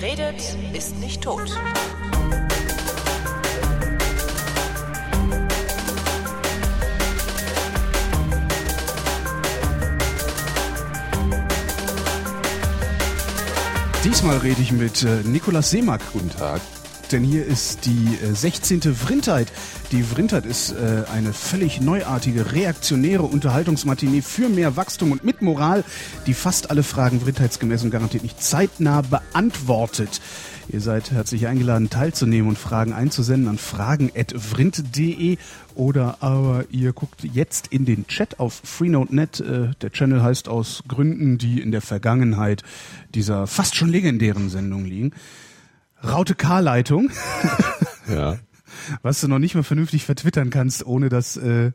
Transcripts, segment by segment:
Wer redet, ist nicht tot. Diesmal rede ich mit äh, Nikolaus Seemack. Guten Tag. Denn hier ist die äh, 16. Vrindheit. Die Vrindheit ist äh, eine völlig neuartige, reaktionäre Unterhaltungsmatinee für mehr Wachstum und mit Moral, die fast alle Fragen vrindheitsgemäß und garantiert nicht zeitnah beantwortet. Ihr seid herzlich eingeladen, teilzunehmen und Fragen einzusenden an fragen.vrind.de oder aber ihr guckt jetzt in den Chat auf freenode.net. Äh, der Channel heißt aus Gründen, die in der Vergangenheit dieser fast schon legendären Sendung liegen. Raute K-Leitung. Ja. was du noch nicht mal vernünftig vertwittern kannst, ohne dass, äh,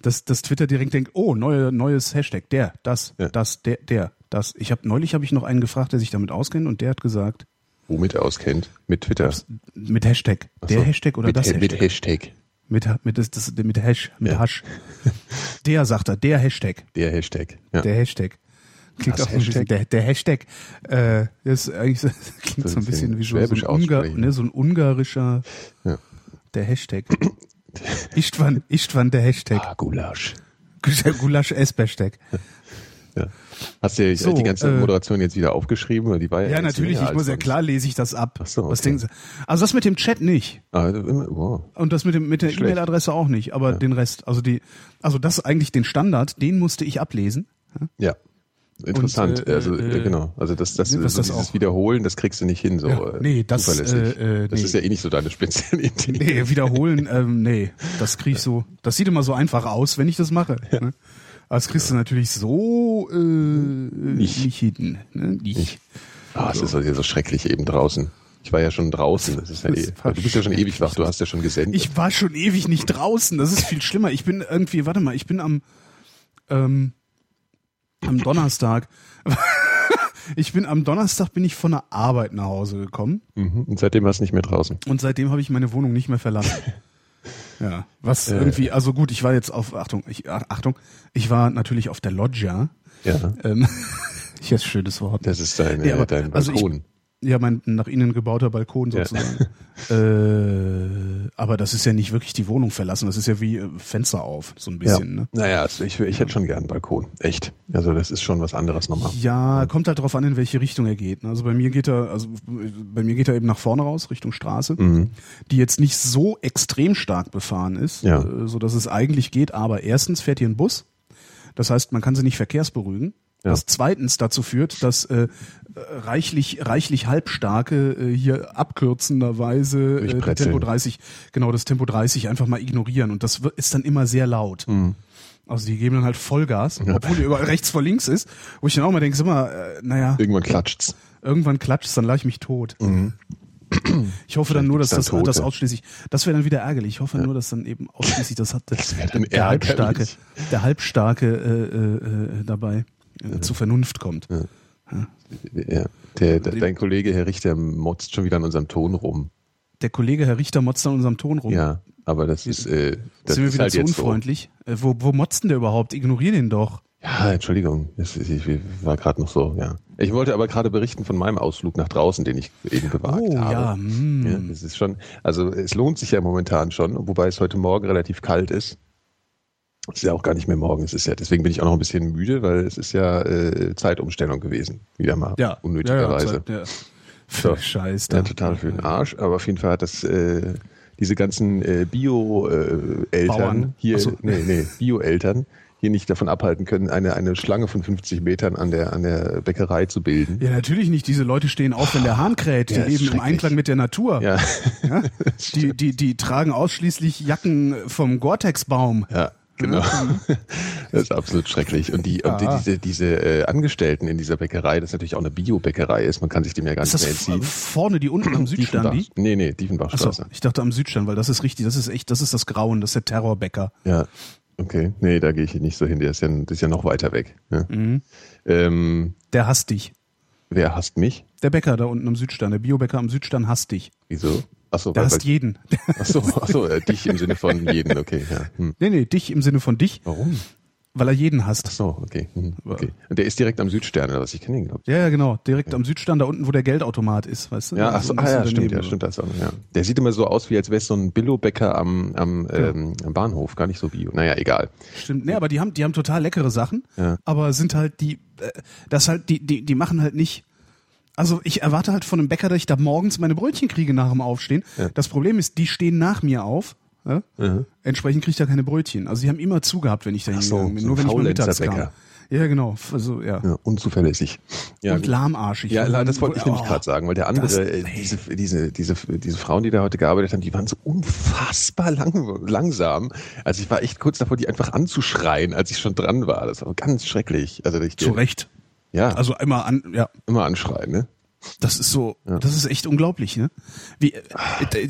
dass, dass Twitter direkt denkt, oh, neue, neues Hashtag, der, das, Ja. das, der, der, das. Ich habe neulich habe ich noch einen gefragt, der sich damit auskennt und der hat gesagt, Womit auskennt? Mit Twitter. mit Hashtag. Ach Der so. Hashtag oder mit, das Ha- Hashtag? Mit Hashtag. Mit, mit, das, das, mit Hash, mit Ja. Hash. Der sagt er, der Hashtag. Der Hashtag. Ja. Der Hashtag. Klingt Das auch ein Hashtag? der, der Hashtag, äh, ist eigentlich klingt So so ein bisschen wie so, ein Ungar, ne, so ein ungarischer, Ja. der Hashtag. Istvan, Istvan der Hashtag. Ah, Gulasch. Gulasch S-Hashtag. Ja. Hast du So, die ganze äh, Moderation jetzt wieder aufgeschrieben? Die war ja, Ja, natürlich, ich muss ja klar lese ich das ab. Ach so, Was okay. denken Sie? Also das mit dem Chat nicht. Ah, immer, wow. Und das mit dem mit der. E-Mail-Adresse auch nicht, aber den Rest, also die also das ist eigentlich den Standard, den musste ich ablesen. Ja. Interessant. Und, äh, also äh, äh, genau. Also das, das, so das dieses auch- Wiederholen, das kriegst du nicht hin so. Ja, äh, nee, das, zuverlässig. äh, äh, Das nee. ist ja eh nicht so deine Spezialität. Nee, wiederholen, ähm, nee, das krieg ich so. Das sieht immer so einfach aus, wenn ich das mache. Ne? Aber das kriegst du natürlich so äh, nicht. nicht hin. Ne? Nicht. Ah, es ist also so schrecklich eben draußen. Ich war ja schon draußen. Das ist ja Das eh, du bist ja schon ewig wach. Du hast ja schon gesendet. Ich war schon ewig nicht draußen. Das ist viel schlimmer. Ich bin irgendwie, warte mal, ich bin am ähm, am Donnerstag. ich bin am Donnerstag bin ich von der Arbeit nach Hause gekommen mhm. Und seitdem warst du nicht mehr draußen. und seitdem habe ich meine Wohnung nicht mehr verlassen. Ja, was Äh. irgendwie, also gut, ich war jetzt auf, Achtung, ich, ach- Achtung, ich war natürlich auf der Loggia. Ja. Ähm, ich ein schönes Wort. Das ist dein, Nee, aber- dein also ich- Balkon. Ja, mein nach innen gebauter Balkon Ja. sozusagen. äh, aber das ist ja nicht wirklich die Wohnung verlassen, das ist ja wie äh, Fenster auf, so ein bisschen, ja. ne? Naja, also ich, ich hätte schon gern einen Balkon. Echt. Also das ist schon was anderes nochmal. Ja, kommt halt drauf an, in welche Richtung er geht. ne? Also bei mir geht er, also bei mir geht er eben nach vorne raus, Richtung Straße, Mhm. die jetzt nicht so extrem stark befahren ist, Ja. äh, so dass es eigentlich geht. Aber erstens fährt hier ein Bus, das heißt, man kann sie nicht verkehrsberuhigen. Ja. Was zweitens dazu führt, dass äh, reichlich, reichlich halbstarke äh, hier abkürzenderweise äh. Tempo 30, genau das Tempo 30 einfach mal ignorieren und das ist dann immer sehr laut. Mhm. Also die geben dann halt Vollgas, obwohl die überall rechts vor links ist, wo ich dann auch mal denke, mal, äh, naja, Irgendwann klatscht's. irgendwann klatscht dann lache ich mich tot. Ich hoffe dann nur, dass das, dann das Tote. ausschließlich, das wäre dann wieder ärgerlich. Ich hoffe nur, dass dann eben ausschließlich das hat Das dann der halbstarke, der halbstarke äh, äh, äh, dabei äh, zur Vernunft kommt. Ja. Der, der, dein Kollege Herr Richter motzt schon wieder an unserem Ton rum. Der Kollege Herr Richter motzt an unserem Ton rum. Ja, aber das ist, äh, das Sind wir ist wieder halt zu jetzt so. unfreundlich? Äh, wo, wo motzt denn der überhaupt? Ignorier den doch. Ja, Entschuldigung, ich war gerade noch so, ja. Ich wollte aber gerade berichten von meinem Ausflug nach draußen, den ich eben gewagt Oh, habe. ja, mm. ja. Das ist schon, also es lohnt sich ja momentan schon, wobei es heute Morgen relativ kalt ist. Es ist ja auch gar nicht mehr morgen, es ist ja, deswegen bin ich auch noch ein bisschen müde, weil es ist ja äh, Zeitumstellung gewesen, wieder mal, Ja, unnötigerweise. Ja, ja. So. Scheiß. Ja, total für den Arsch, aber auf jeden Fall hat das äh, diese ganzen äh, Bio-Eltern hier, so. nee, nee, Bio-Eltern hier nicht davon abhalten können, eine, eine Schlange von 50 Metern an der, an der Bäckerei zu bilden. Ja, natürlich nicht. Diese Leute stehen auf, wenn der Hahn kräht. Die Ja, leben im. Einklang mit der Natur. Ja, Ja? Die, die, die tragen ausschließlich Jacken vom Gore-Tex-Baum. ja, genau. Das ist absolut schrecklich. Und die, und die, diese, diese äh, Angestellten in dieser Bäckerei, das natürlich auch eine Bio-Bäckerei ist, man kann sich dem ja gar Ist nicht das mehr entziehen. vorne, die unten am Südstern, die? Nee, nee, Diefenbachstraße. ich dachte am Südstern, weil das ist richtig, das ist echt, das ist das Grauen, das ist der Terrorbäcker. Ja, okay. Nee, da gehe ich nicht so hin. Der ist ja, das ist ja noch weiter weg. Ne? Mhm. Ähm, Der hasst dich. wer hasst mich? Der Bäcker da unten am Südstern, der Biobäcker am Südstern hasst dich. Wieso? Achso, hasst weil, jeden. achso, achso äh, dich im Sinne von jeden, okay. Ja. Hm. nee, nee, dich im Sinne von dich. Warum? weil er jeden Ach hasst. so, okay. Mhm. okay. Und der ist direkt am Südstern oder was? Ich kenne ihn, glaube ich. Ja, ja, genau. Direkt am Südstand, da unten, wo der Geldautomat ist, weißt du? Ja, ach so, ah, ja, stimmt, ja, stimmt das auch. Ja. Der sieht immer so aus, wie als wäre es so ein Billo-Bäcker am, am, ähm, am Bahnhof, gar nicht so bio. Naja, egal. Stimmt. Nee, aber die haben, die haben total leckere Sachen, Ja. aber sind halt die, äh, das halt, die, die, die machen halt nicht. Also ich erwarte halt von einem Bäcker, dass ich da morgens meine Brötchen kriege nach dem Aufstehen. Ja. Das Problem ist, die stehen nach mir auf. Ja? Mhm. Entsprechend kriege ich da keine Brötchen. Also die haben immer zugehabt, wenn ich da Ach so, hingegangen bin. so Nur ein wenn ich mal mittags kam. Ja, genau. Also, ja. Ja, unzuverlässig. Ja, Und lahmarschig. Ja, das wollte ich nämlich oh, gerade sagen, weil der andere, das- äh, diese, diese, diese, diese Frauen, die da heute gearbeitet haben, die waren so unfassbar lang, langsam. Also ich war echt kurz davor, die einfach anzuschreien, als ich schon dran war. Das war ganz schrecklich. Also ich, Zu Recht. Ja, Also immer an, ja, immer anschreien, ne? das ist so, das ist echt unglaublich, ne? Wie, äh,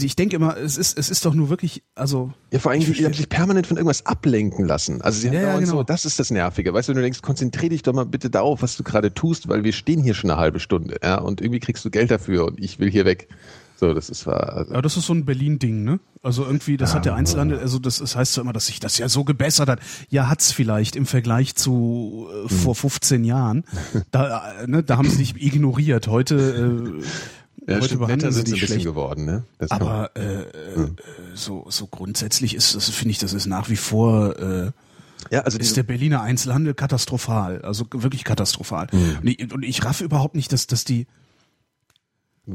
ich denke immer, es ist, es ist doch nur wirklich, also. Ja, vor allem, die, haben sich permanent von irgendwas ablenken lassen. Also sie haben Ja, ja, genau. so, das ist das Nervige. Weißt du, wenn du denkst, konzentrier dich doch mal bitte darauf, was du gerade tust, weil wir stehen hier schon eine halbe Stunde, ja, und irgendwie kriegst du Geld dafür und ich will hier weg. So, das ist war, also, Ja, das ist so ein Berlin-Ding, ne? Also irgendwie, das hat der Einzelhandel, also das, das heißt so immer, dass sich das ja so gebessert hat. Ja, hat's vielleicht im Vergleich zu äh, vor 15 Jahren. Da, äh, ne, da haben sie dich ignoriert. Heute, äh, ja, heute stimmt, behandeln sie sind sie ein dich schlecht. geworden, ne? Das Aber äh, äh, so, so grundsätzlich ist das, finde ich, das ist nach wie vor äh, ja, also ist der Berliner Einzelhandel katastrophal, also wirklich katastrophal. Hm. Und, ich, und ich raff überhaupt nicht, dass, dass die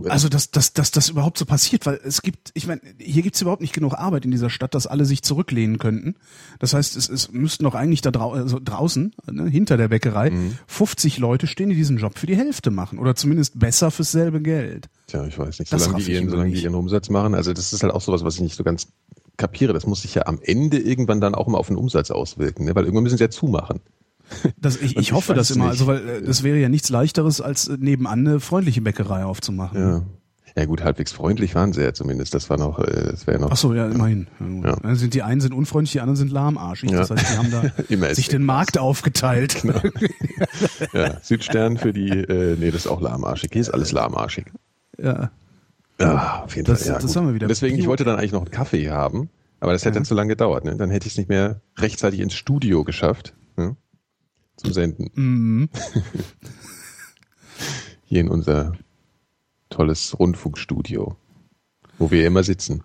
also dass, dass, dass das überhaupt so passiert, weil es gibt, ich meine, hier gibt's überhaupt nicht genug Arbeit in dieser Stadt, dass alle sich zurücklehnen könnten. Das heißt, es, es müssten doch eigentlich da drau also draußen, ne, hinter der Bäckerei, Mhm. 50 Leute stehen, die diesen Job für die Hälfte machen. Oder zumindest besser fürs selbe Geld. Tja, ich weiß nicht. Das Solange die, ihren, solange die nicht. ihren Umsatz machen, also das ist halt auch sowas, was ich nicht so ganz kapiere. Das muss sich ja am Ende irgendwann dann auch mal auf den Umsatz auswirken, ne? weil irgendwann müssen sie ja zumachen. Das, ich, ich hoffe ich das immer, nicht. also weil äh, das wäre ja nichts leichteres, als äh, nebenan eine freundliche Bäckerei aufzumachen. Ja. Ja gut, halbwegs freundlich waren sie ja zumindest. Das war noch, äh, das wäre noch. Ach so, ja, immerhin. Ja. Ja. Sind die einen sind unfreundlich, die anderen sind lahmarschig. Das Ja. heißt, die haben da sich den Markt aufgeteilt. Genau. Ja, Südstern für die, äh, nee, das ist auch lahmarschig. Hier ist alles lahmarschig. ja. Ja, auf jeden Das- Fall. Ja, das gut. haben wir wieder. Deswegen, ich wollte dann eigentlich noch einen Kaffee haben, aber das hätte dann zu lange gedauert. Ne? Dann hätte ich es nicht mehr rechtzeitig ins Studio geschafft. Ne? Zum Senden. Mhm. Hier in unser tolles Rundfunkstudio, wo wir immer sitzen.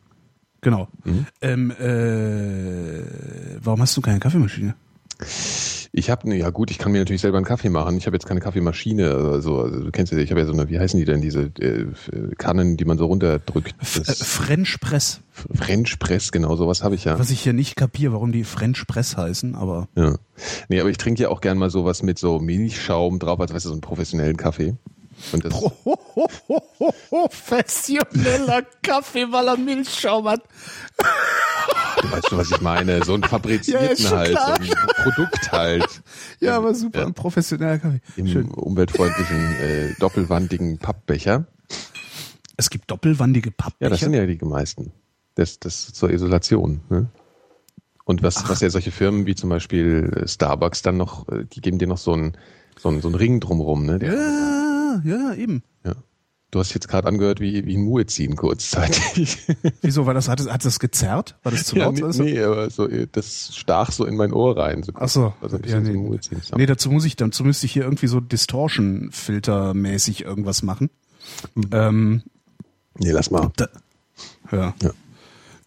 Genau. Mhm. Ähm, äh, warum hast du keine Kaffeemaschine? Ich habe, ja gut, ich kann mir natürlich selber einen Kaffee machen. Ich habe jetzt keine Kaffeemaschine. Also, also du kennst ja, ich habe ja so eine, wie heißen die denn, diese äh, Kannen, die man so runterdrückt. Äh, Das French Press. French Press, genau, sowas habe ich ja. Was ich hier nicht kapiere, warum die French Press heißen, aber Ja. Nee, aber ich trinke ja auch gern mal sowas mit so Milchschaum drauf, als weißt du, so einen professionellen Kaffee. Und das, professioneller Kaffee, weil er Milchschaum hat. Du weißt schon, was ich meine. So ein Ja, fabrizierten schon halt, klar. so ein Produkt halt. Ja, aber super, Ja. ein professioneller Kaffee. Im Schön. umweltfreundlichen, äh, doppelwandigen Pappbecher. Es gibt doppelwandige Ja, Pappbecher. das sind ja die meisten. Das, das zur Isolation. Ne? Und was, was ja solche Firmen wie zum Beispiel äh, Starbucks dann noch, äh, die geben dir noch so einen so einen, so einen Ring drumrum. Ne? Der, ja, ja, eben. ja. Du hast jetzt gerade angehört wie, wie ein Muezzin kurzzeitig. Wieso, war das, hat es, hat das gezerrt? War das zu ja, laut? nee, nee, aber so, äh, das stach so in mein Ohr rein. So Ach so. Also ja, bisschen so nee. Nee, dazu muss ich, dazu müsste ich hier irgendwie so Distortion-Filter-mäßig irgendwas machen. Ähm, nee, lass mal. da, ja. Ja.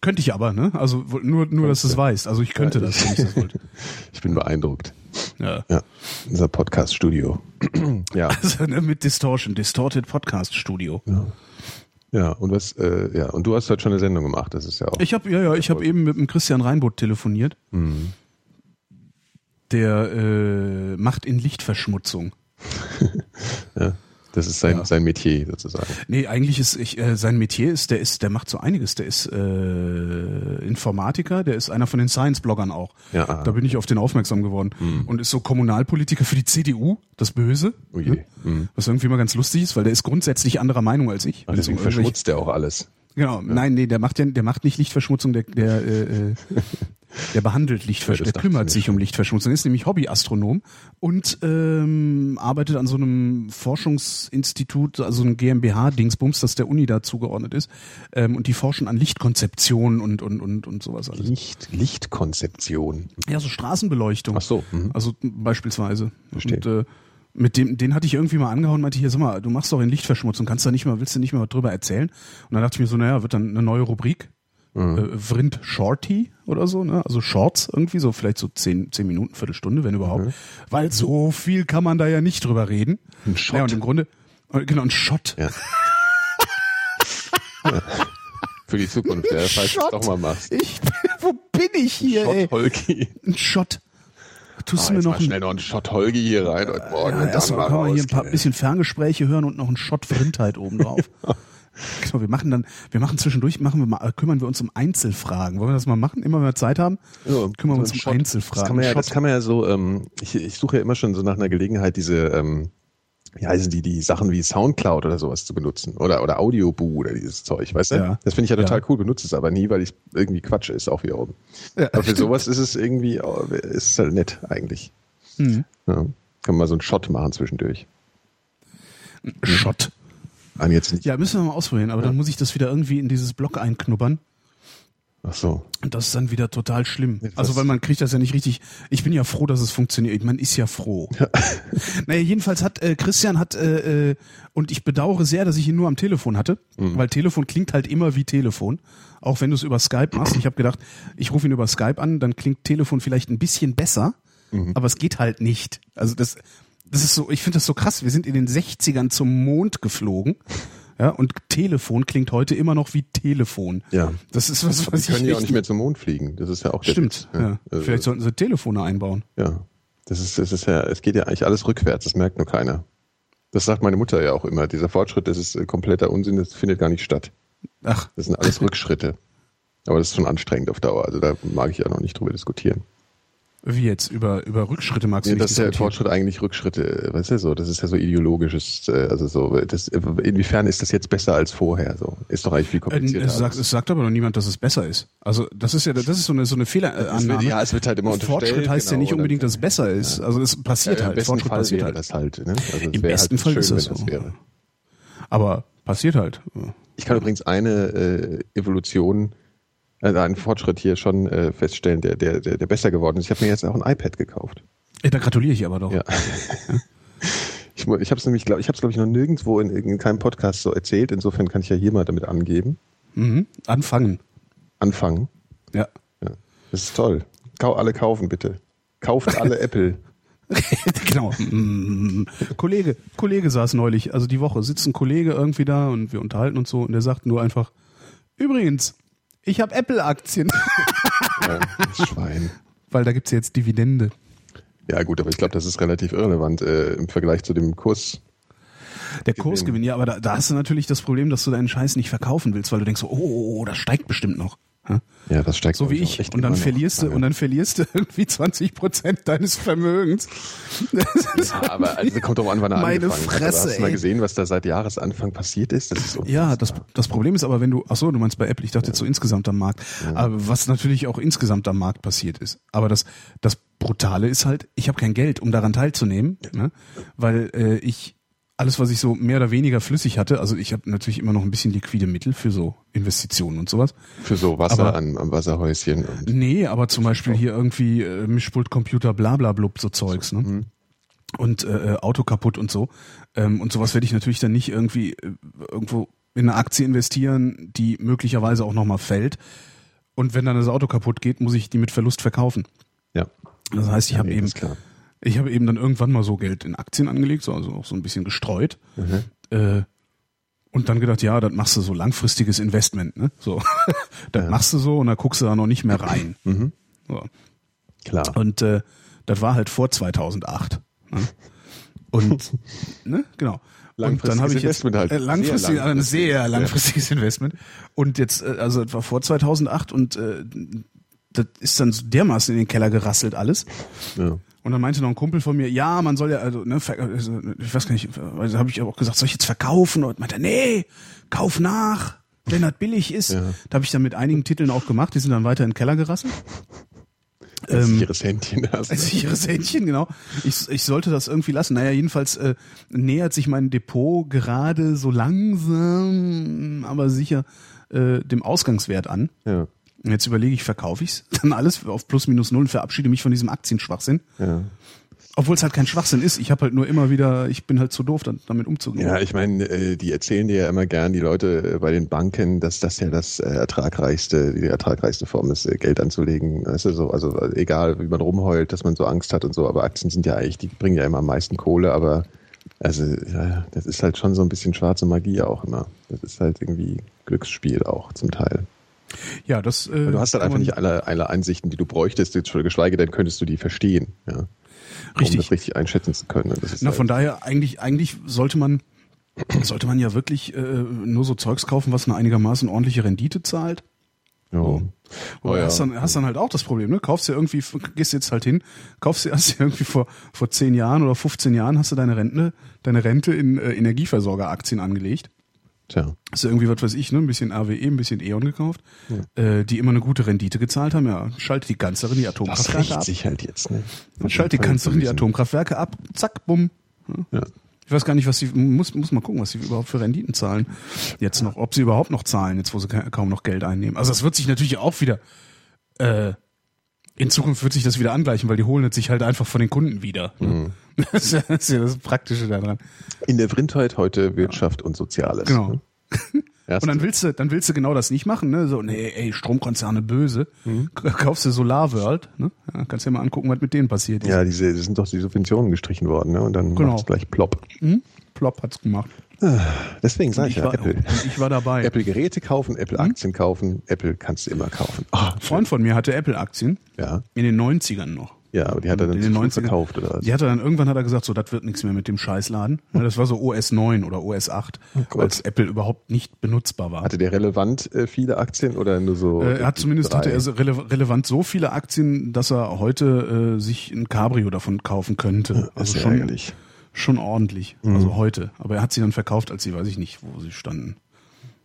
Könnte ich aber, ne? Also nur, nur, dass du es weißt. Also ich könnte Ja, das, wenn ich das wollte. Ich bin beeindruckt. Ja. Ja, unser Podcast-Studio. ja. Also ne, mit Distortion, Distorted Podcast Studio. Ja, und was, äh, ja, und du hast heute schon eine Sendung gemacht, das ist ja auch. Ich habe ja, ja, ich habe eben mit dem Christian Reinboth telefoniert. Mhm. Der äh, macht in Lichtverschmutzung. ja, das ist sein, Ja. sein Metier sozusagen. Nee, eigentlich ist ich, äh, sein Metier ist, der ist, der macht so einiges. Der ist äh, Informatiker, der ist einer von den Science-Bloggern auch. Ja, aha. Da bin ich auf den aufmerksam geworden. Und ist so Kommunalpolitiker für die CDU, das Böse. Oh je. Ne? Mhm. Was irgendwie mal ganz lustig ist, weil der ist grundsätzlich anderer Meinung als ich. Ach, es deswegen verschmutzt er auch alles. Genau, nein, nee, der macht ja, der macht nicht Lichtverschmutzung, der, der, äh, äh, Der behandelt Lichtverschmutzung, der kümmert sich um Lichtverschmutzung, ist nämlich Hobbyastronom und ähm, arbeitet an so einem Forschungsinstitut, also ein GmbH-Dingsbums, das der Uni da zugeordnet ist. Ähm, und die forschen an Lichtkonzeption und, und, und, und sowas alles. Licht, Lichtkonzeption. Ja, so Straßenbeleuchtung. Ach so. Mhm. Also beispielsweise. Verstehe. Und, äh, mit dem, den hatte ich irgendwie mal angehauen, meinte hier, sag mal, du machst doch in Lichtverschmutzung, kannst da nicht mal, willst du nicht mal drüber erzählen? Und dann dachte ich mir so, naja, wird dann eine neue Rubrik. Mhm. Äh, Vrind Shorty oder so, ne? Also Shorts irgendwie, so vielleicht so zehn, zehn Minuten, Viertelstunde, wenn überhaupt. Weil so viel kann man da ja nicht drüber reden. Ein Shot. Ja, und im Grunde, äh, genau, ein Shot. Ja. Für die Zukunft, ja, falls du es doch mal machst. Ich, wo bin ich hier, ey? Shot Holgi. Ein Shot. Tust Oh, du mir noch mal ein schnell noch einen Shot Holgi hier rein heute Morgen. Ja, und erst dann mal mal können wir hier ein paar bisschen Ferngespräche hören und noch einen Shot Vrindheit oben drauf. Genau, wir machen dann, wir machen zwischendurch, machen wir mal, kümmern wir uns um Einzelfragen. Wollen wir das mal machen? Immer wenn wir Zeit haben, Ja, kümmern wir uns um Shot. Einzelfragen. Das kann man ja, das kann man ja so, ähm, ich, ich suche ja immer schon so nach einer Gelegenheit, diese, ähm, wie heißen die, die Sachen wie Soundcloud oder sowas zu benutzen. Oder, oder Audioboo oder dieses Zeug, weißt du? Ja. Das finde ich ja total Ja. cool, benutze es aber nie, weil ich irgendwie Quatsch ist auch wiederum. Ja, aber für stimmt. sowas ist es irgendwie, oh, ist es halt nett eigentlich. Mhm. Ja. Kann man mal so einen Shot machen zwischendurch. Shot. An jetzt nicht. Ja, müssen wir mal ausprobieren, aber dann muss ich das wieder irgendwie in dieses Block einknubbern. Ach so. Und das ist dann wieder total schlimm. Jetzt Also weil man kriegt das ja nicht richtig. Ich bin ja froh, dass es funktioniert. Man ist ja froh. naja, jedenfalls hat äh, Christian hat äh, äh, und ich bedauere sehr, dass ich ihn nur am Telefon hatte, Mhm. weil Telefon klingt halt immer wie Telefon, auch wenn du es über Skype machst. Ich habe gedacht, ich rufe ihn über Skype an, dann klingt Telefon vielleicht ein bisschen besser, Mhm. aber es geht halt nicht. Also das das ist so, ich finde das so krass. Wir sind in den 60ern zum Mond geflogen. Ja, und Telefon klingt heute immer noch wie Telefon. Ja. Das ist was, was die können ich ja auch nicht mehr zum Mond fliegen. Das ist ja auch Stimmt, Witz, ja. Also, Vielleicht sollten sie Telefone einbauen. Ja. Das ist, das ist ja, es geht ja eigentlich alles rückwärts, das merkt nur keiner. Das sagt meine Mutter ja auch immer. Dieser Fortschritt, das ist äh, kompletter Unsinn, das findet gar nicht statt. Ach, Das sind alles Rückschritte. Aber das ist schon anstrengend auf Dauer. Also da mag ich ja noch nicht drüber diskutieren. Wie jetzt? Über, über Rückschritte magst du Ja, dass der diskutieren. Fortschritt eigentlich Rückschritte, äh, weißt du so, das ist ja so ideologisches, äh, also so, das, inwiefern ist das jetzt besser als vorher? So, ist doch eigentlich viel Äh, komplizierter. es, sagt, es sagt aber noch niemand, dass es besser ist. Also das ist ja das ist so eine so eine Fehlerannahme. ja, es wird halt immer unterstellt. Fortschritt heißt ja genau, nicht und unbedingt, dass es besser ist. Also es passiert Ja, Im halt. besten Fortschritt Fall passiert wäre halt. das halt. Ne? Also Im besten halt Fall schön, ist das so. wäre. Aber passiert halt. Ich kann übrigens eine äh, Evolution, also einen Fortschritt hier schon äh, feststellen, der, der, der, der besser geworden ist. Ich habe mir jetzt auch ein iPad gekauft. Da gratuliere ich aber doch. Ja. Ich, ich habe es nämlich, glaube ich, habe es glaube ich noch nirgendwo in, in keinem Podcast so erzählt. Insofern kann ich ja hier mal damit angeben. Mhm. Anfangen. Anfangen. Ja. Ja. Das ist toll. Kau alle kaufen bitte. Kauft alle Apple. genau. Mm. Kollege, Kollege saß neulich, also die Woche sitzt ein Kollege irgendwie da und wir unterhalten uns so und der sagt nur einfach, übrigens, ich habe Apple-Aktien, Ja, das Schwein. weil da gibt's jetzt Dividende. Ja gut, aber ich glaube, das ist relativ irrelevant äh, im Vergleich zu dem Kurs. Der Kursgewinn, ja, aber da, da hast du natürlich das Problem, dass du deinen Scheiß nicht verkaufen willst, weil du denkst, oh, oh, oh das steigt bestimmt noch. Ja? Ja, das steigt So wie ich. Und dann verlierst du, und dann verlierst du irgendwie 20 Prozent deines Vermögens. Ja, aber also, kommt doch an, wann er Meine angefangen hat. Fresse, Aber Hast du mal gesehen, was da seit Jahresanfang passiert ist? Das ist. Ja, das, das Problem ist aber, wenn du, ach so, du meinst bei Apple, ich dachte jetzt so insgesamt am Markt, aber was natürlich auch insgesamt am Markt passiert ist. Aber das, das Brutale ist halt, ich habe kein Geld, um daran teilzunehmen, ne? weil äh, ich alles, was ich so mehr oder weniger flüssig hatte, also ich habe natürlich immer noch ein bisschen liquide Mittel für so Investitionen und sowas. Für so Wasser Aber- an, am Wasserhäuschen. Und Nee, aber zum Beispiel hier irgendwie äh, Mischpult, Computer, bla bla blub, so Zeugs, ne? Und äh, äh, Auto kaputt und so. Ähm, und sowas werde ich natürlich dann nicht irgendwie äh, irgendwo in eine Aktie investieren, die möglicherweise auch nochmal fällt. Und wenn dann das Auto kaputt geht, muss ich die mit Verlust verkaufen. ja. Das heißt, ich Ja, habe nee, eben. Ich habe eben dann irgendwann mal so Geld in Aktien angelegt, so, also auch so ein bisschen gestreut. Mhm. Äh, und dann gedacht, ja, das machst du so langfristiges Investment, ne? So, das Ja. machst du so und da guckst du da noch nicht mehr rein. Mhm. So. Klar. Und äh, das war halt vor 2008. Ne? Und ne, genau. Und dann Langfristiges habe ich jetzt Investment halt. äh, langfristig, Sehr langfristig. sehr langfristiges Investment. Und jetzt, äh, also das war vor 2008 und äh, das ist dann so dermaßen in den Keller gerasselt alles. Ja. Und dann meinte noch ein Kumpel von mir, ja, man soll ja, also, ne, also, ich weiß gar nicht, also habe ich auch gesagt, soll ich jetzt verkaufen? Und meinte, nee, kauf nach, wenn das billig ist. Ja. Da habe ich dann mit einigen Titeln auch gemacht, die sind dann weiter in den Keller gerasselt. Ein Ähm, sicheres Händchen hast. Ein sicheres Händchen, genau. Ich, ich sollte das irgendwie lassen. Naja, jedenfalls äh, nähert sich mein Depot gerade so langsam, aber sicher äh, dem Ausgangswert an. Ja, jetzt überlege ich, verkaufe ich's dann alles auf plus minus null und verabschiede mich von diesem Aktienschwachsinn. ja. Obwohl es halt kein Schwachsinn ist. Ich habe halt nur immer wieder, ich bin halt zu doof, dann, damit umzugehen. Ja, ich meine, äh, die erzählen dir ja immer gern, die Leute äh, bei den Banken, dass das ja das äh, ertragreichste, die ertragreichste Form ist, Geld anzulegen. Weißt du, so, also egal, wie man rumheult, dass man so Angst hat und so, aber Aktien sind ja eigentlich, die bringen ja immer am meisten Kohle, aber also ja, das ist halt schon so ein bisschen schwarze Magie auch immer. Das ist halt irgendwie Glücksspiel auch zum Teil. Ja das. Äh, Du hast halt einfach nicht alle, alle Einsichten, die du bräuchtest, jetzt geschweige denn könntest du die verstehen, ja. Richtig. Um das richtig einschätzen zu können. Na, halt, von daher, eigentlich, eigentlich sollte man, sollte man ja wirklich äh, nur so Zeugs kaufen, was eine einigermaßen ordentliche Rendite zahlt. ja. Aber Oh ja. hast, dann, hast dann halt auch das Problem, ne? Kaufst dir irgendwie, gehst jetzt halt hin, kaufst dir, hast dir irgendwie vor, vor 10 Jahren oder 15 Jahren hast du deine Rente, deine Rente in äh, Energieversorgeraktien angelegt. Tja. Hast du irgendwie, was weiß ich, ne? Ein bisschen RWE, ein bisschen E.ON gekauft, äh, die immer eine gute Rendite gezahlt haben. Ja, schalte die Kanzlerin die Das Atomkraftwerke rächt ab. sich halt jetzt, ne? Schalte die Kanzlerin die Atomkraftwerke ab, zack, bumm. Ja. Ich weiß gar nicht, was sie, muss, muss mal gucken, was sie überhaupt für Renditen zahlen. Jetzt noch, ob sie überhaupt noch zahlen, jetzt wo sie ka- kaum noch Geld einnehmen. Also das wird sich natürlich auch wieder, äh, in Zukunft wird sich das wieder angleichen, weil die holen es sich halt einfach von den Kunden wieder. Mhm. Das, ist ja, das ja Praktische daran. In der Vrindheit heute Wirtschaft und Soziales. Genau. ne? Und dann willst du, dann willst du genau das nicht machen, ne? So, nee, ey, Stromkonzerne böse. Mhm. Kaufst du Solarworld, ne? Ja, kannst dir mal angucken, was mit denen passiert ist. ja, diese, sind doch die Subventionen gestrichen worden, ne? Und dann Genau. macht's gleich plopp. Hm? Plop hat's gemacht. Deswegen sage ich, Ich ja, war, Apple. ich war dabei. Apple Geräte kaufen, Apple Aktien kaufen, Apple kannst du immer kaufen. Ah, Ein Freund von mir hatte Apple-Aktien ja, in den 90ern noch. Ja, aber die hat er dann in den früh 90ern. verkauft oder was? Die hat er dann irgendwann hat er gesagt, so das wird nichts mehr mit dem Scheißladen. Ja, das war so OS 9 oder OS 8, Gott. als Apple überhaupt nicht benutzbar war. Hatte der relevant äh, viele Aktien oder nur so? Äh, er hat zumindest drei? hatte er so rele relevant so viele Aktien, dass er heute äh, sich ein Cabrio davon kaufen könnte. Das Also ist schon, ärgerlich. schon ordentlich. Also heute. Aber er hat sie dann verkauft, als sie, weiß ich nicht, wo sie standen.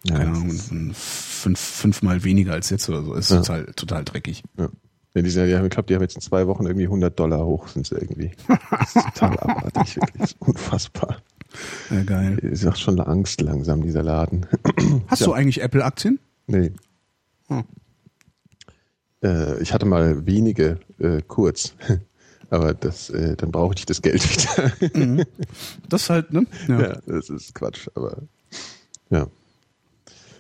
Ja, Keine Ahnung, fünf, fünfmal weniger als jetzt oder so. Ist Ja. total, total dreckig. Ja. Ja, die, sind, ja- die haben, ich glaube, die haben jetzt in zwei Wochen irgendwie 100 Dollar hoch, sind sie irgendwie. Das ist total abartig, wirklich. Das ist unfassbar. Ja, geil. Es macht schon Angst langsam, dieser Laden. Hast du eigentlich Apple-Aktien? Nee. Hm. Äh, ich hatte mal wenige äh, kurz. Aber das, äh, dann brauche ich das Geld wieder. Das ist halt, ne? Ja. ja, das ist Quatsch, aber ja.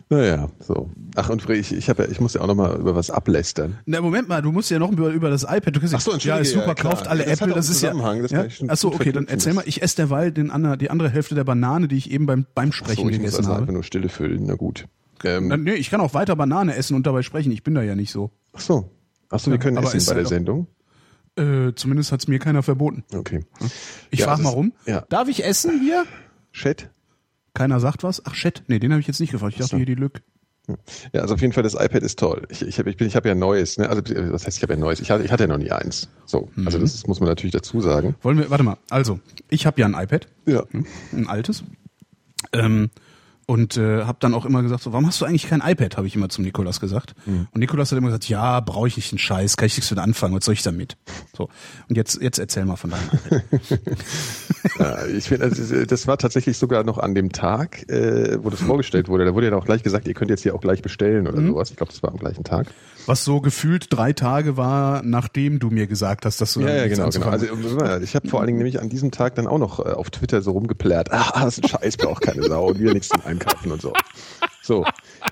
Naja, so. Ach, und ich, ich, hab ja, ich muss ja auch noch mal über was ablästern. Na, Moment mal, du musst ja noch über, über das iPad. Du kannst Ach so, ja, ist super, ja, kauft alle Das hat Apple. Das ist ja. Das ja? Ach so, okay, dann erzähl mal. Ich esse derweil den, die andere Hälfte der Banane, die ich eben beim, beim Sprechen So, ich muss gegessen also habe. nur Stille füllen, na gut. Ähm, Na, nee, ich kann auch weiter Banane essen und dabei sprechen. Ich bin da ja nicht so. ach so. Ach so, wir Ja, können essen bei ja der Sendung. Äh, zumindest hat's mir keiner verboten. Okay. Ich Ja, frage das mal rum. ja. Darf ich essen hier? Chat? Keiner sagt was. Ach, Chat. Nee, den habe ich jetzt nicht gefragt. Ich dachte hier die Lück. Ja, also auf jeden Fall, das iPad ist toll. Ich, ich habe ich bin, ich hab ja ein neues, ne? Also was heißt, ich habe ja ein neues? Ich hatte, ich hatte ja noch nie eins. So, Mhm. also das muss man natürlich dazu sagen. Wollen wir, warte mal. Also, ich habe ja ein iPad. Ja. Hm, ein altes. Ähm, und äh, habe dann auch immer gesagt, so, warum hast du eigentlich kein iPad, habe ich immer zum Nikolas gesagt. Mhm. Und Nikolas hat immer gesagt, ja, brauche ich nicht einen Scheiß, kann ich nichts mit anfangen, was soll ich damit? So. Und jetzt, jetzt erzähl mal von deinem. Ja, ich finde, also, das war tatsächlich sogar noch an dem Tag, äh, wo das vorgestellt wurde. Da wurde ja auch gleich gesagt, ihr könnt jetzt hier auch gleich bestellen Mhm. oder sowas. Ich glaube, das war am gleichen Tag. Was so gefühlt drei Tage war, nachdem du mir gesagt hast, dass du Ja, ja, genau, genau. Also ich habe vor allen Dingen nämlich an diesem Tag dann auch noch äh, auf Twitter so rumgeplärt. Ah, das ist ein Scheiß, braucht keine Sau und wieder nichts zum Einkaufen und so. So,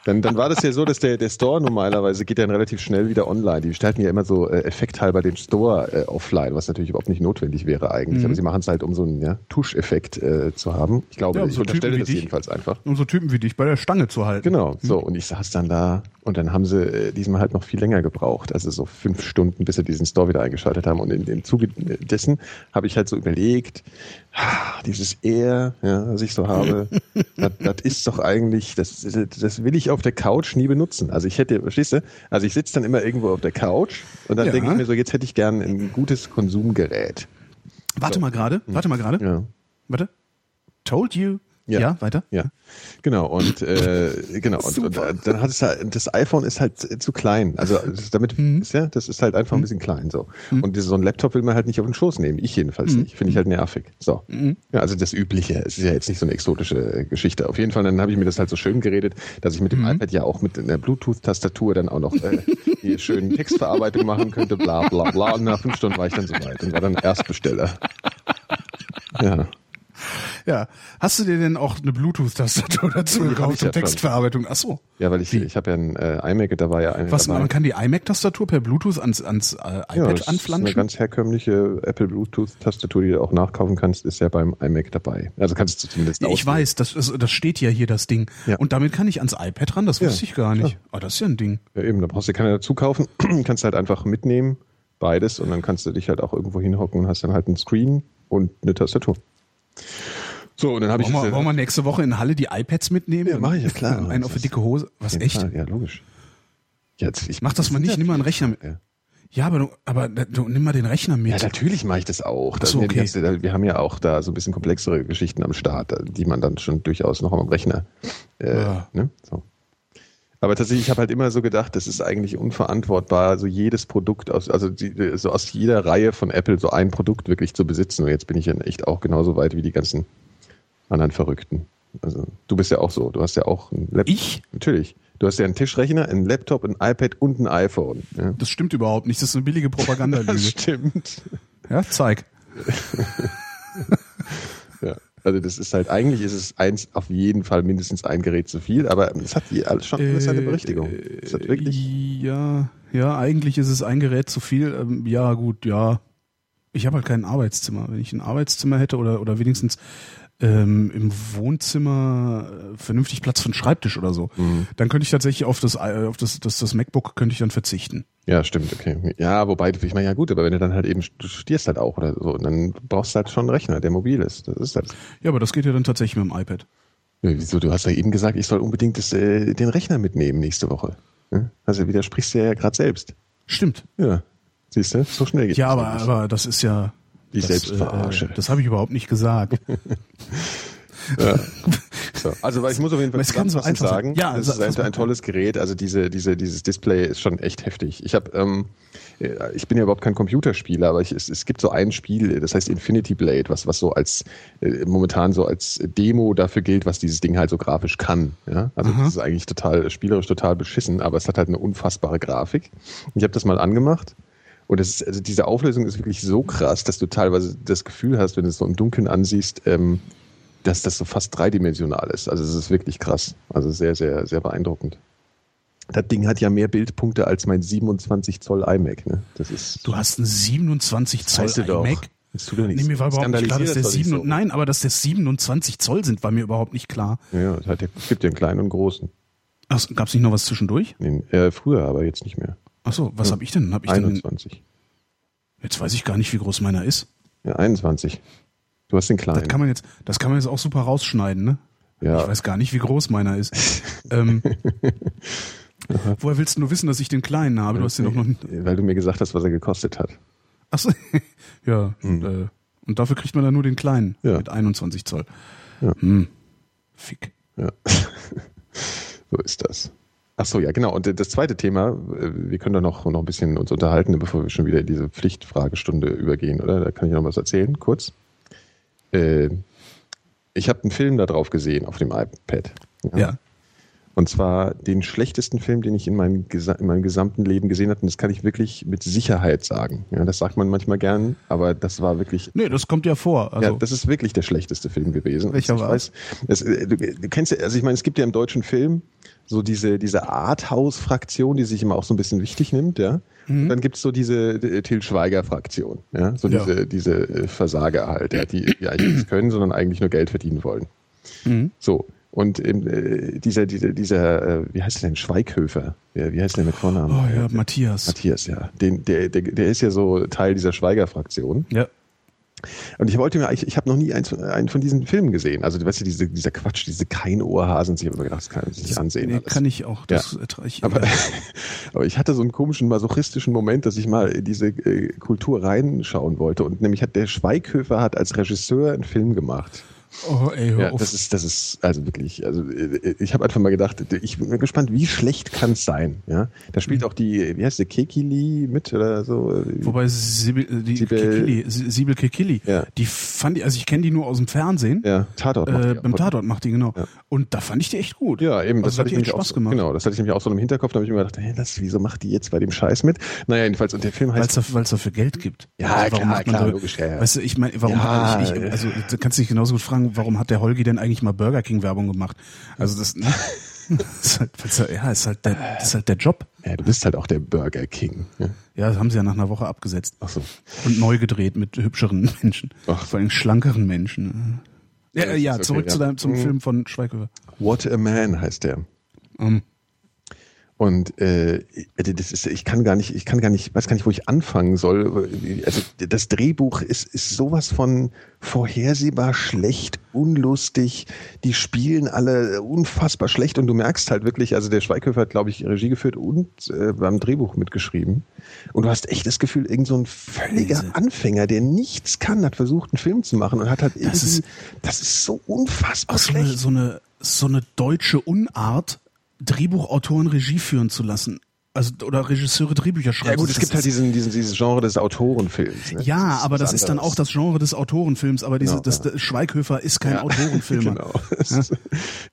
dann, dann war das ja so, dass der, der Store normalerweise geht dann relativ schnell wieder online. Die gestalten ja immer so äh, effekthalber den Store äh, offline, was natürlich überhaupt nicht notwendig wäre eigentlich. Mhm. Aber sie machen es halt, um so einen ja, Tuscheffekt äh, zu haben. Ich glaube, Ja, um ich so unterstelle das dich. jedenfalls einfach. um so Typen wie dich bei der Stange zu halten. Genau, so. Und ich saß dann da und dann haben sie äh, diesmal halt noch viel länger gebraucht. Also so fünf Stunden, bis sie diesen Store wieder eingeschaltet haben. Und in, im Zuge dessen habe ich halt so überlegt, dieses Air, ja, was ich so habe, das, das ist doch eigentlich, das, das will ich auf der Couch nie benutzen. Also ich hätte, verstehst du? Also ich sitze dann immer irgendwo auf der Couch und dann Ja. denke ich mir so, jetzt hätte ich gern ein gutes Konsumgerät. Warte mal gerade, warte mal gerade. Ja. Warte. Told you Ja, Ja. weiter? Ja, genau und äh, genau und, und dann hat es halt das iPhone ist halt zu klein. Also damit Mhm. ist ja, das ist halt einfach ein bisschen klein so. Und diese, so ein Laptop will man halt nicht auf den Schoß nehmen. Ich jedenfalls Mhm. nicht. Finde ich halt nervig. So, ja, also das Übliche. Es ist ja jetzt nicht so eine exotische Geschichte. Auf jeden Fall, dann habe ich mir das halt so schön geredet, dass ich mit dem Mhm. iPad ja auch mit einer Bluetooth-Tastatur dann auch noch äh, die schönen Textverarbeitung machen könnte. Bla bla bla. Und nach fünf Stunden war ich dann soweit und war dann Erstbesteller. Ja. Ja. Hast du dir denn auch eine Bluetooth-Tastatur dazu ich gekauft ja zur Textverarbeitung? Ach so. Ja, weil ich, ich habe ja ein äh, iMac, da war ja eine Was, dabei. man kann die iMac-Tastatur per Bluetooth ans, ans äh, ja, iPad das ist eine anflanschen? ganz herkömmliche Apple Bluetooth-Tastatur, die du auch nachkaufen kannst, ist ja beim iMac dabei. Also kannst du zumindest Ja, ich auswählen. weiß, das, ist, das steht ja hier, das Ding. Ja. Und damit kann ich ans iPad ran, das Ja, wusste ich gar nicht. Ah, das ist ja ein Ding. Ja, eben, da brauchst du keine dazu kaufen. kannst halt einfach mitnehmen, beides, und dann kannst du dich halt auch irgendwo hinhocken und hast dann halt einen Screen und eine Tastatur. So, und dann habe ich Wollen wir, wollen wir nächste Woche in Halle die iPads mitnehmen? Ja, mach ich ja, klar. Einen auf die dicke Hose. Was, echt? Fall, Ja, logisch. Jetzt, ich Mach das mal nicht, nimm mal einen Rechner mit. Ja. Ja, aber du, aber du, nimm mal den Rechner mit. Ja, natürlich mache ich das auch. Das so, okay. ganze, wir haben ja auch da so ein bisschen komplexere Geschichten am Start, die man dann schon durchaus noch am Rechner. Äh, Ja. ne? so. Aber tatsächlich, ich habe halt immer so gedacht, das ist eigentlich unverantwortbar, so jedes Produkt aus, also die, so aus jeder Reihe von Apple so ein Produkt wirklich zu besitzen. Und jetzt bin ich ja echt auch genauso weit wie die ganzen anderen Verrückten. Also du bist ja auch so. Du hast ja auch ein Laptop. Ich? Natürlich. Du hast ja einen Tischrechner, einen Laptop, ein iPad und ein iPhone. Ja. Das stimmt überhaupt nicht. Das ist eine billige Das Propagandalüge. stimmt. ja, zeig. Also das ist halt, eigentlich ist es eins auf jeden Fall mindestens ein Gerät zu viel, aber es hat die, alles schon alles seine Berechtigung. Es hat wirklich, Äh, Ja, ja, eigentlich ist es ein Gerät zu viel. Ähm, ja, gut, ja. Ich habe halt kein Arbeitszimmer. Wenn ich ein Arbeitszimmer hätte oder, oder wenigstens ähm, im Wohnzimmer äh, vernünftig Platz für einen Schreibtisch oder so, Mhm. dann könnte ich tatsächlich auf das, äh, auf das, das, das MacBook könnte ich dann verzichten. ja, stimmt, okay. Ja, wobei, ich meine, ja gut, aber wenn du dann halt eben, du studierst halt auch oder so, und dann brauchst du halt schon einen Rechner, der mobil ist. Das ist halt. Ja, aber das geht ja dann tatsächlich mit dem iPad. Ja, wieso? Du hast ja eben gesagt, ich soll unbedingt das, äh, den Rechner mitnehmen nächste Woche. Ja? Also widersprichst du ja gerade selbst. Stimmt. Ja. Siehst du? So schnell geht Ja, das aber, aber das ist ja. Die das, Selbstverarsche. Äh, das habe ich überhaupt nicht gesagt. So, also weil ich muss auf jeden Fall kann so einfach sagen. Ja, das ist ein, ein tolles Gerät. Also diese, diese, dieses Display ist schon echt heftig. Ich habe, ähm, äh, ich bin ja überhaupt kein Computerspieler, aber ich, es, es gibt so ein Spiel, das heißt Infinity Blade, was, was so als äh, momentan so als Demo dafür gilt, was dieses Ding halt so grafisch kann. Ja? Also das ist eigentlich total spielerisch total beschissen, aber es hat halt eine unfassbare Grafik. Ich habe das mal angemacht. Und das ist, also diese Auflösung ist wirklich so krass, dass du teilweise das Gefühl hast, wenn du es so im Dunkeln ansiehst, ähm, dass das so fast dreidimensional ist. Also es ist wirklich krass. Also sehr, sehr, sehr beeindruckend. Das Ding hat ja mehr Bildpunkte als mein 27 Zoll iMac. Ne? Das ist. Du hast einen 27 Zoll du doch. iMac. Das tut doch nichts. Nee, mir war überhaupt nicht klar, dass der Skandalisier das doch nicht 7, so. nein, aber dass der 27 Zoll sind, war mir überhaupt nicht klar. Ja, es, hat, es gibt ja einen kleinen und großen. Gab es nicht noch was zwischendurch? Nee, äh, früher, aber jetzt nicht mehr. Ach so, was habe ich denn? Hab ich denn? 21. Jetzt weiß ich gar nicht, wie groß meiner ist. Ja, 21. Du hast den kleinen. Das kann man jetzt, das kann man jetzt auch super rausschneiden, ne? Ja. Ich weiß gar nicht, wie groß meiner ist. ähm, woher willst du nur wissen, dass ich den kleinen habe? Du hast den doch noch. Weil du mir gesagt hast, was er gekostet hat. Ach so, ja. Äh, und dafür kriegt man dann nur den kleinen Hm. Ja. mit 21 Zoll. Ja. Hm. Fick. Ja. so ist das. Ach so, ja, genau. Und das zweite Thema, äh, wir können da noch, noch ein bisschen uns unterhalten, bevor wir schon wieder in diese Pflichtfragestunde übergehen, oder? Da kann ich noch was erzählen, kurz. Äh, ich habe einen Film da drauf gesehen, auf dem iPad. Ja. Und zwar den schlechtesten Film, den ich in meinem, in meinem gesamten Leben gesehen habe. Und das kann ich wirklich mit Sicherheit sagen. Ja, das sagt man manchmal gern, aber das war wirklich Nee, das kommt ja vor. Also, ja, das ist wirklich der schlechteste Film gewesen. Welcher ich war's? weiß, es, äh, du, du kennst ja, also ich meine, es gibt ja im deutschen Film so diese, diese Arthouse-Fraktion, die sich immer auch so ein bisschen wichtig nimmt, ja. Und dann gibt's so diese äh, Til Schweiger-Fraktion, ja. So Mhm. Ja. diese, diese äh, Versager halt, ja, die, die eigentlich nichts können, sondern eigentlich nur Geld verdienen wollen. Mhm. So. Und ähm, äh, dieser, dieser, dieser, äh, wie heißt der denn, Schweighöfer? Ja, wie heißt der mit Vornamen? oh ja, Matthias. Matthias, ja. Den, der, der, der ist ja so Teil dieser Schweiger-Fraktion. Ja. Und ich wollte mir eigentlich, ich habe noch nie eins, einen von diesen Filmen gesehen. Also, du weißt ja, diese, dieser Quatsch, diese Keinohrhasen, ich habe immer gedacht, das kann ich nicht ansehen. Nee, alles. kann ich auch. Das ertrage ich. aber, aber ich hatte so einen komischen masochistischen Moment, dass ich mal in diese äh, Kultur reinschauen wollte. Und nämlich hat der Schweighöfer hat als Regisseur einen Film gemacht. Oh, ey, hör Ja, auf. das ist, das ist also wirklich, also äh, ich habe einfach mal gedacht, ich bin gespannt, wie schlecht kann es sein, ja? Da spielt auch die, wie heißt der, Kekili mit oder so? Wobei Sibyl, äh, die Sibel- Kekili, Si- Sibyl Kekili, Ja. die fand ich, also ich kenne die nur aus dem Fernsehen. ja, Tatort. macht Äh, die auch. beim Tatort macht die, genau. Ja. Und da fand ich die echt gut. Ja, eben, das Also hatte hat ich echt auch, Spaß so- gemacht. genau, das hatte ich nämlich auch so im Hinterkopf, da habe ich mir gedacht, hey, das, wieso macht die jetzt bei dem Scheiß mit? Naja, jedenfalls, und der Film Weil heißt, es dafür, Geld gibt. Ja, Also klar, klar, da- logisch, ja, ja. Weißt du, ich meine, warum Ja, ich, ich, also du kannst dich genauso gut fragen, warum hat der Holgi denn eigentlich mal Burger King Werbung gemacht? Also das, ne? ist halt, ja, ist halt der, ist halt der Job. ja, du bist halt auch der Burger King. Ja. Ja, das haben sie ja nach einer Woche abgesetzt. Ach so. Und neu gedreht mit hübscheren Menschen. Ach. Vor allem schlankeren Menschen. Ja, Ja, ja okay, zurück ja. zu deinem, zum Mhm. Film von Schweighöfer. What a Man heißt der. Ähm, Und äh, das ist, ich kann gar nicht, ich kann gar nicht, weiß gar nicht, wo ich anfangen soll. Also das Drehbuch ist, ist sowas von vorhersehbar schlecht, unlustig. Die spielen alle unfassbar schlecht und du merkst halt wirklich, also der Schweighöfer hat, glaube ich, Regie geführt und äh, beim Drehbuch mitgeschrieben. Und du hast echt das Gefühl, irgend so ein völliger Diese- Anfänger, der nichts kann, hat versucht, einen Film zu machen und hat halt irgendwie, das ist- ist, so unfassbar schlecht. so, eine, so eine deutsche Unart, Drehbuchautoren Regie führen zu lassen. Also, oder Regisseure Drehbücher schreiben. Ja gut, es Das gibt halt diesen, diesen, dieses Genre des Autorenfilms. Ne? Ja, aber das was ist dann anderes. auch das Genre des Autorenfilms, aber diese, Genau, das, ja. Schweighöfer ist kein Ja, Autorenfilmer. genau. Ja?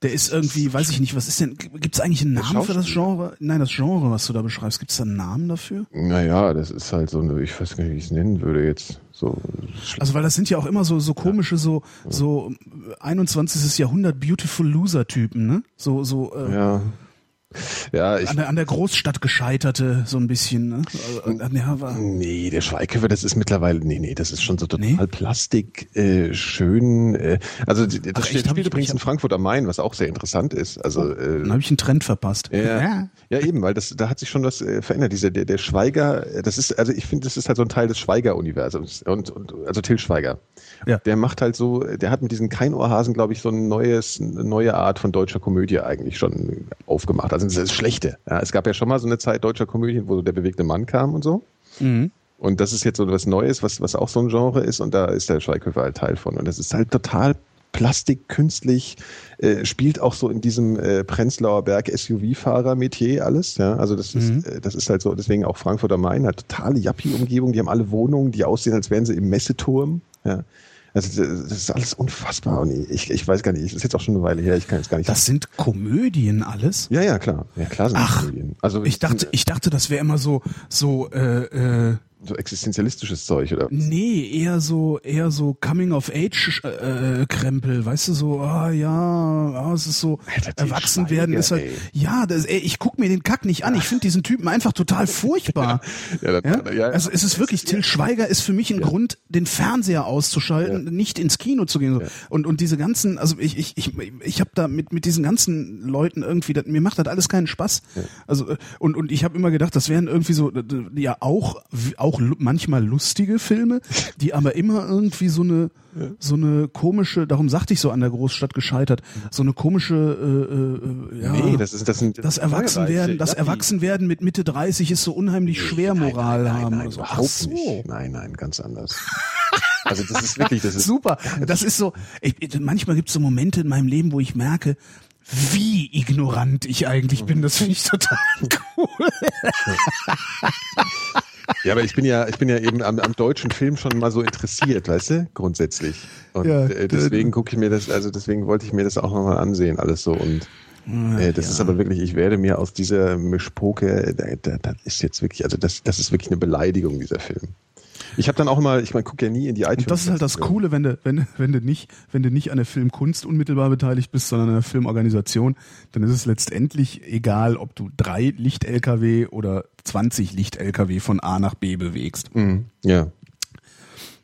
Der ist irgendwie, weiß ich nicht, was ist denn, gibt es eigentlich einen Namen für das Genre? Nein, das Genre, was du da beschreibst, gibt es da einen Namen dafür? Naja, das ist halt so eine, ich weiß gar nicht, wie ich es nennen würde jetzt. So Also, weil das sind ja auch immer so, so komische, so, so 21. Jahrhundert Beautiful Loser Typen, ne? So, so, äh, ja. Ja, ich. an, der, an der Großstadt gescheiterte, so ein bisschen, ne? Also, Nee, der Schweighöfer, das ist mittlerweile, nee, nee, das ist schon so total Nee? Plastik, äh, schön. Äh, also das Ach, echt? spielt, übrigens in Frankfurt am Main, was auch sehr interessant ist. Also äh, dann habe ich einen Trend verpasst. Ja, ja, eben, weil das, da hat sich schon was äh, verändert. Dieser, der, der Schweiger, das ist, also ich finde, das ist halt so ein Teil des Schweiger-Universums. Und, und, also Till Schweiger. Ja. Der macht halt so, der hat mit diesen Keinohrhasen, glaube ich, so ein neues, eine neue Art von deutscher Komödie eigentlich schon aufgemacht. Also das ist schlechte. Ja, es gab ja schon mal so eine Zeit deutscher Komödien, wo so der bewegte Mann kam und so. Mhm. Und das ist jetzt so was Neues, was, was auch so ein Genre ist. Und da ist der Schweighöfer halt Teil von. Und das ist halt total Plastik, künstlich, äh, spielt auch so in diesem äh, Prenzlauer Berg SUV-Fahrer-Metier alles. Ja, also das ist, Mhm. äh, das ist halt so, deswegen auch Frankfurt am Main, halt totale Jappi-Umgebung. Die haben alle Wohnungen, die aussehen, als wären sie im Messeturm. Ja. Also das ist alles unfassbar. Und ich, ich weiß gar nicht, das ist jetzt auch schon eine Weile her, ich kann jetzt gar nicht Das sind Komödien alles? Ja, ja, klar. Ja, klar sind Ach, Komödien. Also Ich dachte, ich dachte, das wäre immer so, so, äh, äh, so existenzialistisches Zeug, oder? nee, eher so, eher so Coming of Age äh, Krempel, weißt du, so, ah ja, ah, es ist so, Alter, erwachsen werden Schweiger, ist halt, ey. ja, das, ey, ich guck mir den Kack nicht an, ich finde diesen Typen einfach total furchtbar. Ja, das- Ja? ja, Also es ist wirklich, Till Schweiger ist für mich ein Grund, den Fernseher auszuschalten, nicht ins Kino zu gehen. So. Und, und diese ganzen, also ich, ich, ich, ich habe da mit, mit diesen ganzen Leuten irgendwie, das, mir macht das alles keinen Spaß. Also und, und ich habe immer gedacht, das wären irgendwie so, ja auch, auch lu- manchmal lustige Filme, die aber immer irgendwie so eine, so eine komische, darum sagte ich so an der Großstadt gescheitert, so eine komische, äh, äh, ja, Nee, das ist das sind das Erwachsenwerden, das Ja, Erwachsenwerden mit Mitte 30 ist so unheimlich schwer Moral nein, nein, haben. Nein, oder so. überhaupt Ach so. nicht. Nein, nein, ganz anders. Also das ist wirklich, das ist Super. Das ist so, ich, manchmal gibt es so Momente in meinem Leben, wo ich merke, wie ignorant ich eigentlich bin. Das finde ich total cool. Ja, aber ich bin ja, ich bin ja eben am, am deutschen Film schon mal so interessiert, weißt du, grundsätzlich. Und Ja, äh, deswegen gucke ich mir das, also deswegen wollte ich mir das auch nochmal ansehen, alles so. Und äh, das ist aber wirklich, ich werde mir aus dieser Mischpoke, da, das ist jetzt wirklich, also das, das ist wirklich eine Beleidigung, dieser Film. Ich habe dann auch mal, ich meine, gucke ja nie in die iTunes. Und das ist halt das Coole, wenn du, wenn, wenn du nicht, wenn du nicht an der Filmkunst unmittelbar beteiligt bist, sondern an der Filmorganisation, dann ist es letztendlich egal, ob du drei Licht-LKW oder 20 Licht-LKW von A nach B bewegst. Mhm. Ja.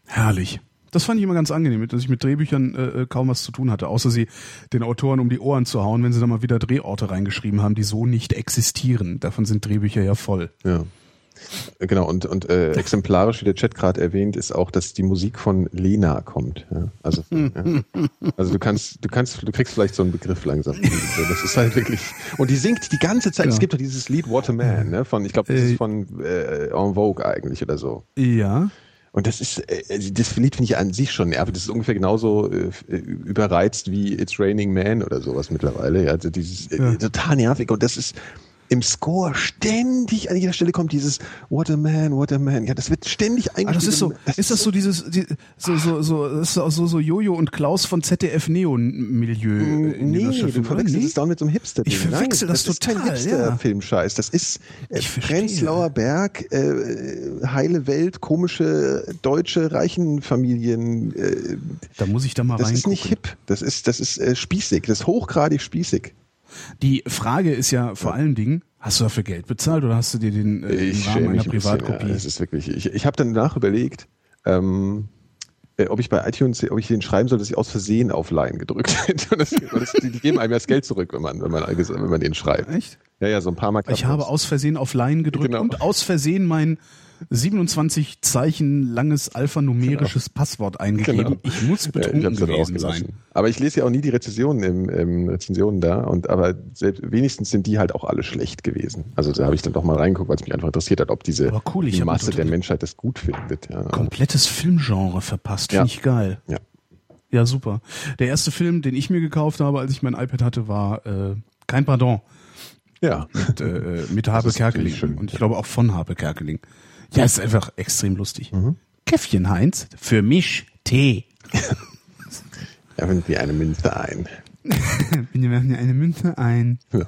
Herrlich. Das fand ich immer ganz angenehm, dass ich mit Drehbüchern äh, kaum was zu tun hatte, außer sie den Autoren um die Ohren zu hauen, wenn sie da mal wieder Drehorte reingeschrieben haben, die so nicht existieren. Davon sind Drehbücher ja voll. Ja. Genau, und, und äh, exemplarisch, wie der Chat gerade erwähnt, ist auch, dass die Musik von Lena kommt. Ja? Also, ja. also du kannst, du kannst, du kriegst vielleicht so einen Begriff langsam. Das ist halt wirklich. Und die singt die ganze Zeit. Genau. Es gibt doch dieses Lied Waterman, ne? Von, ich glaube, das Äh, ist von äh, En Vogue eigentlich oder so. Ja. Und das ist, äh, das Lied finde ich an sich schon nervig. Das ist ungefähr genauso äh, überreizt wie It's Raining Man oder sowas mittlerweile. Ja, also dieses äh, Ja. total nervig. Und das ist im Score ständig an jeder Stelle kommt dieses What a Man, What a Man. Ja, das wird ständig Ah, das ist so, ist das so dieses, die, so, so, so, das auch so, so Jojo und Klaus von ZDF Neo-Milieu. in dieser Nee, du verwechselst es down mit so einem hipster Ich verwechsel Nein, das ist kein total, Hipster-Filmscheiß. Das ist äh. Prenzlauer Berg, äh, heile Welt, komische deutsche Reichenfamilien. Äh, Da muss ich da mal das reingucken. ist nicht hip. Das ist, das ist äh, spießig. Das ist hochgradig spießig. Die Frage ist ja vor allen Dingen, hast du dafür Geld bezahlt oder hast du dir den äh, Ich Rahmen einer ein bisschen, Privatkopie? Ja, es ist wirklich. Ich, ich habe dann danach überlegt, ähm, äh, ob ich bei iTunes, ob ich den schreiben soll, dass ich aus Versehen auf Line gedrückt hätte. Und Das, das, die, die geben einem ja das Geld zurück, wenn man, wenn man, wenn man den schreibt. Echt? Ja, ja, so ein paar Mal. Ich habe aus Versehen auf Line gedrückt Genau. und aus Versehen mein 27 Zeichen langes alphanumerisches Passwort eingegeben. Genau. Ich muss Ja, ich betrunken dann gewesen sein. Aber ich lese ja auch nie die Rezensionen im, im Rezensionen da und aber selbst, wenigstens sind die halt auch alle schlecht gewesen. Also da habe ich dann doch mal reingeguckt, weil es mich einfach interessiert hat, ob diese cool, ich die Masse der Menschheit das gut findet. Ja. Komplettes Filmgenre verpasst, Ja. finde ich geil. Ja. Ja, super. Der erste Film, den ich mir gekauft habe, als ich mein iPad hatte, war äh, Kein Pardon ja. mit, äh, mit Habe Kerkeling. Und ich glaube auch von Habe Kerkeling. Ja, ist einfach extrem lustig. Mhm. Käffchen, Heinz, für mich Tee. Ja, findet eine Münze ein. Wir machen hier eine Münze ein. Ja.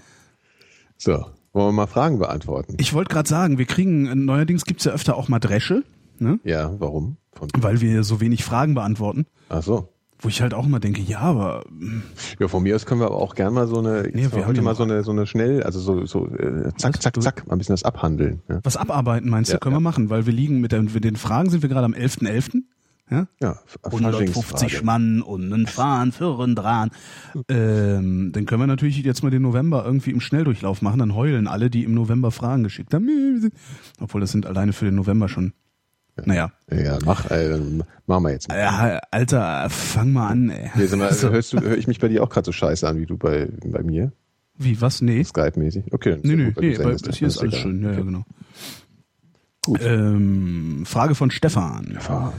So, wollen wir mal Fragen beantworten? Ich wollte gerade sagen, wir kriegen, neuerdings gibt's ja öfter auch mal Dresche, ne? Ja, warum? Von, weil wir so wenig Fragen beantworten. ach so. Wo ich halt auch immer denke, ja, aber Ja, von mir aus können wir aber auch gern mal so eine, Nee, wir heute mal so eine, so eine schnell, also so, so äh, zack, Was? zack, zack, mal ein bisschen das abhandeln. Ja, was abarbeiten meinst du, Ja, können wir ja. machen, weil wir liegen mit, der, mit den Fragen sind wir gerade am 11.11. Ja? ja 150 Faschingsfrage. Mann und ein Fahren für einen Dran. Ähm, dann können wir natürlich jetzt mal den November irgendwie im Schnelldurchlauf machen. Dann heulen alle, die im November Fragen geschickt haben. Obwohl das sind alleine für den November schon. Naja. Ja, mach, äh, machen wir jetzt mal. Ja, Alter, fang mal an, ey. Sag mal, Also, hörst du, höre ich mich bei dir auch gerade so scheiße an wie du bei, bei mir? wie, was? Nee. Skype-mäßig? Okay. Nee, ja nee, gut, nee, weil sendest, hier ist alles egal. schön. Ja, ja, Okay. genau. Gut. Ähm, Frage von Stefan. Ja.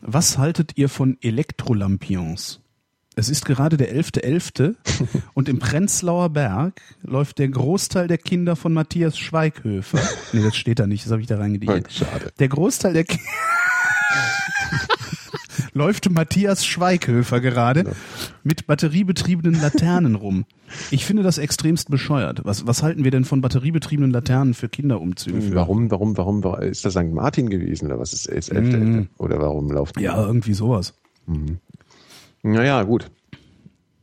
Was haltet ihr von Elektrolampions? Es ist gerade der 11.11. und im Prenzlauer Berg läuft der Großteil der Kinder von Matthias Schweighöfer. Nee, das steht da nicht, das habe ich da reingedichtet. Schade. Der Großteil der Kinder läuft Matthias Schweighöfer gerade mit batteriebetriebenen Laternen rum. Ich finde das extremst bescheuert. Was, was halten wir denn von batteriebetriebenen Laternen für Kinderumzüge? Für? Warum, warum, warum, warum, ist das St. Martin gewesen oder was ist, ist elfte, elfte? Oder warum laufen? Mhm. Ja, irgendwie sowas. Naja, gut.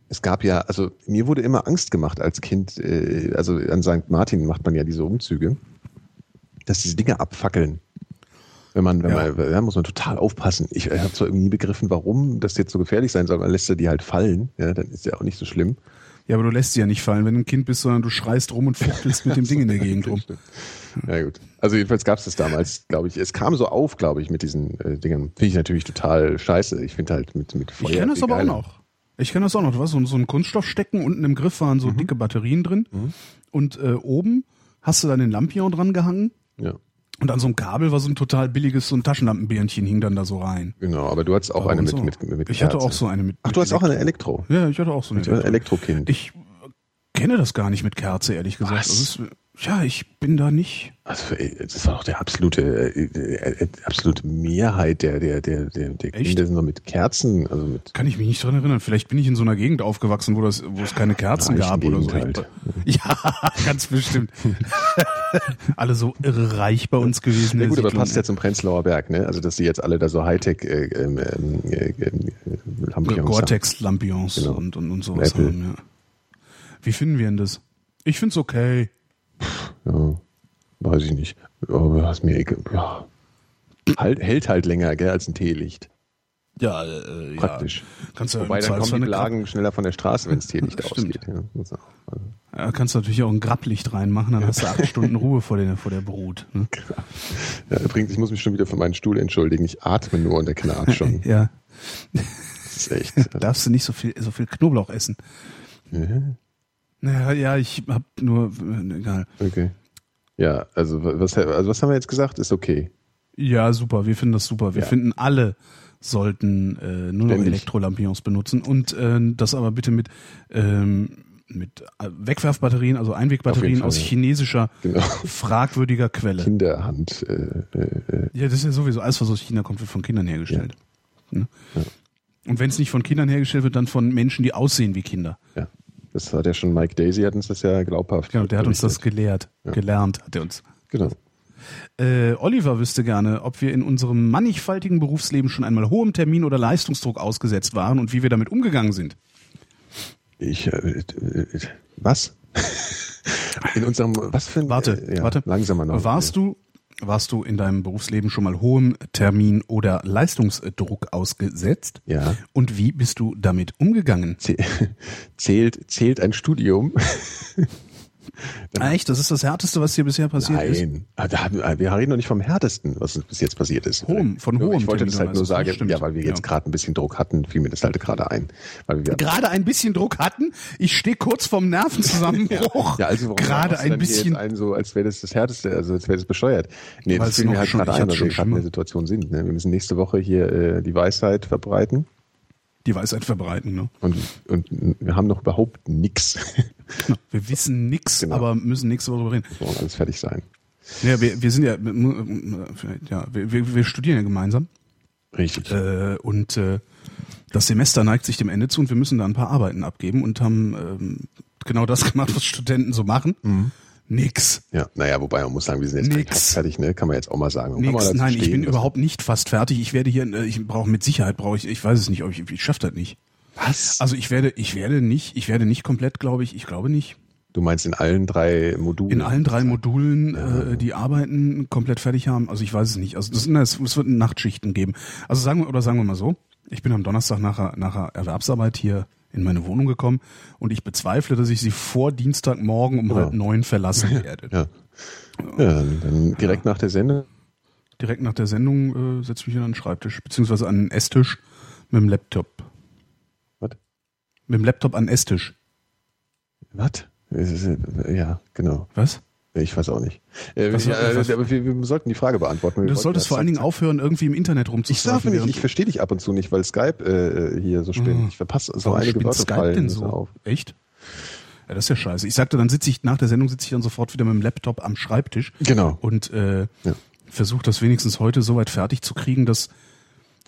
Es gab ja, also mir wurde immer Angst gemacht als Kind, äh, also an St. Martin macht man ja diese Umzüge, dass diese Dinge abfackeln. Wenn man, wenn Ja. man, da muss man total aufpassen. Ich habe zwar irgendwie nie begriffen, warum das jetzt so gefährlich sein soll, man lässt ja die halt fallen, ja, dann ist ja auch nicht so schlimm. Ja, aber du lässt sie ja nicht fallen, wenn du ein Kind bist, sondern du schreist rum und fuchtelst mit dem Ding in der Gegend rum. Ja gut. Also jedenfalls gab es das damals, glaube ich. Es kam so auf, glaube ich, mit diesen äh, Dingen. Finde ich natürlich total scheiße. Ich finde halt mit, mit Feuer. Ich kenne das aber auch noch. Ich kenne das auch noch. Du hast so, so ein Kunststoffstecken, unten im Griff waren Mhm. so dicke Batterien drin und äh, oben hast du dann den Lampion dran gehangen Ja, und an so einem Kabel war so ein total billiges, so ein Taschenlampenbirnchen hing dann da so rein. genau. Aber du hattest auch Aber eine mit, so. mit, mit Ich hatte Kerze. auch so eine mit. Ach, mit du hast auch eine Elektro. Ja, ich hatte auch so eine Ich ein Elektrokind. Ich kenne das gar nicht mit Kerze, ehrlich gesagt. Was? Das ist, ja, ich bin da nicht. Also ey, das war doch der absolute, äh, äh, äh, absolute Mehrheit der, der, der, der, der? Kinder sind noch mit Kerzen, also mit Kann ich mich nicht dran erinnern. Vielleicht bin ich in so einer Gegend aufgewachsen, wo, das, wo es keine Kerzen gab oder so. Halt. Ja, ganz bestimmt. alle so irre reich bei uns gewesen. Ja gut, aber passt ja zum Prenzlauer Berg, ne? Also dass sie jetzt alle da so Hightech äh, ähm, ähm, äh, äh, Lampions haben. Gore-Tex-Lampions Genau. und, und, und sowas Apple. haben, ja. Wie finden wir denn das? Ich find's okay. Ja, weiß ich nicht. Aber das ist mir. Ja. Halt, hält halt länger, gell, als ein Teelicht. Ja, äh, Praktisch. Ja. Kannst du Wobei dann kommen die eine Blagen schneller von der Straße, wenn das Teelicht ausgeht. Ja, also, ja, kannst du natürlich auch ein Grapplicht reinmachen, dann hast du acht Stunden Ruhe vor der, vor der Brut. Ne? ja, übrigens, ich muss mich schon wieder für meinen Stuhl entschuldigen. Ich atme nur und der knarrt schon. Ja, Das ist echt. da darfst du nicht so viel, so viel Knoblauch essen. Ja, Naja, ja, ich hab nur, äh, egal. okay. Ja, also was, also was haben wir jetzt gesagt? Ist okay. Ja, super. Wir finden das super. Wir Ja. finden alle sollten äh, nur noch. Elektrolampions benutzen und äh, das aber bitte mit ähm, mit äh, Wegwerfbatterien, also Einwegbatterien Fall, aus ja. chinesischer Genau. fragwürdiger Quelle. Kinderhand. Äh, äh, Ja, das ist ja sowieso alles, was aus China kommt, wird von Kindern hergestellt. Ne? Ja. Und wenn es nicht von Kindern hergestellt wird, dann von Menschen, die aussehen wie Kinder. ja. Das hat ja schon Mike Daisy, hat uns das ja glaubhaft. Genau, der hat uns das gelehrt, Ja. gelernt, hat er uns. Genau. Äh, Oliver wüsste gerne, ob wir in unserem mannigfaltigen Berufsleben schon einmal hohem Termin- oder Leistungsdruck ausgesetzt waren und wie wir damit umgegangen sind. Ich, äh, äh, was? In unserem, was für ein, Warte, äh, ja, warte. Langsamer noch. Warst du, warst du in deinem Berufsleben schon mal hohem Termin- oder Leistungsdruck ausgesetzt? Ja. Und wie bist du damit umgegangen? Zäh- Zählt, zählt ein Studium? Echt? Das ist das Härteste, was dir bisher passiert ist? Nein. Ah, wir reden noch nicht vom Härtesten, was uns bis jetzt passiert ist. Hohem, von hohem Ich wollte das halt nur Leistung. sagen, ja, weil wir jetzt Ja. gerade ein bisschen Druck hatten, fiel mir das halt gerade ein. Weil wir, Gerade ein bisschen Druck hatten. Ich stehe kurz vorm Nervenzusammenbruch. ja, also gerade ein hier bisschen. Jetzt ein, so, als wäre das das Härteste, also als wäre das bescheuert. Nee, Weil das fiel mir halt gerade ein, schon wir gerade in der Situation sind. Ne? Wir müssen nächste Woche hier äh, die Weisheit verbreiten Die Weisheit verbreiten, ne? und, und wir haben noch überhaupt nix. Genau. Wir wissen nix, Genau. aber müssen Woche darüber reden. Muss morgen alles fertig sein. Ja, wir, wir sind ja, ja, wir, wir, wir studieren ja gemeinsam. Richtig. Äh, und äh, das Semester neigt sich dem Ende zu und wir müssen da ein paar Arbeiten abgeben und haben ähm, genau das gemacht, was Studenten so machen. Mhm. Nix. Ja, naja, wobei man muss sagen, wir sind jetzt Nix. fast fertig, ne? Kann man jetzt auch mal sagen. Nix. Nein, ich bin überhaupt nicht fast fertig. Ich werde hier, äh, ich brauche mit Sicherheit brauche ich, ich weiß es nicht, ob ich, ich schaffe das nicht. Was? Also ich werde, ich werde nicht, ich werde nicht komplett, glaube ich, ich glaube nicht. Du meinst in allen drei Modulen? In allen drei Modulen äh, die Arbeiten komplett fertig haben. Also ich weiß es nicht. Also das, es es wird Nachtschichten geben. Also sagen wir oder sagen wir mal so: Ich bin am Donnerstag nachher nachher Erwerbsarbeit hier in meine Wohnung gekommen und ich bezweifle, dass ich sie vor Dienstagmorgen um Ja. halb neun verlassen werde. Ja. Ja, dann, direkt nach der Sendung. Direkt nach der Sendung äh, setze ich mich an den Schreibtisch beziehungsweise an den Esstisch mit dem Laptop. Was? Mit dem Laptop an den Esstisch. Was? Äh, Ja, genau. Was? Ich weiß auch nicht. Äh, Was- ja, äh, was- aber wir, wir sollten die Frage beantworten. Wir Du solltest vor allen Dingen aufhören, irgendwie im Internet. Ich rumzusurfen. während- ich verstehe dich ab und zu nicht, weil Skype äh, hier so spinnt. Mhm. Ich verpasse so Warum einige Wörter Skype fallen denn so? auf. Echt? Ja, das ist ja scheiße. Ich sagte, dann sitze ich nach der Sendung sitze ich dann sofort wieder mit dem Laptop am Schreibtisch Genau. und äh, Ja. versuche das wenigstens heute so weit fertig zu kriegen, dass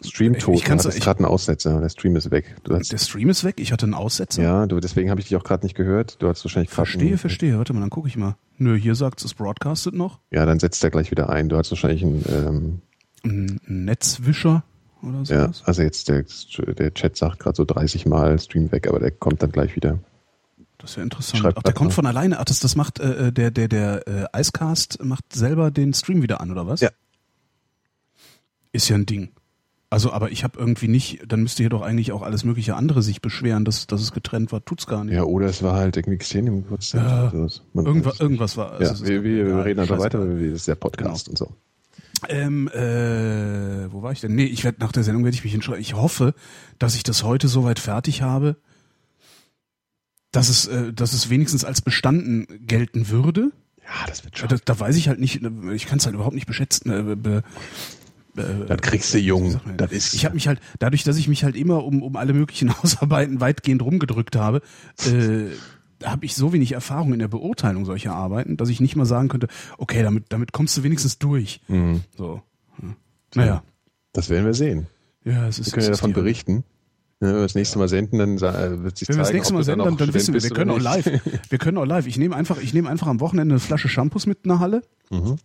Stream Ich tot. Du kann's- hattest ich- gerade einen Aussetzer. Der Stream ist weg. Hast, der Stream ist weg. Ich hatte einen Aussetzer. ja, du, deswegen habe ich dich auch gerade nicht gehört. Du hast wahrscheinlich gerade Verstehe, einen- verstehe. Warte mal, dann gucke ich mal. Nö, hier sagt es, es broadcastet noch. Ja, dann setzt er gleich wieder ein. Du hast wahrscheinlich einen, ähm, Ein Netzwischer oder ja, sowas. also jetzt der, der Chat sagt gerade so 30 Mal Stream weg, aber der kommt dann gleich wieder. Das ist ja interessant. Schreibt Ach, der kommt mal. von alleine. Ach, das, das macht äh, der, der, der äh, Icecast macht selber den Stream wieder an, oder was? Ja. Ist ja ein Ding. Also, aber ich habe irgendwie nicht, dann müsste hier doch eigentlich auch alles mögliche andere sich beschweren, dass, dass es getrennt war. Tut's gar nicht. Ja, oder es war halt irgendwie Xenium im Geburtstag. Ja. Man Irgendwas, irgendwas war. Ja, es ist- wir, wir ja, reden scheißegal. weiter, weil wir- das ist der Podcast und so. Ähm, äh, wo war ich denn? Nee, ich werde nach der Sendung werde ich mich entscheiden. Ich hoffe, dass ich das heute soweit fertig habe, dass es, äh, dass es wenigstens als bestanden gelten würde. Ja, das wird schon. Da, da weiß ich halt nicht, ich kann es halt überhaupt nicht beschätzen. Äh, be, be, Das kriegst du wie jung. Das ist. ich habe mich halt, dadurch, dass ich mich halt immer um, um alle möglichen Hausarbeiten weitgehend rumgedrückt habe, äh, habe ich so wenig Erfahrung in der Beurteilung solcher Arbeiten, dass ich nicht mal sagen könnte, okay, damit, damit kommst du wenigstens durch. Mhm. So. Hm. Naja. Das werden wir sehen. Ja, es ist. Wir können ja davon berichten. Ja, wenn wir das nächste Mal senden, dann sa- wird sich Wenn wir das nächste Mal senden, dann, dann wissen wir, wir können auch live. Wir können auch live. Ich nehme einfach, ich nehme einfach am Wochenende eine Flasche Shampoos mit in der Halle. Mhm.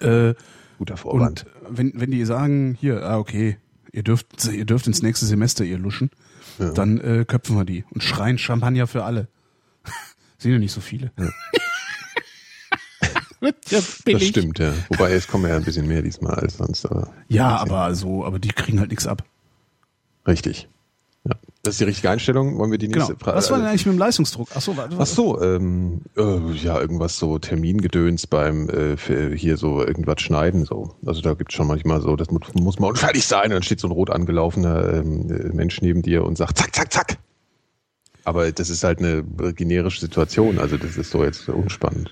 Äh, Guter Vorwand. und wenn, wenn die sagen, hier, ah, okay, ihr dürft, ihr dürft ins nächste Semester ihr luschen, Ja. dann äh, köpfen wir die und schreien Champagner für alle. Sind ja nicht so viele. ja, das billig. stimmt, ja. Wobei, es kommen ja ein bisschen mehr diesmal als sonst, aber Ja, aber so, aber die kriegen halt nichts ab. richtig. Das ist die richtige Einstellung. Wollen wir die Genau. nächste Frage? Was war denn eigentlich mit dem Leistungsdruck? Ach so, warte, Ach so, ähm, äh, ja, irgendwas so Termingedöns beim äh, hier so irgendwas schneiden so. Also da gibt's schon manchmal so, das mu- muss mal fertig sein. Und dann steht so ein rot angelaufener ähm, äh, Mensch neben dir und sagt zack, zack, zack. Aber das ist halt eine generische Situation. Also das ist so jetzt unspannend.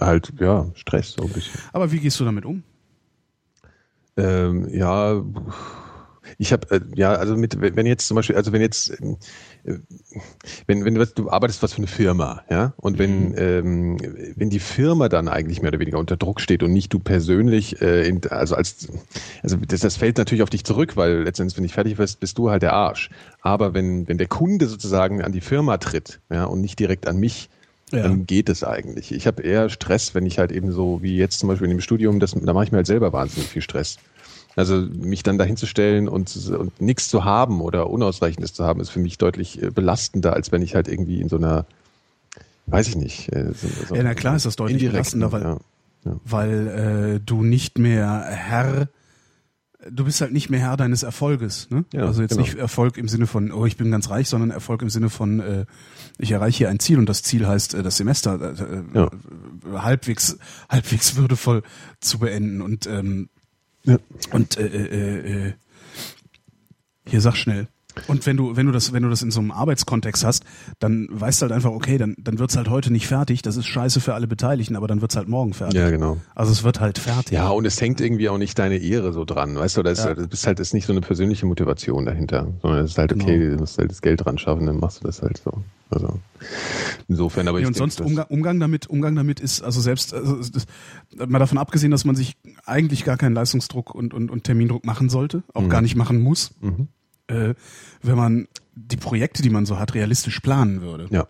Halt, ja, Stress so ein bisschen. Aber wie gehst du damit um? Ähm, ja, ich habe, äh, ja, also mit, wenn jetzt zum Beispiel, also wenn jetzt, ähm, äh, wenn, wenn du, du arbeitest was für eine Firma, ja, und wenn, mhm. ähm, wenn die Firma dann eigentlich mehr oder weniger unter Druck steht und nicht du persönlich, äh, in, also als, also das, das fällt natürlich auf dich zurück, weil letztendlich, wenn ich fertig bist, bist du halt der Arsch. Aber wenn, wenn der Kunde sozusagen an die Firma tritt, ja, und nicht direkt an mich, ja. dann geht es eigentlich. Ich habe eher Stress, wenn ich halt eben so, wie jetzt zum Beispiel in dem Studium, das, da mache ich mir halt selber wahnsinnig viel Stress. Also mich dann dahinzustellen und, und nichts zu haben oder Unausreichendes zu haben, ist für mich deutlich äh, belastender, als wenn ich halt irgendwie in so einer, weiß ich nicht. Äh, so, ja, na klar ist das deutlich belastender, weil, ja, ja. weil äh, du nicht mehr Herr du bist halt nicht mehr Herr deines Erfolges. Ne? Ja, also jetzt genau. nicht Erfolg im Sinne von, oh, ich bin ganz reich, sondern Erfolg im Sinne von, äh, ich erreiche hier ein Ziel und das Ziel heißt, äh, das Semester äh, ja. halbwegs, halbwegs würdevoll zu beenden. Und ähm, ja. Und äh, äh, äh, hier sag schnell. Und wenn du, wenn du das, wenn du das in so einem Arbeitskontext hast, dann weißt du halt einfach, okay, dann, dann wird's halt heute nicht fertig. Das ist scheiße für alle Beteiligten, aber dann wird's halt morgen fertig. Ja, genau. Also es wird halt fertig. Ja, und es hängt irgendwie auch nicht deine Ehre so dran, weißt du, das, ja. ist, das halt, ist nicht so eine persönliche Motivation dahinter, sondern es ist halt, okay, genau. du musst halt das Geld dran schaffen, dann machst du das halt so. Also insofern, aber ja, ich und sonst Umgang, Umgang damit, Umgang damit ist also selbst also das, mal davon abgesehen, dass man sich eigentlich gar keinen Leistungsdruck und und, und Termindruck machen sollte, auch mhm. gar nicht machen muss, mhm. Äh, wenn man die Projekte, die man so hat, realistisch planen würde. Ja.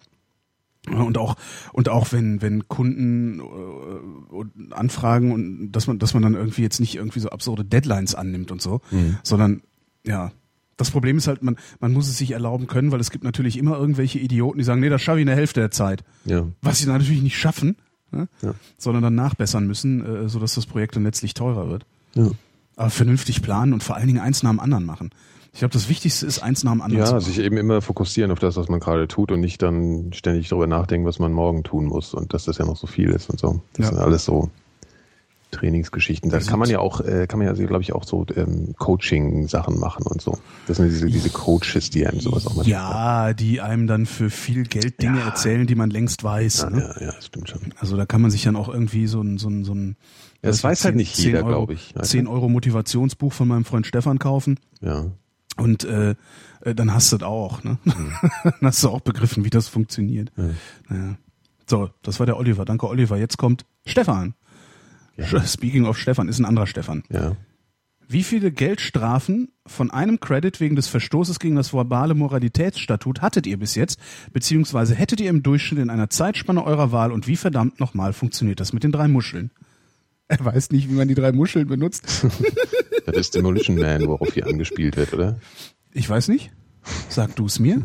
Und auch und auch wenn wenn Kunden äh, anfragen und dass man dass man dann irgendwie jetzt nicht irgendwie so absurde Deadlines annimmt und so, mhm. sondern ja das Problem ist halt, man, man muss es sich erlauben können, weil es gibt natürlich immer irgendwelche Idioten, die sagen, nee, das schaffe ich in der Hälfte der Zeit. Ja. Was sie natürlich nicht schaffen, ne? ja. sondern dann nachbessern müssen, äh, sodass das Projekt dann letztlich teurer wird. Ja. Aber vernünftig planen und vor allen Dingen eins nach dem anderen machen. Ich glaube, das Wichtigste ist, eins nach dem anderen ja, zu machen. sich eben immer fokussieren auf das, was man gerade tut und nicht dann ständig darüber nachdenken, was man morgen tun muss und dass das ja noch so viel ist und so. Das ja. sind alles so Trainingsgeschichten. Da kann man ja auch, äh, kann man ja, glaube ich, auch so ähm, Coaching-Sachen machen und so. Das sind diese, diese Coaches, die einem sowas auch mal Ja, die einem dann für viel Geld Dinge ja. erzählen, die man längst weiß. Ja, ne? ja, ja, das stimmt schon. Also da kann man sich dann auch irgendwie so ein, so ein, so ein ja, das weiß 10, halt nicht jeder, glaube ich. 10 Euro Motivationsbuch von meinem Freund Stefan kaufen. Ja. Und äh, äh dann hast du das auch, ne? Mhm. dann hast du auch begriffen, wie das funktioniert. Ja. Naja. So, das war der Oliver. Danke, Oliver. Jetzt kommt Stefan. Ja. Speaking of Stefan, ist ein anderer Stefan. Ja. Wie viele Geldstrafen von einem Credit wegen des Verstoßes gegen das verbale Moralitätsstatut hattet ihr bis jetzt, beziehungsweise hättet ihr im Durchschnitt in einer Zeitspanne eurer Wahl und wie verdammt nochmal funktioniert das mit den drei Muscheln? Er weiß nicht, wie man die drei Muscheln benutzt. das ist Demolition Man, worauf hier angespielt wird, oder? Ich weiß nicht. Sag du es mir.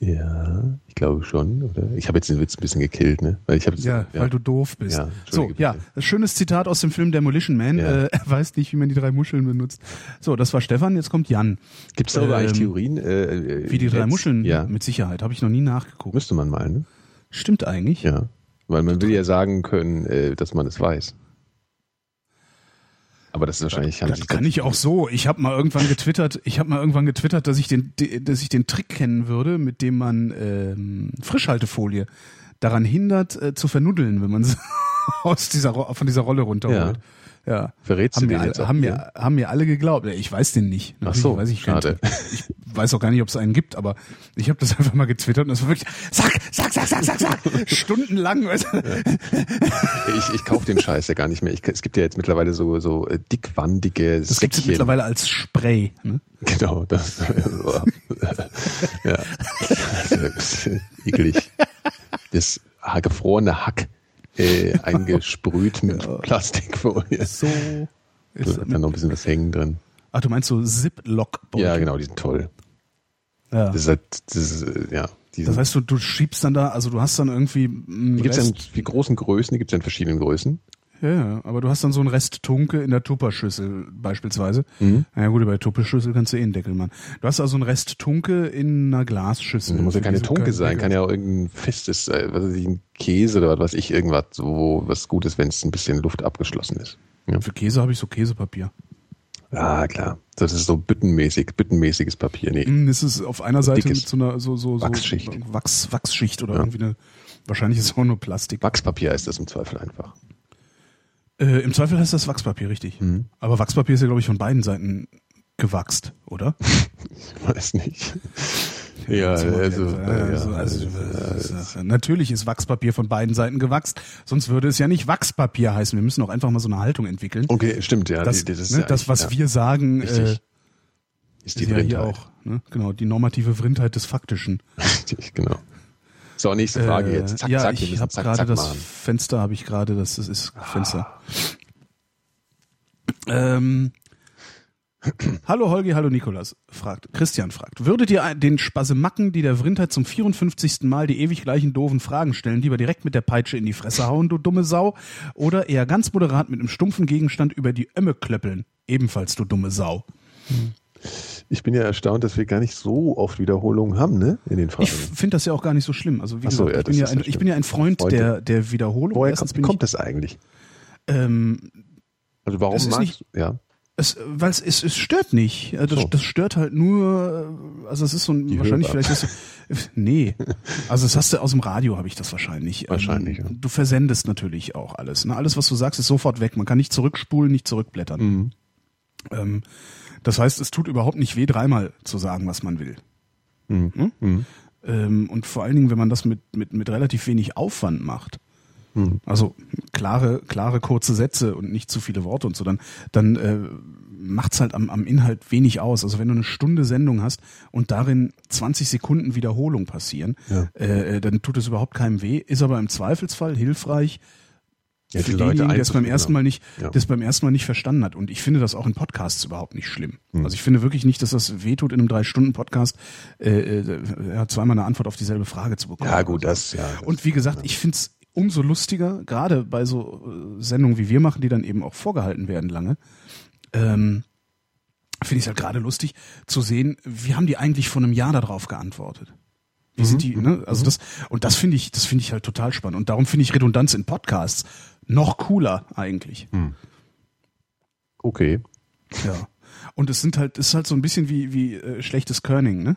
Ja, ich glaube schon, oder? Ich habe jetzt den Witz ein bisschen gekillt, ne? Weil ich hab, ja, ja, weil du doof bist. Ja, so, ja, schönes Zitat aus dem Film Demolition Man. Ja. Äh, er weiß nicht, wie man die drei Muscheln benutzt. So, das war Stefan, jetzt kommt Jan. Gibt es darüber ähm, eigentlich Theorien? Äh, äh, wie die drei jetzt? Muscheln? Ja. Mit Sicherheit. Habe ich noch nie nachgeguckt. Müsste man mal, ne? Stimmt eigentlich. Ja. Weil man will ja sagen können, äh, dass man es weiß. Aber das ist wahrscheinlich das, das kann ich auch so. Ich habe mal irgendwann getwittert, ich habe mal irgendwann getwittert, dass ich den dass ich den Trick kennen würde, mit dem man ähm, Frischhaltefolie daran hindert äh, zu vernuddeln, wenn man sie aus dieser von dieser Rolle runterholt. Ja. Ja. Verrätst haben du den jetzt haben mir, haben mir alle geglaubt. Ich weiß den nicht. Ach so, weiß ich schade. Ich weiß auch gar nicht, ob es einen gibt, aber ich habe das einfach mal getwittert und das war wirklich, sag, sag, sag, sag, sag, sag, stundenlang. Ja. Ich, ich kaufe den Scheiß ja gar nicht mehr. Ich, es gibt ja jetzt mittlerweile so, so äh, dickwandige Das gibt es mittlerweile als Spray. Ne? Genau, das, ja, das ist eklig. Das gefrorene Hack äh, eingesprüht mit ja. Plastikfolie. So ist da dann noch ein bisschen was hängen drin. Ach, du meinst so Ziplock? -Beutel. Ja, genau, die sind toll. Ja. Das ist halt, das ist, äh, ja. Das heißt, du, du schiebst dann da, also du hast dann irgendwie. Die gibt es in großen Größen, die gibt es in verschiedenen Größen. Ja, aber du hast dann so einen Rest Tunke in der Tupperschüssel beispielsweise. Mhm. Na ja gut, bei Tupperschüssel kannst du eh einen Deckel machen. Du hast also einen Rest Tunke in einer Glasschüssel. Das muss ja keine Tunke sein, Deckel. kann ja auch irgendein festes, äh, was weiß ich, ein Käse oder was weiß ich, irgendwas, so was Gutes, wenn es ein bisschen Luft abgeschlossen ist. Ja. Für Käse habe ich so Käsepapier. Ja, klar. Das ist so büttenmäßig, büttenmäßiges Papier. Nee. Mm, das ist auf einer Seite Dickes mit so einer so, so, so Wachsschicht. Wachs, Wachsschicht oder ja. irgendwie eine, wahrscheinlich ist es auch nur Plastik. Wachspapier ist das im Zweifel einfach. Äh, Im Zweifel heißt das Wachspapier, richtig. Mhm. Aber Wachspapier ist ja, glaube ich, von beiden Seiten gewachst, oder? Ich weiß nicht. Ja, also, natürlich ist Wachspapier von beiden Seiten gewachst, sonst würde es ja nicht Wachspapier heißen. Wir müssen auch einfach mal so eine Haltung entwickeln. Okay, stimmt, ja. das, die- ist ne, ja das, was ja, wir sagen, äh, ist die ist ja hier Blindheit. auch, ne? genau, die normative Vrindheit des Faktischen. Richtig, genau. So, nächste Frage Äh, jetzt. Zack, ja, zack, ich habe gerade das machen. Fenster, habe ich gerade, das, das ist Fenster. Ähm, hallo Holgi, hallo Nikolas, fragt, Christian fragt, würdet ihr den Spasemacken, die der Vrindheit zum 54. Mal die ewig gleichen doofen Fragen stellen, lieber direkt mit der Peitsche in die Fresse hauen, du dumme Sau, oder eher ganz moderat mit einem stumpfen Gegenstand über die Ömme klöppeln, ebenfalls du dumme Sau? Ich bin ja erstaunt, dass wir gar nicht so oft Wiederholungen haben, ne? In den Fragen. Ich finde das ja auch gar nicht so schlimm. Also wie Ach so, gesagt, ja, ich, bin ja ein, ich bin ja ein Freund Freunde. der, der Wiederholung. Woher Erstens kommt, kommt ich, das eigentlich? ähm, Also warum magst du, ja? Es, weil es, es, es stört nicht. Äh, Das, So. das stört halt nur, äh, also es ist so ein, Die wahrscheinlich Hörer. vielleicht ist nee. Also das hast du aus dem Radio habe ich das wahrscheinlich. Wahrscheinlich, Ähm, ja. Du versendest natürlich auch alles. Ne? Alles, was du sagst, ist sofort weg. Man kann nicht zurückspulen, nicht zurückblättern. Mhm. Ähm, das heißt, es tut überhaupt nicht weh, dreimal zu sagen, was man will. Mhm. Hm? Mhm. Ähm, und vor allen Dingen, wenn man das mit, mit, mit relativ wenig Aufwand macht. Mhm. Also klare, klare, kurze Sätze und nicht zu viele Worte und so, dann, dann äh, macht's halt am, am Inhalt wenig aus. Also wenn du eine Stunde Sendung hast und darin 20 Sekunden Wiederholung passieren, Ja. äh, dann tut es überhaupt keinem weh, ist aber im Zweifelsfall hilfreich Ja, für denjenigen, der es beim ersten Mal nicht, Ja. es beim ersten Mal nicht verstanden hat. Und ich finde das auch in Podcasts überhaupt nicht schlimm. Hm. Also ich finde wirklich nicht, dass das wehtut, in einem drei-Stunden-Podcast äh, äh, ja, zweimal eine Antwort auf dieselbe Frage zu bekommen. Ja, gut, das, ja. Das, Und wie gesagt, ich find's umso lustiger, gerade bei so äh, Sendungen wie wir machen, die dann eben auch vorgehalten werden lange, ähm, finde ich es halt gerade lustig zu sehen, wie haben die eigentlich vor einem Jahr darauf geantwortet? Wie sind die, ne? Also das, und das finde ich, das finde ich halt total spannend. Und darum finde ich Redundanz in Podcasts noch cooler eigentlich. okay. Ja. Und es sind halt, es ist halt so ein bisschen wie, wie äh, schlechtes Kerning, ne?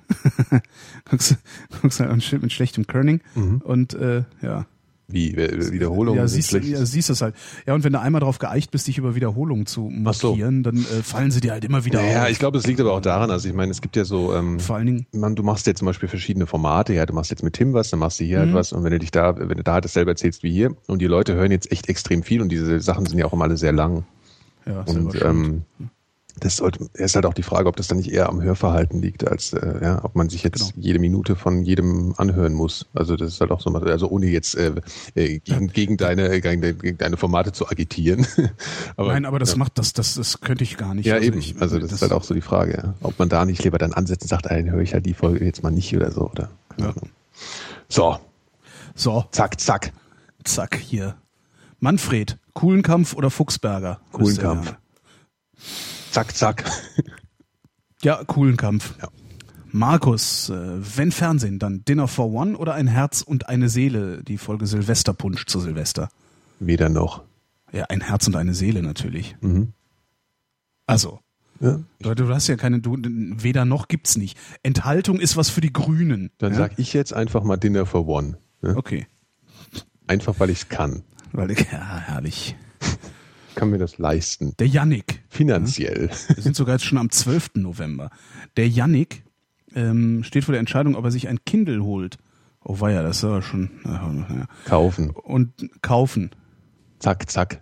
guckst, guckst halt an Schild mit schlechtem Kerning und äh, ja. Wie, äh, Wiederholungen Ja, siehst, du- schlecht. ja, siehst das halt. Ja, und wenn du einmal darauf geeicht bist, dich über Wiederholungen zu Ach so. markieren, dann äh, fallen sie dir halt immer wieder Ja, auf. ich glaube, es liegt aber auch daran, also ich meine, es gibt ja so, ähm, Vor allen Dingen, man, du machst jetzt zum Beispiel verschiedene Formate, ja, du machst jetzt mit Tim was, dann machst du hier Mhm. halt was und wenn du dich da, wenn du da halt dasselbe erzählst wie hier und die Leute hören jetzt echt extrem viel und diese Sachen sind ja auch immer alle sehr lang ja, und ähm, das sollte, ist halt auch die Frage, ob das dann nicht eher am Hörverhalten liegt, als äh, ja, ob man sich jetzt Genau. jede Minute von jedem anhören muss. Also das ist halt auch so, also ohne jetzt äh, äh, gegen, gegen deine gegen, de- gegen deine Formate zu agitieren. aber, Nein, aber das ja. macht, das, das, das könnte ich gar nicht. Ja, Also eben. ich- also das, ist halt auch so die Frage, ja. ob man da nicht lieber dann ansetzt und sagt, dann höre ich halt die Folge jetzt mal nicht oder so. Oder, Ja. So, So, zack, zack. zack, hier. Manfred, Kuhlenkampf oder Fuchsberger? Er Kuhlenkampf. Zack, zack. Ja, Kuhlenkampf. Ja. Markus, äh, wenn Fernsehen, dann Dinner for One oder ein Herz und eine Seele, die Folge Silvesterpunsch zu Silvester. Weder noch. Ja, ein Herz und eine Seele natürlich. Mhm. Also, Ja. du, du hast ja keine, du, weder noch gibt's nicht. Enthaltung ist was für die Grünen. Dann ja? sag ich jetzt einfach mal Dinner for One. Ne? Okay, Einfach weil ich es kann. weil, ja, herrlich. Kann mir das leisten. Der Yannick, Finanziell. wir sind sogar jetzt schon am 12. November. Der Yannick ähm, steht vor der Entscheidung, ob er sich ein Kindle holt. Oh weia, das ist aber schon. Ja. Kaufen. Und kaufen. Zack, zack.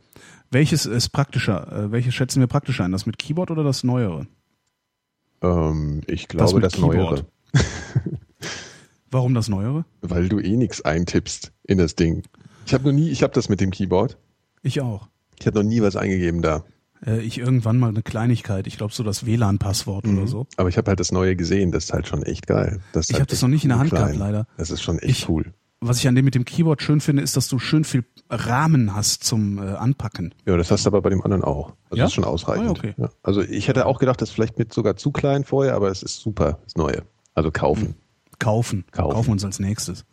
Welches ist praktischer? Äh, welches schätzen wir praktischer ein? Das mit Keyboard oder das Neuere? Ähm, ich glaube mit das, Neuere. Warum das Neuere? Weil du eh nichts eintippst in das Ding. Ich habe noch nie, ich habe das mit dem Keyboard. Ich auch. Ich habe noch nie was eingegeben da. Äh, ich irgendwann mal eine Kleinigkeit. Ich glaube so das WLAN-Passwort oder so. Aber ich habe halt das Neue gesehen. Das ist halt schon echt geil. Ich halt habe das noch nicht in der Hand klein. gehabt, leider. Das ist schon echt Ich- cool. Was ich an dem mit dem Keyboard schön finde, ist, dass du schön viel Rahmen hast zum äh, Anpacken. Ja, das hast du aber bei dem anderen auch. Also Ja? das ist schon ausreichend. Ah, okay. ja. Also ich hätte auch gedacht, das ist vielleicht mit sogar zu klein vorher, aber es ist super, das Neue. Also kaufen. Kaufen. Kaufen. Kaufen wir uns als nächstes.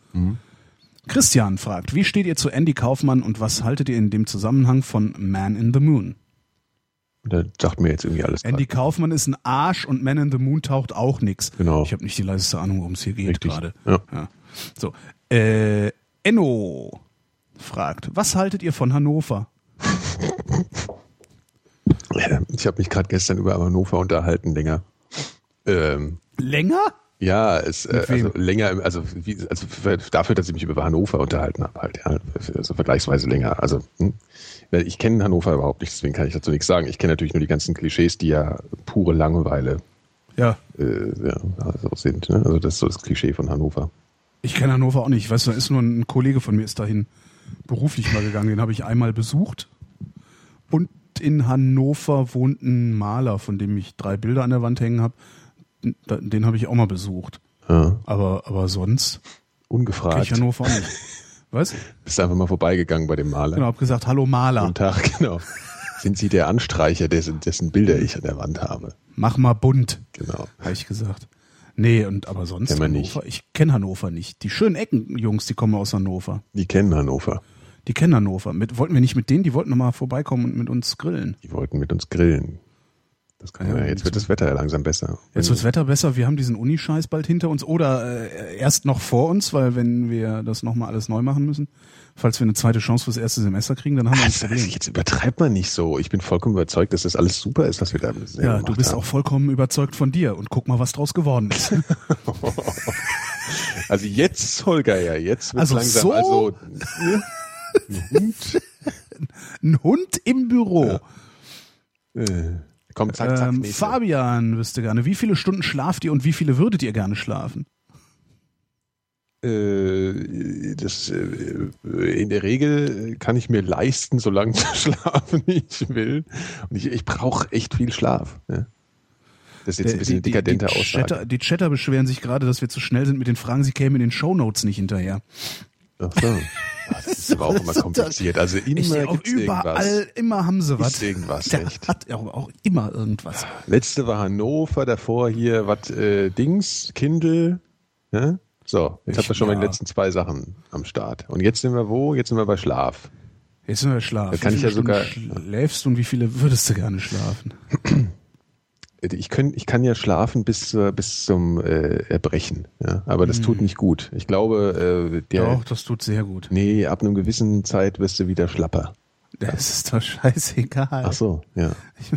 Christian fragt, wie steht ihr zu Andy Kaufmann und was haltet ihr in dem Zusammenhang von Man in the Moon? Da sagt mir jetzt irgendwie alles. Andy grad. Kaufmann ist ein Arsch und Man in the Moon taucht auch nix. Genau. Ich habe nicht die leiseste Ahnung, worum es hier geht gerade. Ja. Ja. So. Äh, Enno fragt, was haltet ihr von Hannover? Ich habe mich gerade gestern über Hannover unterhalten, länger. Ähm, Länger? Ja, es, äh, also länger, im- also, wie, also für, dafür, dass ich mich über Hannover unterhalten habe, halt, ja, also vergleichsweise länger. Also hm, ich kenne Hannover überhaupt nicht, deswegen kann ich dazu nichts sagen. Ich kenne natürlich nur die ganzen Klischees, die ja pure Langeweile Ja. äh, ja, also sind. Ne? Also das ist so das Klischee von Hannover. Ich kenne Hannover auch nicht. Ich weiß, da ist nur ein Kollege von mir ist dahin beruflich mal gegangen. Den habe ich einmal besucht. Und in Hannover wohnt ein Maler, von dem ich drei Bilder an der Wand hängen habe. Den habe ich auch mal besucht. Ja, Aber, aber sonst ungefragt. ich Hannover auch nicht. Was? Bist einfach mal vorbeigegangen bei dem Maler. Genau, hab gesagt, hallo Maler, Guten Tag, genau. Sind Sie der Anstreicher, dessen, dessen Bilder ich an der Wand habe? mach mal bunt, Genau. habe ich gesagt. Nee, und aber sonst wir nicht. Hannover, ich kenne Hannover nicht. Die schönen Eckenjungs, die kommen aus Hannover. Die kennen Hannover. Die kennen Hannover. Mit, wollten wir nicht mit denen, die wollten noch mal vorbeikommen und mit uns grillen. Die wollten mit uns grillen. Das kann Ja, ja, jetzt wird das Wetter ja langsam besser. Jetzt wird's Wetter besser, wir haben diesen Unischeiß bald hinter uns oder äh, erst noch vor uns, weil wenn wir das nochmal alles neu machen müssen, falls wir eine zweite Chance fürs erste Semester kriegen, dann haben wir ein also, Problem. jetzt übertreibt man nicht so. Ich bin vollkommen überzeugt, dass das alles super ist, was wir da Ja, gemacht du bist haben. auch vollkommen überzeugt von dir und guck mal, was draus geworden ist. Also jetzt, Holger, ja, jetzt wird Also langsam, so? also ein Hund. Ein Hund im Büro. Äh, komm, zack, zack, ähm. Fabian wüsste gerne, wie viele Stunden schlaft ihr und wie viele würdet ihr gerne schlafen? Äh, das, äh, in der Regel kann ich mir leisten, so lange zu schlafen, wie ich will. Und ich, ich brauche echt viel Schlaf. Ja. Das ist jetzt ein bisschen eine dekadente die, Aussage. Chatter, die Chatter beschweren sich gerade, dass wir zu schnell sind mit den Fragen, sie kämen in den Shownotes nicht hinterher. Ach so. Das ist aber auch immer kompliziert. Also immer Ich auch überall, irgendwas. immer haben sie was. Ist irgendwas, Der echt. hat auch, auch immer irgendwas. Letzte war Hannover, davor hier was äh, Dings, Kindle. Ja? So, jetzt Ich- habt ihr schon mal die ja. letzten zwei Sachen am Start. Und jetzt sind wir wo? Jetzt sind wir bei Schlaf. Jetzt sind wir schlafen. Da kann wie ich ja sogar- schläfst du und wie viele würdest du gerne schlafen? Ich, könnt, ich kann ja schlafen bis, bis zum äh, Erbrechen, ja? aber das tut nicht gut. Ich glaube, äh, der, Doch, das tut sehr gut. nee, ab einem gewissen Zeit wirst du wieder schlapper. Das ist doch scheißegal. Ach so, ja.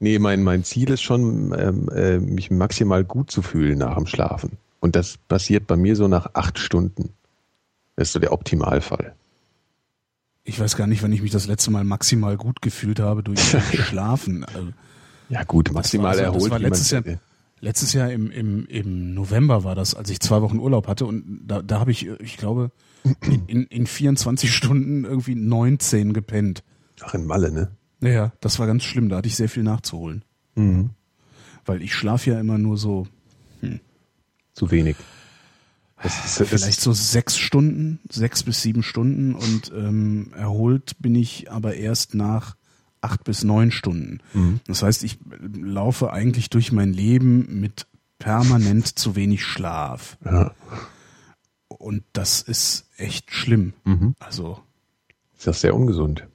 Nee, mein, mein Ziel ist schon, ähm, äh, mich maximal gut zu fühlen nach dem Schlafen. Und das passiert bei mir so nach acht Stunden. Das ist so der Optimalfall. Ich weiß gar nicht, wann ich mich das letzte Mal maximal gut gefühlt habe durch Schlafen. Also, Ja gut, maximal also, das erholt. war wie man- letztes Jahr- Letztes Jahr im, im, im November war das, als ich zwei Wochen Urlaub hatte und da, da habe ich, ich glaube, in, in, in 24 Stunden irgendwie 19 gepennt. Ach, in Malle, ne? Naja, das war ganz schlimm, da hatte ich sehr viel nachzuholen. Mhm. Weil ich schlafe ja immer nur so, Zu wenig. Das ist, das vielleicht so sechs Stunden, sechs bis sieben Stunden und ähm, erholt bin ich aber erst nach acht bis neun Stunden. Mhm. Das heißt, ich laufe eigentlich durch mein Leben mit permanent zu wenig Schlaf. ja, Und das ist echt schlimm. Mhm. Also, ist das sehr ungesund.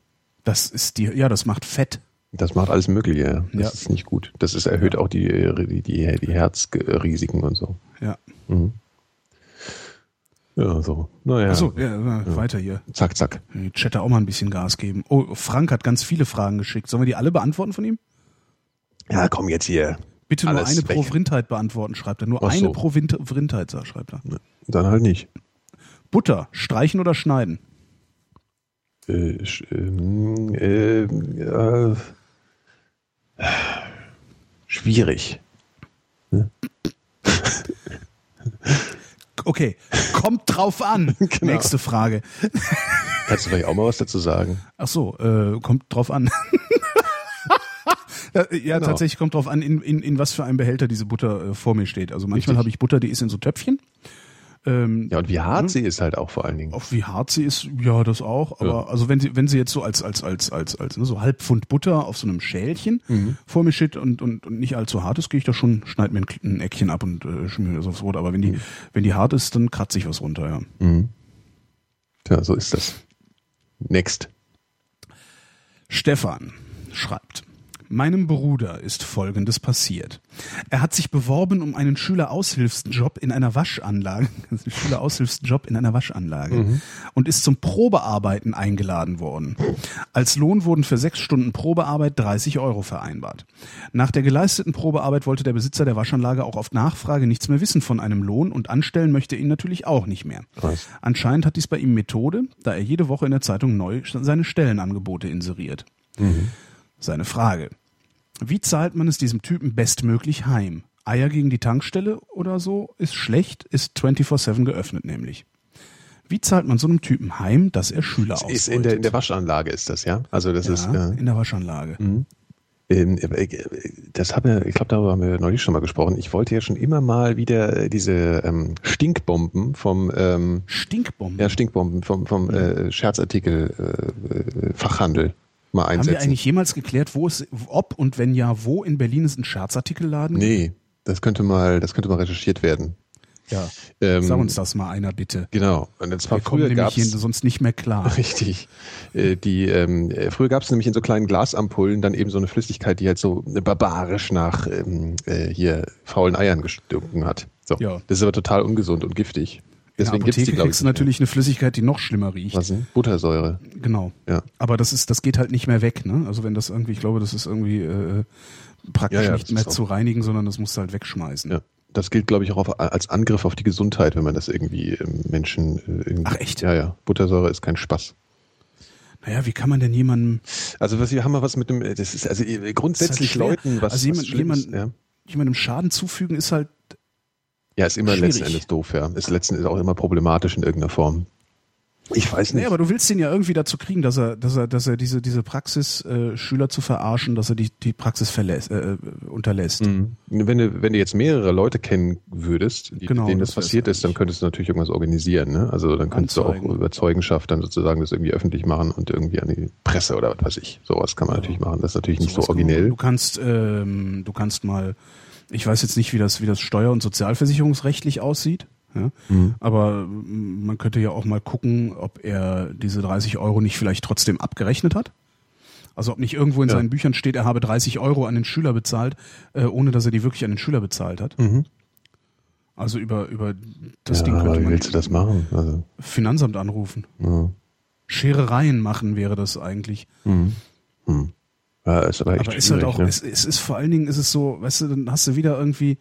das ist die, ja, das macht fett. Das macht alles Mögliche, ja. Das Ja. ist nicht gut. Das ist, erhöht auch die, die, die, die Herzrisiken und so. Ja. Mhm. Ja, so. Naja. Achso, ja, ja, weiter hier. Zack, zack. Die Chatter auch mal ein bisschen Gas geben. Oh, Frank hat ganz viele Fragen geschickt. Sollen wir die alle beantworten von ihm? Ja, komm jetzt hier. Bitte nur eine pro weg. Vrindheit beantworten, schreibt er. Nur Ach eine so. pro Vrindheit, schreibt er. Dann halt nicht. Butter, streichen oder schneiden? Äh, ähm, äh, äh, schwierig. Okay, kommt drauf an. Genau. Nächste Frage. Kannst du vielleicht auch mal was dazu sagen? Ach so, äh, kommt drauf an. Ja, ja, Genau. tatsächlich kommt drauf an, in, in, in was für einem Behälter diese Butter äh, vor mir steht. Also manchmal habe ich Butter, die ist in so Töpfchen. Ähm, Ja, und wie hart sie ist halt auch vor allen Dingen. Auch wie hart sie ist, ja, das auch. Aber Ja. also wenn sie, wenn sie jetzt so als, als, als, als, als ne, so halb Pfund Butter auf so einem Schälchen Mhm. vor mir steht und, und, und nicht allzu hart ist, gehe ich da schon, schneid mir ein, ein Eckchen ab und äh, schmier das aufs Brot. Aber wenn Mhm. die, wenn die hart ist, dann kratze ich was runter, ja. Mhm. Tja, so ist das. Next. Stefan schreibt. Meinem Bruder ist Folgendes passiert. Er hat sich beworben um einen Schüleraushilfsjob in einer Waschanlage, Schüleraushilfsjob in einer Waschanlage mhm. und ist zum Probearbeiten eingeladen worden. Als Lohn wurden für sechs Stunden Probearbeit 30 Euro vereinbart. Nach der geleisteten Probearbeit wollte der Besitzer der Waschanlage auch auf Nachfrage nichts mehr wissen von einem Lohn und anstellen möchte ihn natürlich auch nicht mehr. Was? Anscheinend hat dies bei ihm Methode, da er jede Woche in der Zeitung neu seine Stellenangebote inseriert. Mhm. Seine Frage. Wie zahlt man es diesem Typen bestmöglich heim? Eier gegen die Tankstelle oder so ist schlecht, ist 24-7 geöffnet nämlich. Wie zahlt man so einem Typen heim, dass er Schüler ausbeutet? Ist in der, in der Waschanlage ist das, ja? Also das ja, ist äh, in der Waschanlage. Mhm. Ähm, äh, Das haben wir, ich glaube, darüber haben wir neulich schon mal gesprochen. Ich wollte ja schon immer mal wieder äh, diese ähm, Stinkbomben vom ähm, Stinkbomben. ja Stinkbomben vom vom äh, Scherzartikel äh, äh, Fachhandel mal Haben einsetzen. wir eigentlich jemals geklärt, wo es, ob und wenn ja, wo in Berlin es einen Scherzartikelladen gibt? nee, das könnte mal, das könnte mal recherchiert werden. Ja. Ähm, Sag uns das mal einer bitte. Genau. Und zwar Wir kommen früher nämlich gab's hier sonst nicht mehr klar. Richtig. Äh, Die, ähm, äh, früher gab es nämlich in so kleinen Glasampullen dann eben so eine Flüssigkeit, die halt so barbarisch nach ähm, äh, hier faulen Eiern gestunken hat. So. Ja. Das ist aber total ungesund und giftig. Deswegen gibt's die, Apotheke glaube ich, natürlich eine Flüssigkeit, die noch schlimmer riecht. Was denn? Buttersäure. Genau. Ja. Aber das ist, das geht halt nicht mehr weg, ne? Also wenn das irgendwie, ich glaube, das ist irgendwie äh, praktisch Ja, ja, nicht mehr ist zu reinigen, sondern das musst du halt wegschmeißen. Ja. Das gilt, glaube ich, auch auf, als Angriff auf die Gesundheit, wenn man das irgendwie Menschen äh, irgendwie. Ach, echt? Ja, ja. Buttersäure ist kein Spaß. Naja, wie kann man denn jemandem, Also was wir haben wir was mit dem, das ist also grundsätzlich schwer. Leuten was, Also jemand- was jemand- ja. jemandem Schaden zufügen, ist halt, ja, ist immer schwierig. letzten Endes doof, ja. Ist letzten Endes auch immer problematisch in irgendeiner Form. Ich weiß nicht. nee, aber du willst den ja irgendwie dazu kriegen, dass er, dass er, dass er diese, diese Praxis, äh, Schüler zu verarschen, dass er die, die Praxis verlässt, äh, unterlässt. Mhm. Wenn du, wenn du jetzt mehrere Leute kennen würdest, die, Genau, denen das, das passiert ist, dann könntest du natürlich irgendwas organisieren. Ne? Also dann könntest du Anzeigen. auch über Zeugenschaft dann sozusagen das irgendwie öffentlich machen und irgendwie an die Presse oder was weiß ich. Sowas kann man natürlich machen. Das ist natürlich nicht so kann man- originell. Du kannst, ähm, du kannst mal, ich weiß jetzt nicht, wie das, wie das steuer- und sozialversicherungsrechtlich aussieht. Ja? Mhm. Aber mm, man könnte ja auch mal gucken, ob er diese 30 Euro nicht vielleicht trotzdem abgerechnet hat. Also ob nicht irgendwo in Ja. seinen Büchern steht, er habe 30 Euro an den Schüler bezahlt, äh, ohne dass er die wirklich an den Schüler bezahlt hat. Mhm. Also über, über das ja, Ding aber könnte wie man willst du das machen? Also, Finanzamt anrufen. ja. Scherereien machen wäre das eigentlich. Mhm. Mhm. Ja, ist aber echt Aber ist halt auch, ne? es, es ist vor allen Dingen ist es so, weißt du, dann hast du wieder irgendwie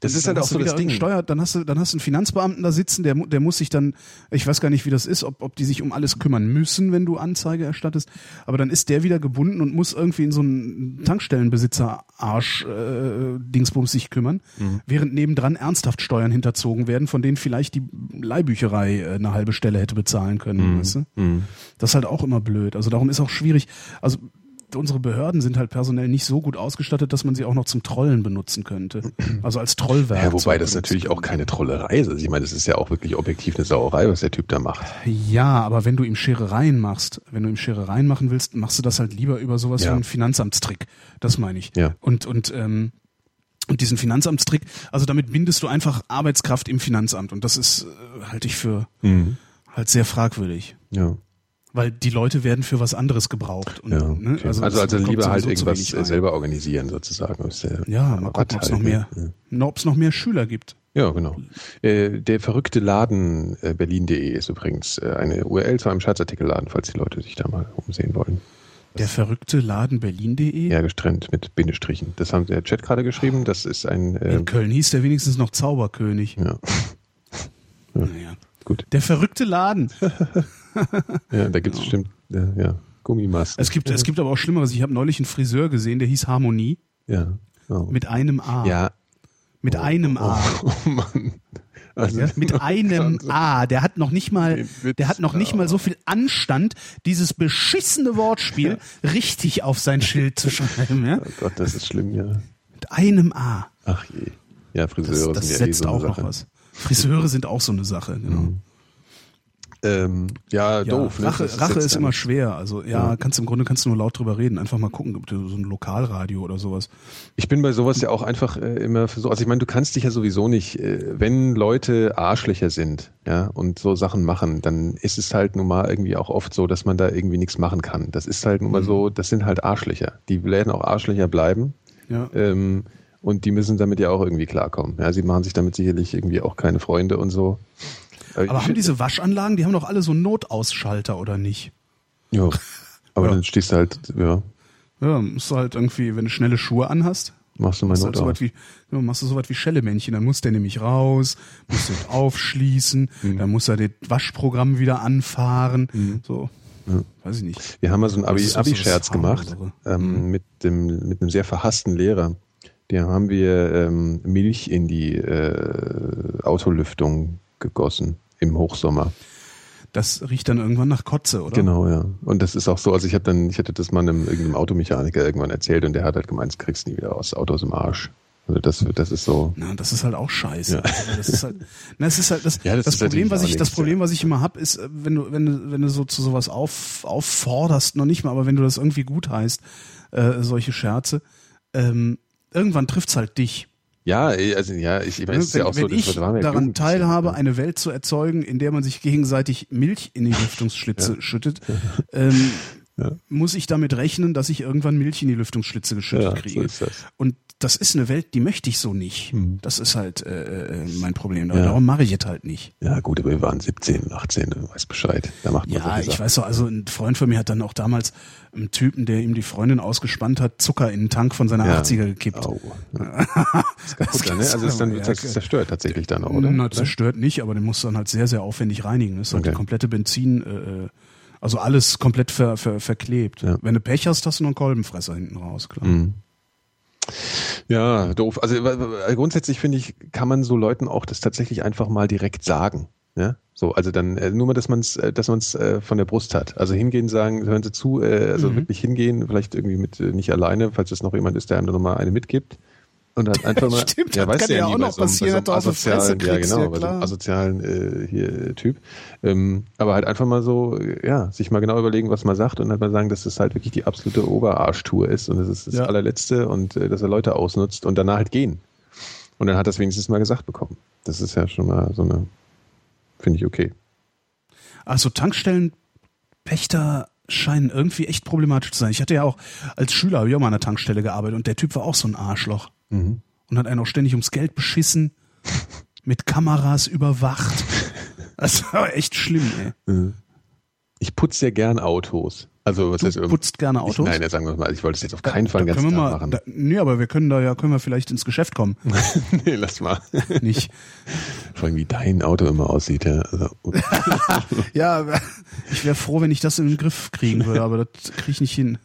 Das ist dann halt auch so das Ding. Steuer, dann hast du, dann hast du einen Finanzbeamten da sitzen, der, der muss sich dann, ich weiß gar nicht, wie das ist, ob, ob die sich um alles kümmern müssen, wenn du Anzeige erstattest, aber dann ist der wieder gebunden und muss irgendwie in so einen Tankstellenbesitzer-Arsch äh, sich kümmern, Mhm. während nebendran ernsthaft Steuern hinterzogen werden, von denen vielleicht die Leihbücherei äh, eine halbe Stelle hätte bezahlen können, weißt du? Mhm. Das ist halt auch immer blöd. Also darum ist auch schwierig. Also unsere Behörden sind halt personell nicht so gut ausgestattet, dass man sie auch noch zum Trollen benutzen könnte. Also als Trollwerk. Ja, wobei das natürlich auch keine Trollerei ist. Also ich meine, das ist ja auch wirklich objektiv eine Sauerei, was der Typ da macht. Ja, aber wenn du ihm Scherereien machst, wenn du ihm Scherereien machen willst, machst du das halt lieber über sowas Ja. wie einen Finanzamtstrick. Das meine ich. Ja. Und, und, ähm, und diesen Finanzamtstrick, also damit bindest du einfach Arbeitskraft im Finanzamt. Und das ist, äh, halte ich für halt sehr fragwürdig. Ja. Weil die Leute werden für was anderes gebraucht. Und, Ja, ne, okay. also, also, es kommt lieber halt irgendwas äh, selber organisieren sozusagen. aus der Ja, mal gucken, ob es noch mehr, ne? ob es noch mehr Schüler gibt. Ja, genau. Äh, der verrückte Laden äh, berlin.de ist übrigens äh, eine URL zu einem Scherzartikelladen, falls die Leute sich da mal umsehen wollen. Der verrückte Laden Berlin.de. Ja, gestrennt mit Bindestrichen. Das haben der Chat gerade geschrieben. Das ist ein äh, In Köln hieß der wenigstens noch Zauberkönig. ja, Naja. gut. Der verrückte Laden. Ja, da gibt es bestimmt äh, ja, Gummimasken. Es gibt, es gibt aber auch Schlimmeres. Ich habe neulich einen Friseur gesehen, der hieß Harmonie ja. Oh. mit einem A. ja. Mit einem A. Oh, oh Mann. Also, Ja, mit einem A. Der hat noch nicht mal, der hat noch nicht ja. mal so viel Anstand, dieses beschissene Wortspiel richtig auf sein Schild zu schreiben. Ja? Oh Gott, das ist schlimm, ja. Mit einem A. Ach je. Ja, Das, Friseure das sind ja eh setzt so eine auch noch Sache. was. Friseure sind auch so eine Sache. Genau. Ähm, ja, Ja, doof. Ne? Rache, Rache ist dann- immer schwer. Also ja, Ja. kannst im Grunde kannst du nur laut drüber reden. Einfach mal gucken, ob du so ein Lokalradio oder sowas. Ich bin bei sowas ja auch einfach äh, immer für so, also ich meine, du kannst dich ja sowieso nicht, äh, wenn Leute Arschlöcher sind, ja, und so Sachen machen, dann ist es halt nun mal irgendwie auch oft so, dass man da irgendwie nichts machen kann. Das ist halt nun mal so, das sind halt Arschlöcher. Die werden auch Arschlöcher bleiben. Ja. Ähm, und die müssen damit ja auch irgendwie klarkommen. Ja, sie machen sich damit sicherlich irgendwie auch keine Freunde und so. Aber ich haben diese Waschanlagen, die haben doch alle so Notausschalter oder nicht? Ja. Aber Ja. dann stehst du halt, ja, Ja, musst du halt irgendwie, wenn du schnelle Schuhe anhast, machst du mal machst du, Not halt so aus. wie, ja, machst du so was wie Schellemännchen. Dann muss der nämlich raus, muss den aufschließen, Mhm. dann muss er das Waschprogramm wieder anfahren. So, weiß ich nicht. Wir haben mal so einen Abi- Abi-Scherz das gemacht ähm, mit, dem, mit einem sehr verhassten Lehrer. Der haben wir ähm, Milch in die äh, Autolüftung gegossen im Hochsommer. Das riecht dann irgendwann nach Kotze, oder? Genau, ja. Und das ist auch so, also ich habe dann, ich hatte das mal einem irgendeinem Automechaniker irgendwann erzählt und der hat halt gemeint, das kriegst du nie wieder aus Autos im Arsch. Also das, das ist so. Na, das ist halt auch scheiße. Ja. Also Das ist halt, na, das ist halt das, Ja, das das, ist Problem, was ich, das Problem, was ich immer hab, ist, äh, wenn du, wenn du, wenn du so zu sowas auf, aufforderst, noch nicht mal, aber wenn du das irgendwie gut heißt, äh, solche Scherze, ähm, irgendwann trifft's halt dich. Ja, also ja, ich, ich meine, es ist ja auch so, wenn ich das war mir daran Jugend- teilhabe, ja. eine Welt zu erzeugen, in der man sich gegenseitig Milch in die Lüftungsschlitze schüttet, ähm, muss ich damit rechnen, dass ich irgendwann Milch in die Lüftungsschlitze geschüttet Ja, so kriege. ist das. Und das ist eine Welt, die möchte ich so nicht. Das ist halt äh, äh, mein Problem. Ja. Darum mache ich es halt nicht. Ja, gut, aber wir waren 17, 18, du weißt Bescheid. Da macht man Ja, ich weiß so, also ein Freund von mir hat dann auch damals einen Typen, der ihm die Freundin ausgespannt hat, Zucker in den Tank von seiner Ja. 80er gekippt. Au. Ja. Das ist kaputt ne? Also ist dann Ja, das zerstört tatsächlich dann auch, oder? Na, zerstört nicht, aber den musst du dann halt sehr, sehr aufwendig reinigen. Das ist halt Okay. die komplette Benzin, äh, äh, also alles komplett ver, ver, verklebt. Ja. Wenn du Pech hast, hast du noch einen Kolbenfresser hinten raus, klar. Mhm. Ja, doof. Also w- grundsätzlich finde ich, kann man so Leuten auch das tatsächlich einfach mal direkt sagen. Ja, so, also dann äh, nur mal, dass man es, äh, dass man es äh, von der Brust hat. Also hingehen, sagen, hören Sie zu, äh, also Mhm. wirklich hingehen, vielleicht irgendwie mit äh, nicht alleine, falls es noch jemand ist, der einem noch mal eine mitgibt. Und dann einfach mal, Stimmt, ja, das weißt kann du ja ja nie auch noch so, einem- passieren, so asozialen, ja genau, ja, bei so einem klar. asozialen äh, hier äh, Typ. Ähm, aber halt einfach mal so, ja, sich mal genau überlegen, was man sagt und halt mal sagen, dass das halt wirklich die absolute Oberarschtour ist und das ist das Ja. allerletzte und äh, dass er Leute ausnutzt und danach halt gehen. Und dann hat er es wenigstens mal gesagt bekommen. Das ist ja schon mal so eine, finde ich okay. Also Tankstellenpächter scheinen irgendwie echt problematisch zu sein. Ich hatte ja auch als Schüler auch mal an einer Tankstelle gearbeitet und der Typ war auch so ein Arschloch Mhm. und hat einen auch ständig ums Geld beschissen, mit Kameras überwacht. Das war echt schlimm, ey. Ich putze ja gern Autos. Also was Du heißt, putzt gerne Ich, Autos? nein, ja, sagen wir mal, ich wollte es jetzt auf keinen Fall da Tag mal, machen. da, nee, aber wir können da ja, können wir vielleicht ins Geschäft kommen. nee, lass mal. Nicht. Vor allem, wie dein Auto immer aussieht. Ja. Also, Ja, ich wäre froh, wenn ich das in den Griff kriegen würde, aber das kriege ich nicht hin.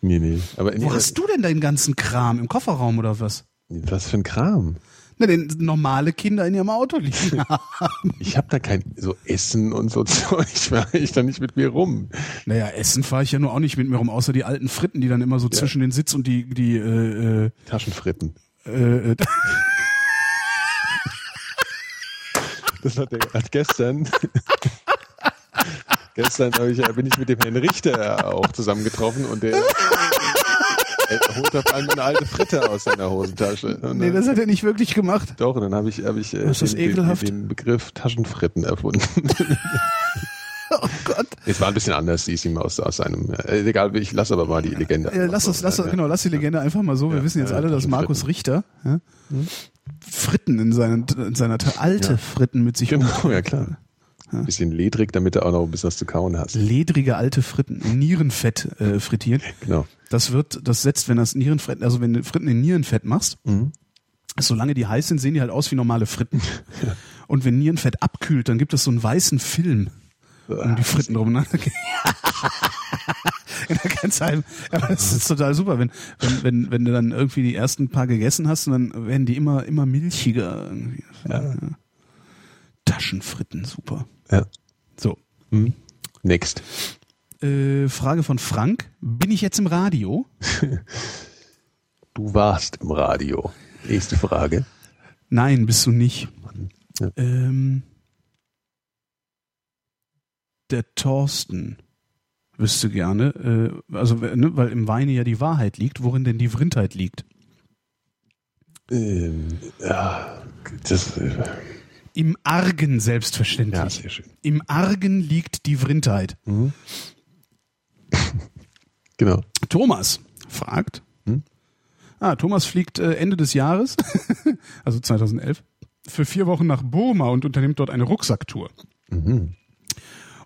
Nee, nee. Aber Wo hast du denn deinen ganzen Kram? Im Kofferraum oder was? Was für ein Kram. Na, den normale Kinder in ihrem Auto liegen. Ich habe da kein so Essen und so Zeug, fahre ich da nicht mit mir rum. naja, Essen fahre ich ja nur auch nicht mit mir rum, außer die alten Fritten, die dann immer so zwischen den Sitz und die, die, äh, Taschenfritten. äh, äh, Das hat, der, hat gestern. Gestern ich, bin ich mit dem Herrn Richter auch zusammengetroffen und der, er holt auf einmal eine alte Fritte aus seiner Hosentasche. Und nee, dann- das hat er nicht wirklich gemacht. Doch, und dann habe ich, hab ich äh, den, den, den Begriff Taschenfritten erfunden. Oh Gott. Es war ein bisschen anders, die ist ihm aus, aus einem. Äh, egal, ich lasse aber mal die Legende. Ja, lass das, lass das, genau, lass die Legende einfach mal so. Wir Ja, wissen jetzt ja, alle, dass Markus Richter ja, Fritten in, seinen, in seiner alte Fritten mit sich Genau, ja klar. Ein bisschen ledrig, damit du auch noch ein bisschen was zu kauen hast. ledrige alte Fritten, Nierenfett äh, frittiert. Genau. Das wird, das setzt, wenn das Nierenfett, also wenn du Fritten in Nierenfett machst, Mhm. solange die heiß sind, sehen die halt aus wie normale Fritten. Und wenn Nierenfett abkühlt, dann gibt es so einen weißen Film um die Fritten drum. Ne? In der ganzen. Aber das ist total super, wenn, wenn, wenn, wenn du dann irgendwie die ersten paar gegessen hast und dann werden die immer, immer milchiger. Irgendwie. Ja. Taschenfritten, super. Ja. So. Mhm. Next. Äh, Frage von Frank. Bin ich jetzt im Radio? Du warst im Radio. Nächste Frage. Nein, bist du nicht. Ja. Ähm, der Thorsten wüsste gerne, äh, also ne, weil im Weine ja die Wahrheit liegt, worin denn die Vrindheit liegt. Ähm, ja, das, äh, Im Argen ja, selbstverständlich. sehr schön. Im Argen liegt die Vrindheit. Genau. Thomas fragt. Hm? Ah, Thomas fliegt äh, Ende des Jahres, also 2011, für vier Wochen nach Burma und unternimmt dort eine Rucksacktour. Mhm.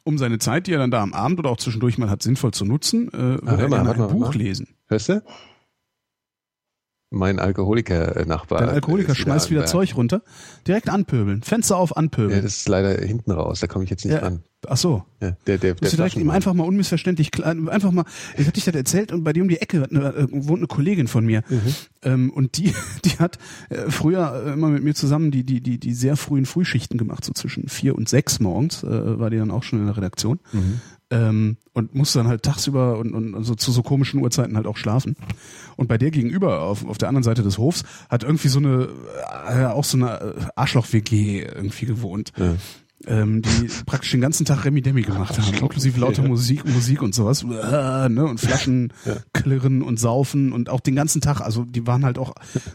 Um seine Zeit, die er dann da am Abend oder auch zwischendurch mal hat, sinnvoll zu nutzen, äh, würde hör er mal, gerne ein Buch mal. lesen. Hörst du? Mein Alkoholiker-Nachbar. Dein Alkoholiker schmeißt wieder an der- Zeug runter. Direkt anpöbeln. Fenster auf, Ja, anpöbeln. das ist leider hinten raus, da komme ich jetzt nicht Ja, ran. ach so. Ja, der, der, der Musst du direkt ihm einfach mal unmissverständlich klar, einfach mal, ich hatte dich das erzählt und bei dir um die Ecke äh, wohnt eine Kollegin von mir Mhm. ähm, und die, die hat äh, früher äh, immer mit mir zusammen die, die, die, die sehr frühen Frühschichten gemacht, so zwischen vier und sechs morgens, äh, war die dann auch schon in der Redaktion Mhm. Ähm, und musste dann halt tagsüber und, und, und so zu so komischen Uhrzeiten halt auch schlafen. Und bei der gegenüber, auf, auf der anderen Seite des Hofs, hat irgendwie so eine, äh, auch so eine äh, Arschloch-WG irgendwie gewohnt. Ja. Ähm, die praktisch den ganzen Tag Remi Demi gemacht haben, inklusive lauter. Musik, Musik und sowas, äh, ne, und Flaschen klirren und saufen und auch den ganzen Tag, also die waren halt auch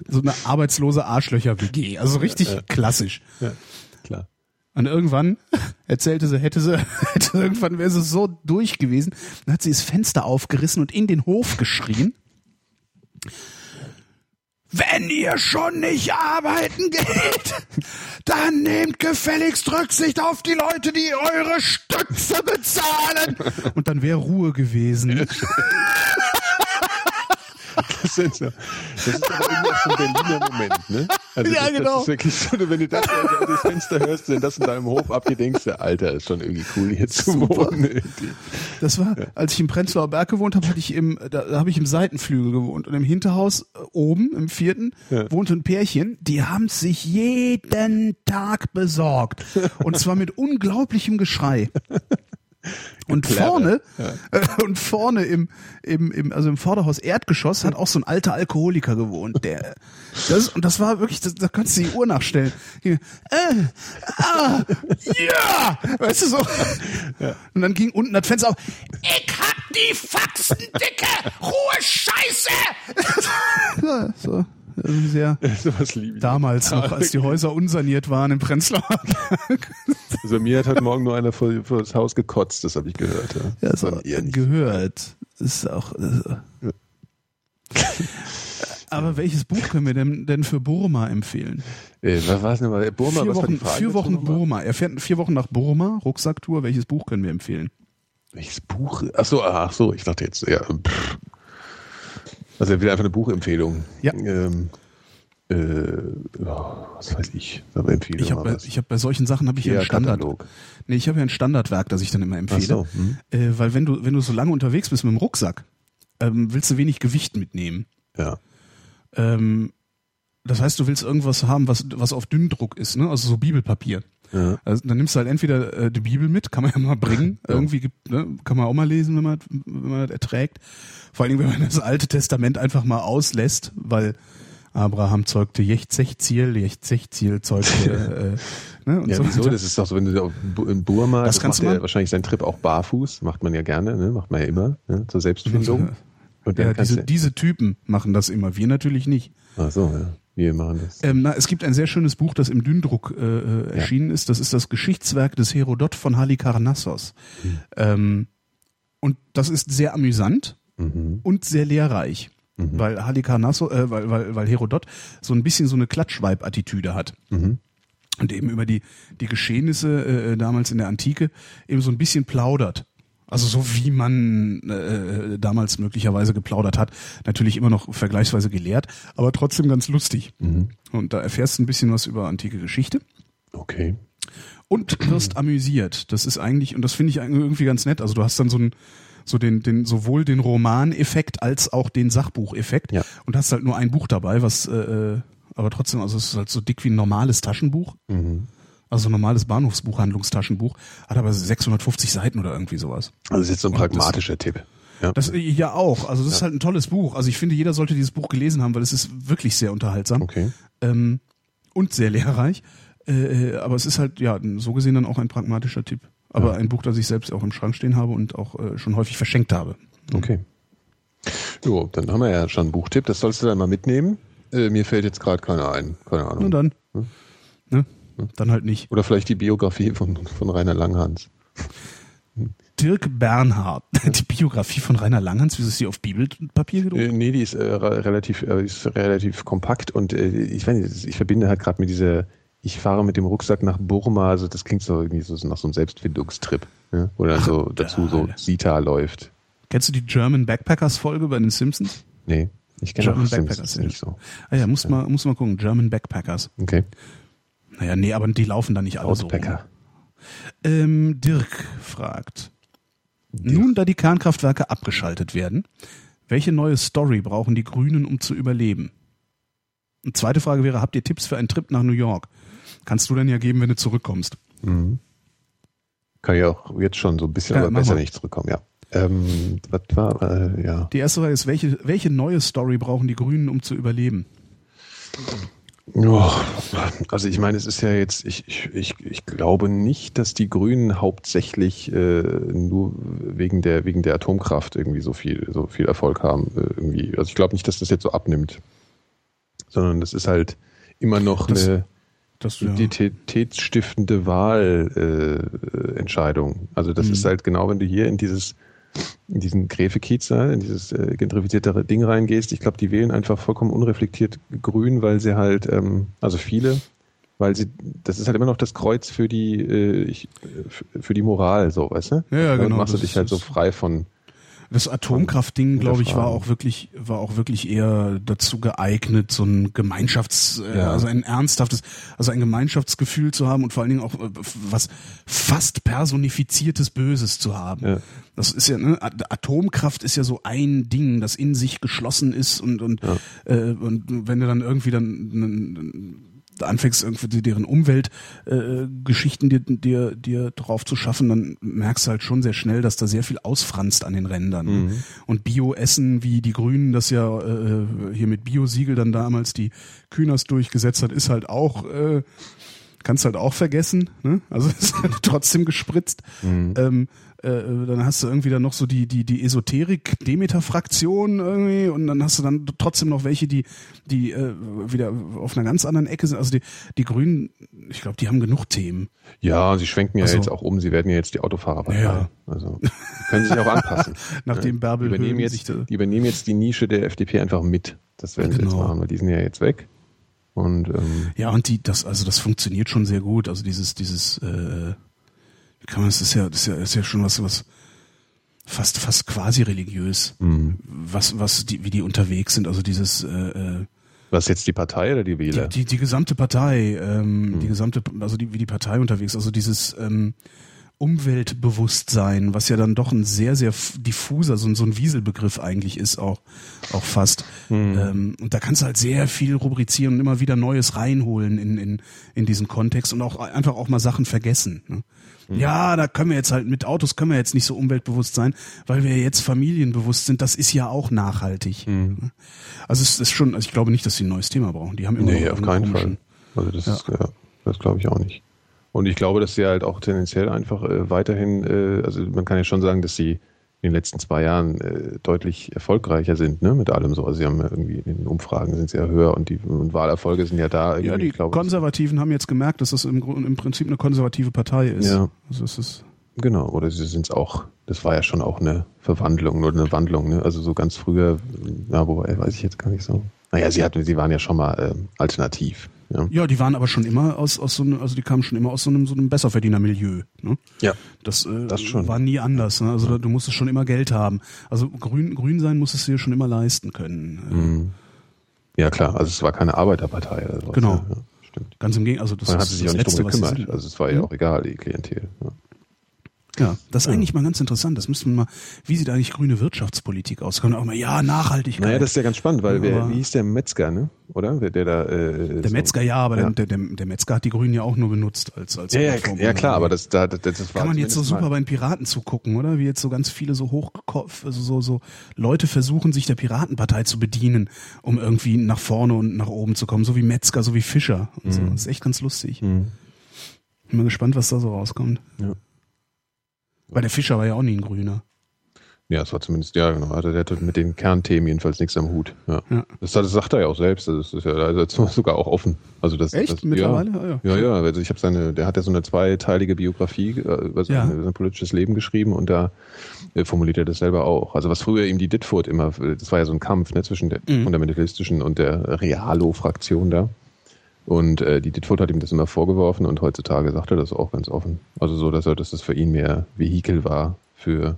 so eine arbeitslose Arschlöcher-WG, also richtig klassisch. Ja, klar. Und irgendwann erzählte sie, hätte sie, hätte irgendwann wäre sie so durch gewesen. Dann hat sie das Fenster aufgerissen und in den Hof geschrien. Wenn ihr schon nicht arbeiten geht, dann nehmt gefälligst Rücksicht auf die Leute, die eure Stütze bezahlen. Und dann wäre Ruhe gewesen. So, das ist aber irgendwie auch so ein Berliner Moment, ne? Also Ja, das, genau. Das ist wirklich so, wenn du das also das Fenster hörst, wenn das in deinem Hof abgeht, denkst du, Alter, ist schon irgendwie cool, hier zu Super. wohnen. irgendwie. Das war, als ich im Prenzlauer Berg gewohnt habe, hatte ich im, da, da habe ich im Seitenflügel gewohnt und im Hinterhaus äh, oben im vierten Ja. wohnte ein Pärchen, die haben sich jeden Tag besorgt und zwar mit unglaublichem Geschrei. Und vorne, äh, und vorne im, im, im, also im Vorderhaus Erdgeschoss hat auch so ein alter Alkoholiker gewohnt, der, das, und das war wirklich, das, da kannst du die Uhr nachstellen. Äh, ah, ja, weißt du so. Und dann ging unten das Fenster auf. Ich hab die Faxen dicke, Ruhe Scheiße! Ja, so, irgendwie sehr Sowas liebe ich. damals noch, als die Häuser unsaniert waren im Prenzlauer Berg. Also mir hat heute Morgen nur einer vor, vor das Haus gekotzt, das habe ich gehört. Ja, Ja, so Von ihr nicht. gehört. Ist auch. Äh. Aber welches Buch können wir denn, denn für Burma empfehlen? Äh, was war es denn mal? Burma, vier was war Wochen, Frage? vier Wochen nochmal? Burma. Er fährt vier Wochen nach Burma, Rucksacktour. Welches Buch können wir empfehlen? Welches Buch? Ach so, ach so, ich dachte jetzt, ja. pff. Also wieder einfach eine Buchempfehlung. Ja. Ähm, äh, oh, was weiß ich. Aber empfehle Ich habe bei, was. ich hab bei solchen Sachen habe ich ja Ja, einen Standard. Katalog. Nee, ich habe ja ein Standardwerk, das ich dann immer empfehle. Ach so, hm. äh, weil wenn du wenn du so lange unterwegs bist mit dem Rucksack, ähm, willst du wenig Gewicht mitnehmen. Ja. Ähm, das heißt, du willst irgendwas haben, was was auf Dünndruck ist, ne? Also so Bibelpapier. Ja. Also dann nimmst du halt entweder äh, die Bibel mit, kann man ja mal bringen, Ja. irgendwie gibt, ne, kann man auch mal lesen, wenn man wenn man das erträgt. Vor allen Dingen, wenn man das Alte Testament einfach mal auslässt, weil Abraham zeugte Jechzechziel, Jechzechziel zeugte äh, ne, und Ja, so wieso? Das ist doch so, wenn du in Burma, Das das, kannst macht du wahrscheinlich seinen Trip auch barfuß, macht man ja gerne, ne? macht man ja immer, ne? zur Selbstfindung. Ja, diese, diese Typen machen das immer, wir natürlich nicht. ach so, ja, wir machen das. Ähm, na, es gibt ein sehr schönes Buch, das im Dünndruck äh, äh, erschienen ist. Das ist das Geschichtswerk des Herodot von Halikarnassos. Hm. Ähm, und das ist sehr amüsant Mhm. und sehr lehrreich. Weil Halikarnassos, äh, weil, weil, weil Herodot so ein bisschen so eine Klatschweib-Attitüde hat. Mhm. Und eben über die, die Geschehnisse äh, damals in der Antike eben so ein bisschen plaudert. Also so wie man äh, damals möglicherweise geplaudert hat. Natürlich immer noch vergleichsweise gelehrt, aber trotzdem ganz lustig. Mhm. Und da erfährst du ein bisschen was über antike Geschichte Okay. und wirst amüsiert. Das ist eigentlich, und das finde ich eigentlich irgendwie ganz nett. Also du hast dann so ein so den, den, sowohl den Romaneffekt als auch den Sachbucheffekt Ja. und hast halt nur ein Buch dabei, was äh, aber trotzdem, also es ist halt so dick wie ein normales Taschenbuch. Mhm. Also ein normales Bahnhofsbuchhandlungstaschenbuch, hat aber 650 Seiten oder irgendwie sowas. Also das ist jetzt so ein Und das- pragmatischer Tipp. Ja. Das ja auch. Also das ist halt ein tolles Buch. Also ich finde, jeder sollte dieses Buch gelesen haben, weil es ist wirklich sehr unterhaltsam okay. ähm, und sehr lehrreich. Äh, äh, aber es ist halt ja so gesehen dann auch ein pragmatischer Tipp. Aber ein Buch, das ich selbst auch im Schrank stehen habe und auch äh, schon häufig verschenkt habe. Okay. Jo, dann haben wir ja schon einen Buchtipp. Das sollst du dann mal mitnehmen. Äh, mir fällt jetzt gerade keiner ein. Keine Ahnung. Und dann. Hm. Ne? Dann halt nicht. Oder vielleicht die Biografie von, von Rainer Langhans. Dirk Bernhard. Die Biografie von Rainer Langhans, wie ist die auf Bibelpapier gedruckt? Äh, nee, die ist, äh, relativ, äh, ist relativ kompakt und äh, ich weiß nicht, ich verbinde halt gerade mit dieser, ich fahre mit dem Rucksack nach Burma, also das klingt so irgendwie so nach so einem Selbstfindungstrip, ne? wo dann so dazu so Sita läuft. Kennst du die German Backpackers Folge bei den Simpsons? Nee, ich kenne German auch Simpsons Backpackers, ja. nicht so. Ah ja, muss mal, muss mal gucken. German Backpackers. Okay. Naja, nee, aber die laufen da nicht alle so rum. Auspacker. Ähm, Dirk fragt. Nun, da die Kernkraftwerke abgeschaltet werden, welche neue Story brauchen die Grünen, um zu überleben? Und zweite Frage wäre, habt ihr Tipps für einen Trip nach New York? Kannst du dann ja geben, wenn du zurückkommst. Mhm. Kann ich auch jetzt schon so ein bisschen, Ja, aber besser mal. nicht zurückkommen, ja. Ähm, was war, äh, ja. Die erste Frage ist, welche, welche neue Story brauchen die Grünen, um zu überleben? Oh, also ich meine, es ist ja jetzt, ich, ich, ich, ich glaube nicht, dass die Grünen hauptsächlich äh, nur wegen der, wegen der Atomkraft irgendwie so viel, so viel Erfolg haben. Äh, irgendwie. Also ich glaube nicht, dass das jetzt so abnimmt. Sondern das ist halt immer noch Das- eine Das, ja. identitätsstiftende Wahlentscheidung. Äh, also das Mhm. ist halt genau, wenn du hier in dieses in diesen Gräfekiez, in dieses äh, gentrifizierte Ding reingehst, ich glaube, die wählen einfach vollkommen unreflektiert grün, weil sie halt, ähm, also viele, weil sie, das ist halt immer noch das Kreuz für die, äh, ich, für die Moral, so, weißt du? Ja, ja, genau, machst du dich halt so frei von, Das Atomkraftding, glaube ich, war auch wirklich, war auch wirklich eher dazu geeignet, so ein Gemeinschafts, äh, Ja. also ein ernsthaftes, also ein Gemeinschaftsgefühl zu haben und vor allen Dingen auch äh, was fast personifiziertes Böses zu haben. Ja. Das ist ja, ne, At- Atomkraft ist ja so ein Ding, das in sich geschlossen ist und und, äh, und wenn du dann irgendwie dann, dann anfängst irgendwie deren Umweltgeschichten äh, dir, dir dir drauf zu schaffen, dann merkst du halt schon sehr schnell, dass da sehr viel ausfranst an den Rändern. ne? Und Bio-Essen, wie die Grünen das ja äh, hier mit Bio-Siegel dann damals die Kühners durchgesetzt hat, ist halt auch äh, kannst halt auch vergessen. Ne? Also ist halt trotzdem gespritzt. Ähm, äh, dann hast du irgendwie dann noch so die die die Esoterik Demeter Fraktion irgendwie und dann hast du dann trotzdem noch welche die die äh, wieder auf einer ganz anderen Ecke sind also die die Grünen ich glaube die haben genug Themen ja, sie schwenken ja Ach so. jetzt auch um, sie werden ja jetzt die Autofahrerpartei. Ja. Also, können sich auch anpassen. Nachdem Ja. Bärbel die übernehmen, jetzt, die übernehmen jetzt die Nische der FDP einfach mit. Das werden sie jetzt Genau. machen, weil die sind ja jetzt weg. Und ähm, ja und die das also das funktioniert schon sehr gut also dieses dieses äh, wie kann man das ist ja das ist ja, das ist ja schon was was fast fast quasi religiös Mhm. was was die wie die unterwegs sind also dieses äh, äh, was jetzt die Partei oder die Wähler? Die, die, die gesamte Partei, ähm, die gesamte, also die, wie die Partei unterwegs, also dieses ähm, Umweltbewusstsein, was ja dann doch ein sehr, sehr diffuser, so, ein- so ein Wieselbegriff eigentlich ist, auch, auch fast. Ähm, und da kannst du halt sehr viel rubrizieren und immer wieder Neues reinholen in, in, in diesen Kontext und auch einfach auch mal Sachen vergessen. Ne? Ja, da können wir jetzt halt mit Autos können wir jetzt nicht so umweltbewusst sein, weil wir jetzt familienbewusst sind. Das ist ja auch nachhaltig. Ne? Also es ist schon, also ich glaube nicht, dass sie ein neues Thema brauchen. Die haben immer Nee, auf keinen Fall. Also das Ja. ist, ja, das glaube ich auch nicht. Und ich glaube, dass sie halt auch tendenziell einfach äh, weiterhin, äh, also man kann ja schon sagen, dass sie in den letzten zwei Jahren äh, deutlich erfolgreicher sind, ne, mit allem so. Also sie haben ja irgendwie in den Umfragen sind sie ja höher und die und Wahlerfolge sind ja da. Ja, die ich glaube, Konservativen haben jetzt gemerkt, dass das im, im Prinzip eine konservative Partei ist. Ja. Also es ist Genau, oder sie sind es auch, das war ja schon auch eine Verwandlung oder eine Wandlung, ne? Also so ganz früher, ja, wobei, weiß ich jetzt gar nicht so. Naja, sie hatten, sie waren ja schon mal ähm, alternativ. Ja. ja, die waren aber schon immer aus, aus so einem, also die kamen schon immer aus so einem, so einem Besserverdiener-Milieu. Ne? ja. Das, äh, Das schon. war nie anders. Ne? Also da, du musstest schon immer Geld haben. Also grün, grün sein musstest du dir schon immer leisten können. Mhm. Ja, klar, also es war keine Arbeiterpartei oder. Genau. Ja, ja, stimmt. Ganz im Gegenteil. Also das Man hat sich das auch nicht Letzte, drum gekümmert. Also es war ja Mhm. auch egal, die Klientel. Ja. Das ist eigentlich mal ganz interessant. Das müsste man mal, wie sieht eigentlich grüne Wirtschaftspolitik aus? Kann man auch mal, ja, Nachhaltigkeit. Naja, das ist ja ganz spannend, weil wer, wie hieß der Metzger, ne? Oder? Wer der da äh, der Metzger ja, aber Ja. Der, der, der Metzger hat die Grünen ja auch nur benutzt als als Ja, ja, ja klar, aber das, da, das, das war kann man jetzt so super mal- bei den Piraten zugucken, oder? Wie jetzt so ganz viele so hochkopf, also so, so Leute versuchen, sich der Piratenpartei zu bedienen, um irgendwie nach vorne und nach oben zu kommen, so wie Metzger, so wie Fischer und so. Das ist echt ganz lustig. Mhm. Bin mal gespannt, was da so rauskommt. Ja. Weil der Fischer war ja auch nie ein Grüner. Ja, es war zumindest, ja, genau. Also der hatte mit den Kernthemen jedenfalls nichts am Hut. Ja. Ja. Das, das sagt er ja auch selbst. Das ist ja also jetzt sogar auch offen. Also das, Echt? Das, Mittlerweile? Ja, Ah, ja, ja. Also ich habe seine, der hat ja so eine zweiteilige Biografie äh, über sein, Ja. sein politisches Leben geschrieben und da äh, formuliert er das selber auch. Also was früher ihm die Ditfurt immer, das war ja so ein Kampf ne, zwischen der Mhm. fundamentalistischen und der Realo-Fraktion da. Und äh, die Ditfurt hat ihm das immer vorgeworfen und heutzutage sagt er das auch ganz offen. Also so, dass er, dass das für ihn mehr Vehikel war für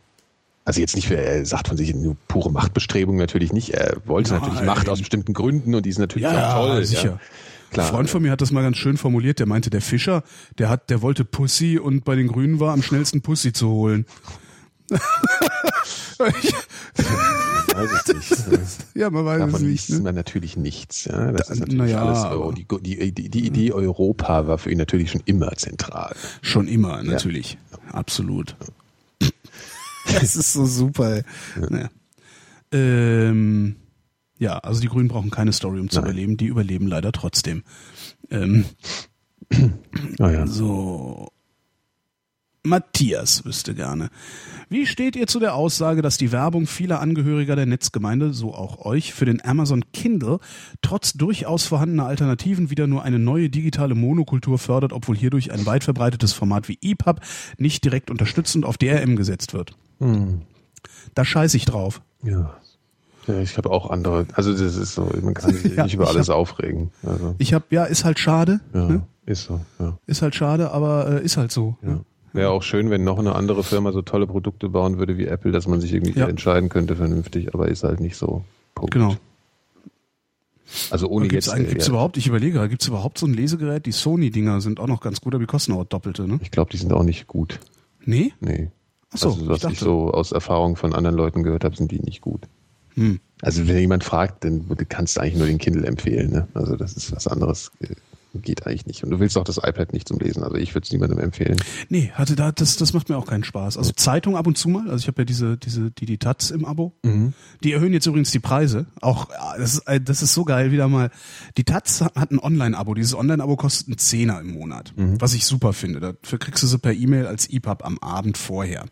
also jetzt nicht, für, er sagt von sich nur pure Machtbestrebung natürlich nicht. Er wollte Nein. natürlich Macht aus bestimmten Gründen und die sind natürlich Ja, auch toll. sicher. Ja. Klar. Ein Freund von mir hat das mal ganz schön formuliert. Der meinte, der Fischer, der hat, der wollte Pussy und bei den Grünen war am schnellsten Pussy zu holen. Weiß ich nicht. ja, man weiß es Davon nicht. liest Ne? man natürlich nichts. Ja, das Da- ist natürlich naja, alles Die, die, die, die Idee Europa war für ihn natürlich schon immer zentral. Schon immer, natürlich. Absolut. Das ist so super. Naja. Ähm, ja, also die Grünen brauchen keine Story, um zu Nein. überleben. Die überleben leider trotzdem. Ähm, Naja. so. Matthias wüsste gerne. Wie steht ihr zu der Aussage, dass die Werbung vieler Angehöriger der Netzgemeinde, so auch euch, für den Amazon Kindle trotz durchaus vorhandener Alternativen wieder nur eine neue digitale Monokultur fördert, obwohl hierdurch ein weit verbreitetes Format wie EPUB nicht direkt unterstützend auf DRM gesetzt wird? Hm. Da scheiß ich drauf. Ja. ja ich habe auch andere. Also das ist so, man kann sich Ja, nicht über alles aufregen. Also, Ich hab, ja, ist halt schade. ja, Ne? ist so. Ja. Ist halt schade, aber äh, ist halt so. Ja. Ne? Wäre auch schön, wenn noch eine andere Firma so tolle Produkte bauen würde wie Apple, dass man sich irgendwie Ja. entscheiden könnte vernünftig, aber ist halt nicht so. Punkt. Genau. Also ohne Gibt's, jetzt. äh, gibt's ja, überhaupt, ich überlege, gibt's überhaupt so ein Lesegerät? Die Sony-Dinger sind auch noch ganz gut, aber die kosten auch doppelte, ne? ich glaube, die sind auch nicht gut. Nee? Nee. Ach so, also, ich was ich, dachte. so aus Erfahrung von anderen Leuten gehört habe, sind die nicht gut. Hm. Also wenn jemand fragt, dann kannst du eigentlich nur den Kindle empfehlen. Ne? Also das ist was anderes. Geht eigentlich nicht. Und du willst auch das iPad nicht zum Lesen. Also ich würde es niemandem empfehlen. Nee, hatte da, das, das macht mir auch keinen Spaß. Also Zeitung ab und zu mal, also ich habe ja diese, diese, die, die Taz im Abo. Die erhöhen jetzt übrigens die Preise. Auch, das ist, äh, das ist so geil, wieder mal. Die Taz hat ein Online-Abo. Dieses Online-Abo kostet einen Zehner im Monat. Was ich super finde. Dafür kriegst du sie per E-Mail als EPUB am Abend vorher.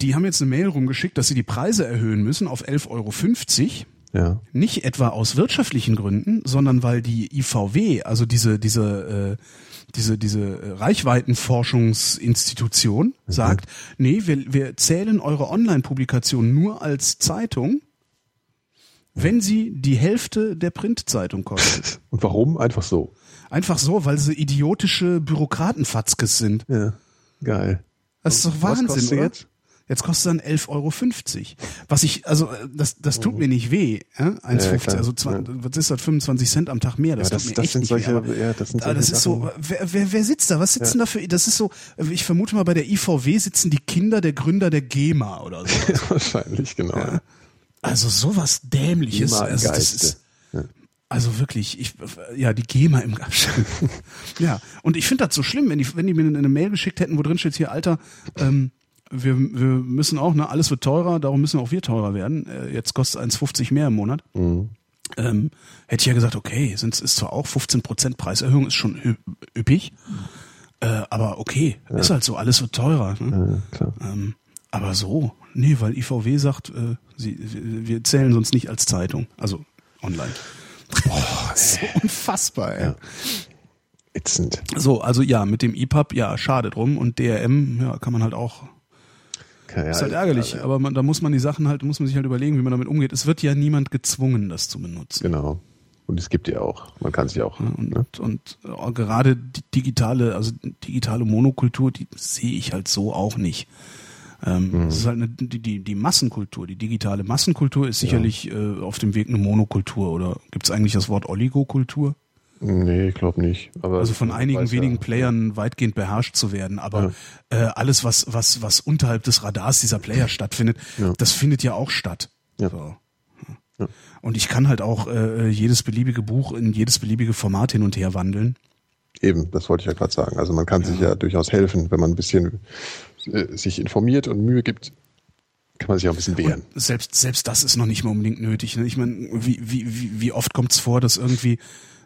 Die haben jetzt eine Mail rumgeschickt, dass sie die Preise erhöhen müssen auf 11,50 Euro. Ja. Nicht etwa aus wirtschaftlichen Gründen, sondern weil die IVW, also diese, diese, äh, diese, diese Reichweitenforschungsinstitution sagt, nee, wir, wir zählen eure Online-Publikation nur als Zeitung, wenn sie die Hälfte der Printzeitung kostet. Und warum? Einfach so. Einfach so, weil sie idiotische Bürokratenfatzkes sind. Ja. Geil. Das ist doch Was Wahnsinn, kostet oder? jetzt? Jetzt kostet dann 11,50 Euro. Was ich, also äh, das, das tut mir nicht weh. Ja? 1,50, klar. also 20, was ist das, 25 Cent am Tag mehr? Das Ja, tut das- mir das echt sind nicht solche- weh. Aber, ja, das sind das solche ist so, Sachen. wer, wer, wer sitzt da? Was sitzt denn da für, das ist so, ich vermute mal bei der IVW sitzen die Kinder der Gründer der GEMA oder so. Wahrscheinlich, genau. Also sowas Dämliches. Also, das ist, also wirklich, ich, ja, die GEMA im Abstand. ja, und ich finde das so schlimm, wenn die, wenn die mir eine Mail geschickt hätten, wo drin steht hier, Alter, ähm, wir, wir müssen auch, ne, alles wird teurer, darum müssen auch wir teurer werden. Äh, jetzt kostet 1,50 mehr im Monat. Mhm. Ähm, hätte ich ja gesagt, okay, sind ist zwar auch 15% Preiserhöhung, ist schon üppig, äh, aber okay, ist halt so, alles wird teurer. Ne? Ja. Ähm, aber so, nee, weil IVW sagt, äh, sie, wir wir zählen sonst nicht als Zeitung, also online. Boah, so unfassbar, ey. Ja. Ätzend. So, also ja, mit dem EPUB, ja, schade drum und DRM, ja, kann man halt auch, Ja, ist halt ärgerlich, aber man, da muss man die Sachen halt, muss man sich halt überlegen, wie man damit umgeht. Es wird ja niemand gezwungen, das zu benutzen. Genau. Und es gibt ja auch. Man kann sich auch. Und, ne? und äh, gerade die digitale, also digitale Monokultur, die sehe ich halt so auch nicht. Ähm, Mhm. Es ist halt eine, die, die, die Massenkultur, die digitale Massenkultur ist sicherlich äh, auf dem Weg eine Monokultur oder gibt es eigentlich das Wort Oligokultur? Nee, ich glaube nicht. Aber Also von einigen wenigen ja. Playern weitgehend beherrscht zu werden, aber äh, alles, was, was, was unterhalb des Radars dieser Player stattfindet, Ja. das findet ja auch statt. Ja. So. Ja. Und ich kann halt auch äh, jedes beliebige Buch in jedes beliebige Format hin und her wandeln. Eben, das wollte ich ja gerade sagen. Also man kann sich ja durchaus helfen, wenn man ein bisschen äh, sich informiert und Mühe gibt, kann man sich auch ein bisschen wehren. selbst, selbst das ist noch nicht mal unbedingt nötig. Ne? Ich meine, wie, wie, wie, wie oft kommt es vor, dass irgendwie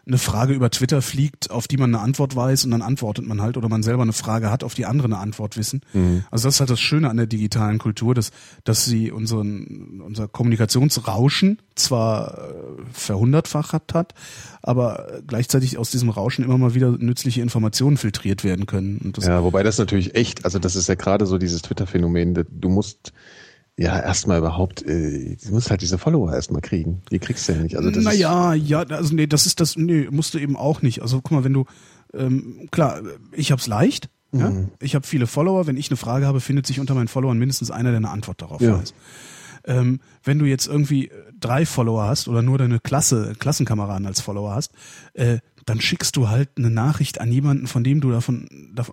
eine Frage über Twitter fliegt, auf die man eine Antwort weiß und dann antwortet man halt oder man selber eine Frage hat, auf die andere eine Antwort wissen. Mhm. Also das ist halt das Schöne an der digitalen Kultur, dass, dass sie unseren, unser Kommunikationsrauschen zwar äh, verhundertfacht hat, aber gleichzeitig aus diesem Rauschen immer mal wieder nützliche Informationen filtriert werden können. Ja, wobei das natürlich echt, also das ist ja gerade so dieses Twitter-Phänomen, du musst ja erstmal überhaupt, äh, du musst halt diese Follower erstmal kriegen. Die kriegst du ja nicht. Also das ist, naja, ja, also nee, das ist das, nee, musst du eben auch nicht. Also guck mal, wenn du, ähm, klar, ich hab's leicht, ja? Mhm. ich habe viele Follower, wenn ich eine Frage habe, findet sich unter meinen Followern mindestens einer, der eine Antwort darauf Ja. weiß. Ähm, wenn du jetzt irgendwie drei Follower hast oder nur deine Klasse, Klassenkameraden als Follower hast, äh, dann schickst du halt eine Nachricht an jemanden, von dem du davon,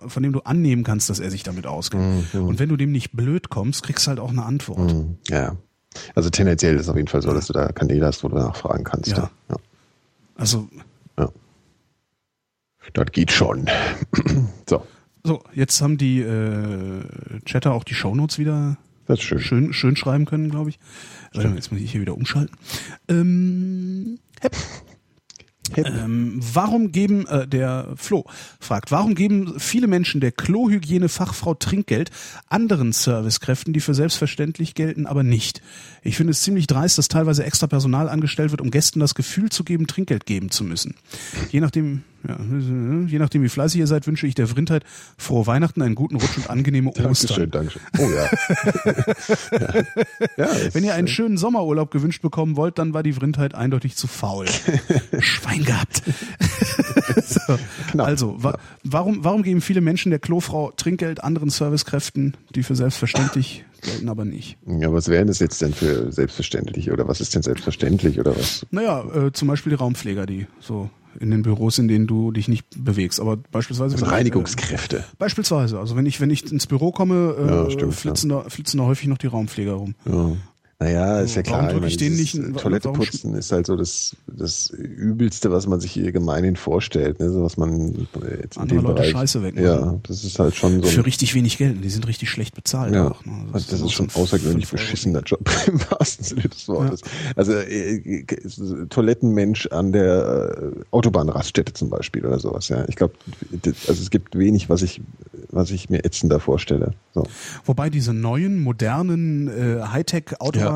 von dem du annehmen kannst, dass er sich damit auskennt. Und wenn du dem nicht blöd kommst, kriegst du halt auch eine Antwort. Mhm, ja. Also tendenziell ist es auf jeden Fall so, dass du da Kanäle hast, wo du nachfragen kannst. Ja. Ja. Also ja. Das geht schon. so, So, jetzt haben die äh, Chatter auch die Shownotes wieder das ist schön. schön, schön schreiben können, glaube ich. Warte mal, Jetzt muss ich hier wieder umschalten. Ähm, hep. Ähm, warum geben, äh, der Flo fragt, warum geben viele Menschen der Klohygiene-Fachfrau Trinkgeld anderen Servicekräften, die für selbstverständlich gelten, aber nicht? Ich finde es ziemlich dreist, dass teilweise extra Personal angestellt wird, um Gästen das Gefühl zu geben, Trinkgeld geben zu müssen. Je nachdem, ja, je nachdem wie fleißig ihr seid, wünsche ich der Vrindheit frohe Weihnachten, einen guten Rutsch und angenehme Ostern. Dankeschön, Dankeschön. Oh ja. ja. ja Wenn ihr einen schönen Sommerurlaub gewünscht bekommen wollt, dann war die Vrindheit eindeutig zu faul. Schwein gehabt. so, Knapp, also, wa warum, warum geben viele Menschen der Klofrau Trinkgeld anderen Servicekräften, die für selbstverständlich gelten, aber nicht? Ja, was wären das jetzt denn für selbstverständlich oder was ist denn selbstverständlich oder was? Naja, äh, zum Beispiel die Raumpfleger, die so in den Büros, in denen du dich nicht bewegst. Aber beispielsweise. Also wenn ich, Reinigungskräfte. Äh, beispielsweise, also wenn ich, wenn ich ins Büro komme, äh, Ja, stimmt, flitzen, da, flitzen da häufig noch die Raumpfleger rum. Ja. Naja, ist ja Warum klar. drück ich meine, nicht- Toilette warum putzen ist halt so das, das Übelste, was man sich hier gemeinhin vorstellt, ne? so was man jetzt in Andere Leute Bereich, Scheiße wegmachen. Ja, das ist halt schon so. Für richtig wenig Geld. Die sind richtig schlecht bezahlt ja, auch. Ne? das, ist auch schon so außergewöhnlich Euro. beschissener Job im wahrsten Sinne des Wortes. Also äh, äh, Toilettenmensch an der äh, Autobahnraststätte zum Beispiel oder sowas. Ja, ich glaube, also es gibt wenig, was ich, was ich mir ätzender vorstelle. So. Wobei diese neuen, modernen äh,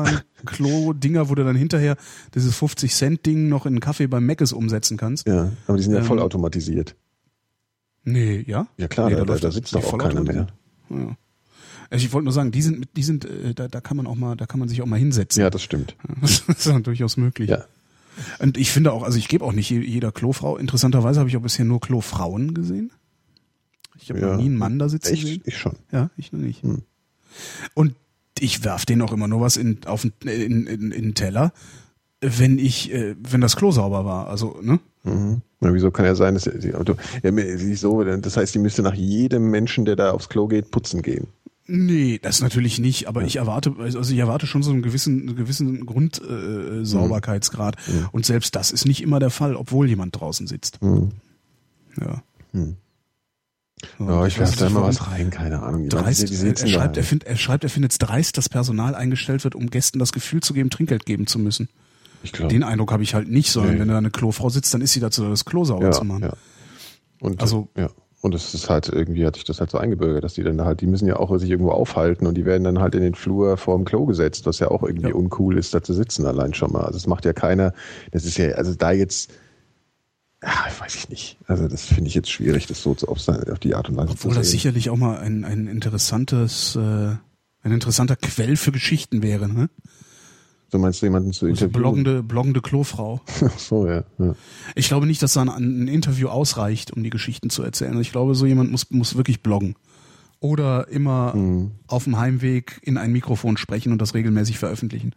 Hightech-Autobahn-Klo-Dinger, wo du dann hinterher dieses 50-Cent-Ding noch in einen Kaffee beim Meckes umsetzen kannst. Ja, aber die sind ja Ähm, vollautomatisiert. Nee, ja? Ja klar, nee, da, da, da sitzt doch auch keiner mehr. Ja. Also ich wollte nur sagen, die sind, die sind, äh, da, da kann man auch mal, da kann man sich auch mal hinsetzen. Ja, das stimmt. Das ist dann durchaus möglich. Ja. Und ich finde auch, also ich gebe auch nicht je- jeder Klofrau. Interessanterweise habe ich auch bisher nur Klofrauen gesehen. Ich habe Ja. noch nie einen Mann da sitzen Ich, gesehen. ich schon. Ja, ich noch nicht. Hm. Und ich werf denen auch immer nur was in, auf den, in, in, in den Teller, wenn ich, äh, wenn das Klo sauber war. Also, ne? Mhm. Na, wieso kann ja sein, dass die Auto, ja, sie so, das heißt, die müsste nach jedem Menschen, der da aufs Klo geht, putzen gehen. Nee, das natürlich nicht, aber ich erwarte, also ich erwarte schon so einen gewissen, einen gewissen Grundsauberkeitsgrad. Äh, Sauberkeitsgrad. Und selbst das ist nicht immer der Fall, obwohl jemand draußen sitzt. Mhm. Ja. Hm. Ja, ich weiß da immer was rein, keine Ahnung. Dreist, die er, schreibt, er, find, er schreibt, er findet es dreist, dass Personal eingestellt wird, um Gästen das Gefühl zu geben, Trinkgeld geben zu müssen. ich glaube. Den Eindruck habe ich halt nicht, sondern Nee. wenn da eine Klofrau sitzt, dann ist sie dazu, da, das Klo sauber ja, zu machen. ja. Und, Also- ja. Und es ist halt, irgendwie hat sich das halt so eingebürgert, dass die dann halt, die müssen ja auch sich irgendwo aufhalten und die werden dann halt in den Flur vorm Klo gesetzt, was ja auch irgendwie Ja. uncool ist, da zu sitzen allein schon mal. Also das macht ja keiner, das ist ja, also da jetzt, ja, weiß ich nicht. Also das finde ich jetzt schwierig, das so zu, auf, auf die Art und Weise Obwohl zu das sehen. sicherlich auch mal ein, ein interessantes, äh, ein interessanter Quell für Geschichten wäre, ne? So meinst du jemanden zu Also interviewen? bloggende, bloggende Klofrau. Ach so, ja. ja. Ich glaube nicht, dass da ein, ein Interview ausreicht, um die Geschichten zu erzählen. Ich glaube, so jemand muss, muss wirklich bloggen. Oder immer Mhm. auf dem Heimweg in ein Mikrofon sprechen und das regelmäßig veröffentlichen.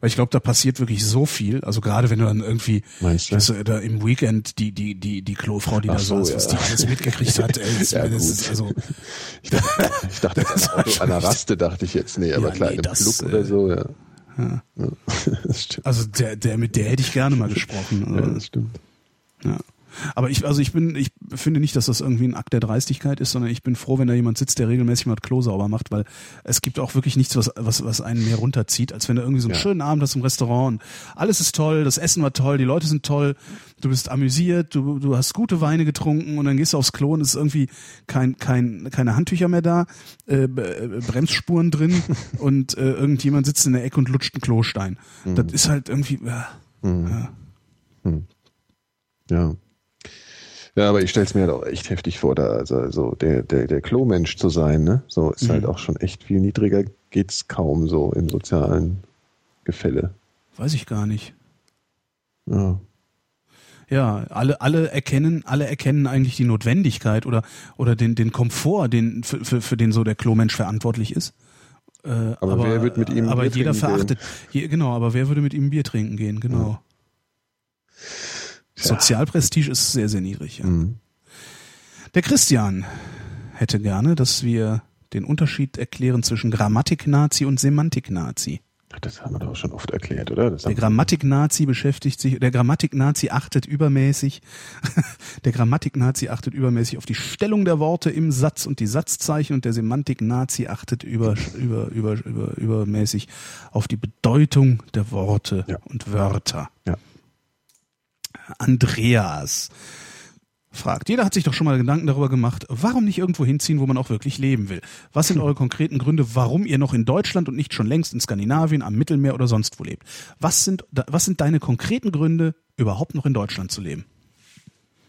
Weil ich glaube, da passiert wirklich so viel. Also gerade wenn du dann irgendwie Meinst du? äh, da im Weekend die, die, die, die Klofrau, die Ach da so, saß, was ja. die alles mitgekriegt hat, ey, das, Ja, das ist also Ich dachte, ich dachte an, ein Auto, an einer Raste dachte ich jetzt, nee, aber Ja, klar, nee, einem das, Club äh, oder so, ja. Ja. Das stimmt. Also der, der, mit der hätte ich gerne mal gesprochen. Ja, Also, das stimmt. ja. Aber ich, also ich bin, ich finde nicht, dass das irgendwie ein Akt der Dreistigkeit ist, sondern ich bin froh, wenn da jemand sitzt, der regelmäßig mal das Klo sauber macht, weil es gibt auch wirklich nichts, was, was, was einen mehr runterzieht, als wenn du irgendwie so einen Ja. schönen Abend hast im Restaurant und alles ist toll, das Essen war toll, die Leute sind toll, du bist amüsiert, du, du hast gute Weine getrunken und dann gehst du aufs Klo und es ist irgendwie kein, kein, keine Handtücher mehr da, äh, äh, Bremsspuren drin und äh, irgendjemand sitzt in der Ecke und lutscht einen Klostein. Das ist halt irgendwie, äh, ja. Ja. Ja, aber ich stell's mir halt auch echt heftig vor, da also so der der der Klo-Mensch zu sein, ne? So ist halt auch schon echt viel niedriger geht's kaum so im sozialen Gefälle. weiß ich gar nicht. Ja. Ja, alle, alle erkennen, alle erkennen eigentlich die Notwendigkeit oder, oder den, den Komfort, den, für, für, für den so der Klomensch verantwortlich ist. Äh, aber, wer wird mit ihm aber Bier jeder verachtet, je, genau, aber wer würde mit ihm Bier trinken gehen, genau. Tja. Sozialprestige ist sehr, sehr niedrig. Ja. Mhm. Der Christian hätte gerne, dass wir den Unterschied erklären zwischen Grammatik-Nazi und Semantik-Nazi. Das haben wir doch schon oft erklärt, oder? Der Grammatik-Nazi beschäftigt sich, der Grammatik-Nazi achtet übermäßig, der Grammatik-Nazi achtet übermäßig auf die Stellung der Worte im Satz und die Satzzeichen und der Semantik-Nazi achtet über, über, über, über, übermäßig auf die Bedeutung der Worte Ja. und Wörter. Ja. Andreas fragt, jeder hat sich doch schon mal Gedanken darüber gemacht, warum nicht irgendwo hinziehen, wo man auch wirklich leben will? Was sind eure konkreten Gründe, warum ihr noch in Deutschland und nicht schon längst in Skandinavien, am Mittelmeer oder sonst wo lebt? Was sind, was sind deine konkreten Gründe, überhaupt noch in Deutschland zu leben?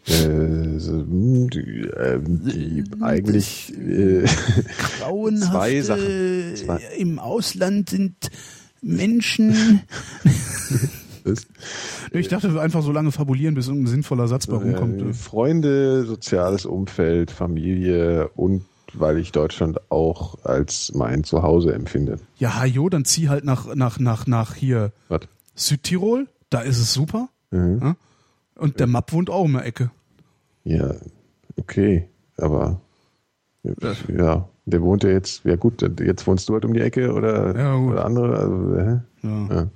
äh, so, hm, die, die eigentlich äh, Zwei Sachen. Zwei. im Ausland sind Menschen. das, Ich dachte einfach so lange fabulieren, bis irgendein sinnvoller Satz bei rumkommt. äh, Freunde, soziales Umfeld, Familie und weil ich Deutschland auch als mein Zuhause empfinde. Ja, hajo, dann zieh halt nach, nach, nach, nach hier Was? Südtirol, da ist es super. Mhm. Ja? Und der Mapp wohnt auch um die Ecke. Ja, okay, aber ja, der wohnt ja jetzt, ja gut, jetzt wohnst du halt um die Ecke oder, Ja, oder andere. Also, hä? Ja. Ja.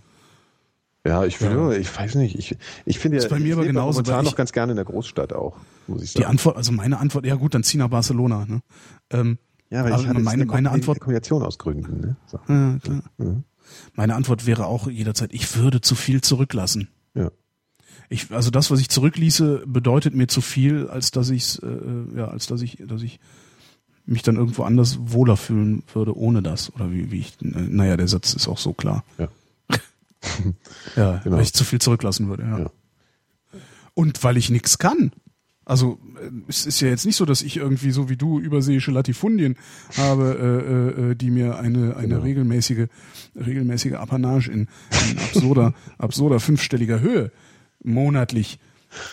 Ja, ich Ja. ich weiß nicht, ich, ich finde ja, bei mir ich aber genauso, momentan noch ganz gerne in der Großstadt auch, muss ich Die sagen. Antwort, also meine Antwort, ja gut, dann zieh nach Barcelona. Ne? Ähm, ja, weil ich hatte meine, eine meine Antwort, Kombination aus Gründen. Ne? So. ja, klar. Mhm. meine Antwort wäre auch jederzeit, ich würde zu viel zurücklassen. Ja. Ich, also das, was ich zurückließe, bedeutet mir zu viel, als dass ich, äh, ja, als dass ich, dass ich mich dann irgendwo anders wohler fühlen würde ohne das. Oder wie, wie ich, äh, naja, der Satz ist auch so klar. Ja. Ja, Genau. weil ich zu viel zurücklassen würde, ja. Ja. Und weil ich nichts kann. Also äh, es ist ja jetzt nicht so, dass ich irgendwie so wie du überseeische Latifundien habe, äh, äh, äh, die mir eine eine Genau. regelmäßige regelmäßige Apanage in, in absurder absurder fünfstelliger Höhe monatlich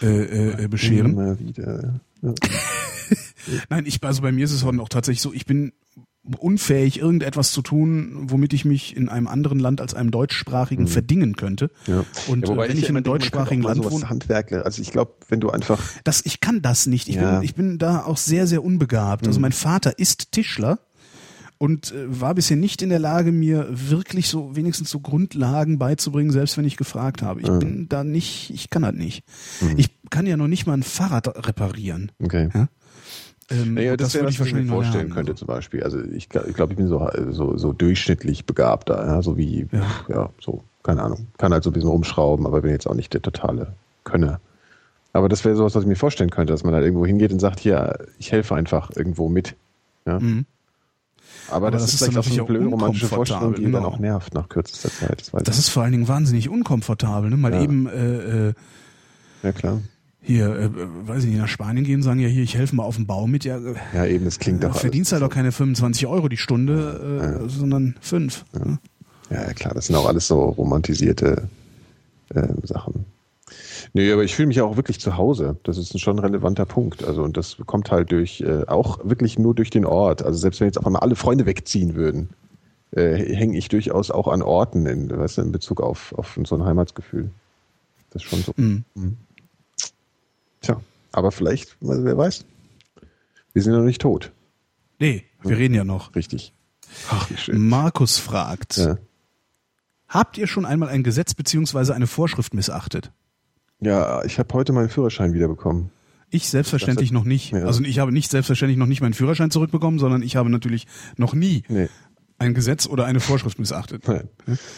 äh, äh, bescheren. Immer wieder. Ja. Nein, ich also bei mir ist es auch tatsächlich so, ich bin unfähig irgendetwas zu tun, womit ich mich in einem anderen Land als einem deutschsprachigen verdingen könnte. Mhm. Ja. Und ja, äh, wenn ich in einem deutschsprachigen Land wohne, Handwerkler, also ich glaube, wenn du einfach das, ich kann das nicht. Ich, Ja. bin, ich bin da auch sehr, sehr unbegabt. Mhm. Also mein Vater ist Tischler und äh, war bisher nicht in der Lage, mir wirklich so wenigstens so Grundlagen beizubringen, selbst wenn ich gefragt habe. Mhm. Ich bin da nicht, ich kann das nicht. Ich kann ja noch nicht mal ein Fahrrad reparieren. okay. Ja? Ähm, Naja, das, das wäre was, ich mir wahrscheinlich noch vorstellen lernen. könnte zum Beispiel. Also ich, ich glaube, ich bin so, so, so durchschnittlich begabter, ja, so wie, Ja. ja. so, keine Ahnung. Kann halt so ein bisschen rumschrauben, aber bin jetzt auch nicht der totale Könner. Aber das wäre sowas, was ich mir vorstellen könnte, dass man halt irgendwo hingeht und sagt, hier, ich helfe einfach irgendwo mit. Ja. Mhm. Aber, Aber das, das ist ist vielleicht auch so eine blöde romantische Vorstellung, die unkomfortabel, dann genau. auch nervt nach kürzester Zeit. Das, Das ist vor allen Dingen wahnsinnig unkomfortabel. Ne? Mal Ja. eben äh, äh, ja klar. Hier, äh, weiß ich nicht, nach Spanien gehen sagen, ja hier, ich helfe mal auf dem Bau mit. Ja, äh, Ja, eben, das klingt Du doch verdienst halt alles auch keine 25 Euro die Stunde, äh, sondern fünf. ne? Ja, ja, klar, das sind auch alles so romantisierte äh, Sachen. Nee, aber ich fühle mich ja auch wirklich zu Hause. Das ist ein schon relevanter Punkt. Also, und das kommt halt durch, äh, auch wirklich nur durch den Ort. Also, selbst wenn jetzt auf einmal alle Freunde wegziehen würden, äh, hänge ich durchaus auch an Orten in, weißt du, in Bezug auf, auf so ein Heimatsgefühl. Das ist schon so. Mhm. Tja, aber vielleicht, wer weiß. Wir sind ja noch nicht tot. Nee, wir reden ja noch. Richtig. Ach. Markus fragt, Ja. habt ihr schon einmal ein Gesetz beziehungsweise eine Vorschrift missachtet? Ja, ich habe heute meinen Führerschein wiederbekommen. Ich selbstverständlich noch nicht. Ja. Also ich habe nicht selbstverständlich noch nicht meinen Führerschein zurückbekommen, sondern ich habe natürlich noch nie Nee. ein Gesetz oder eine Vorschrift missachtet. Nein.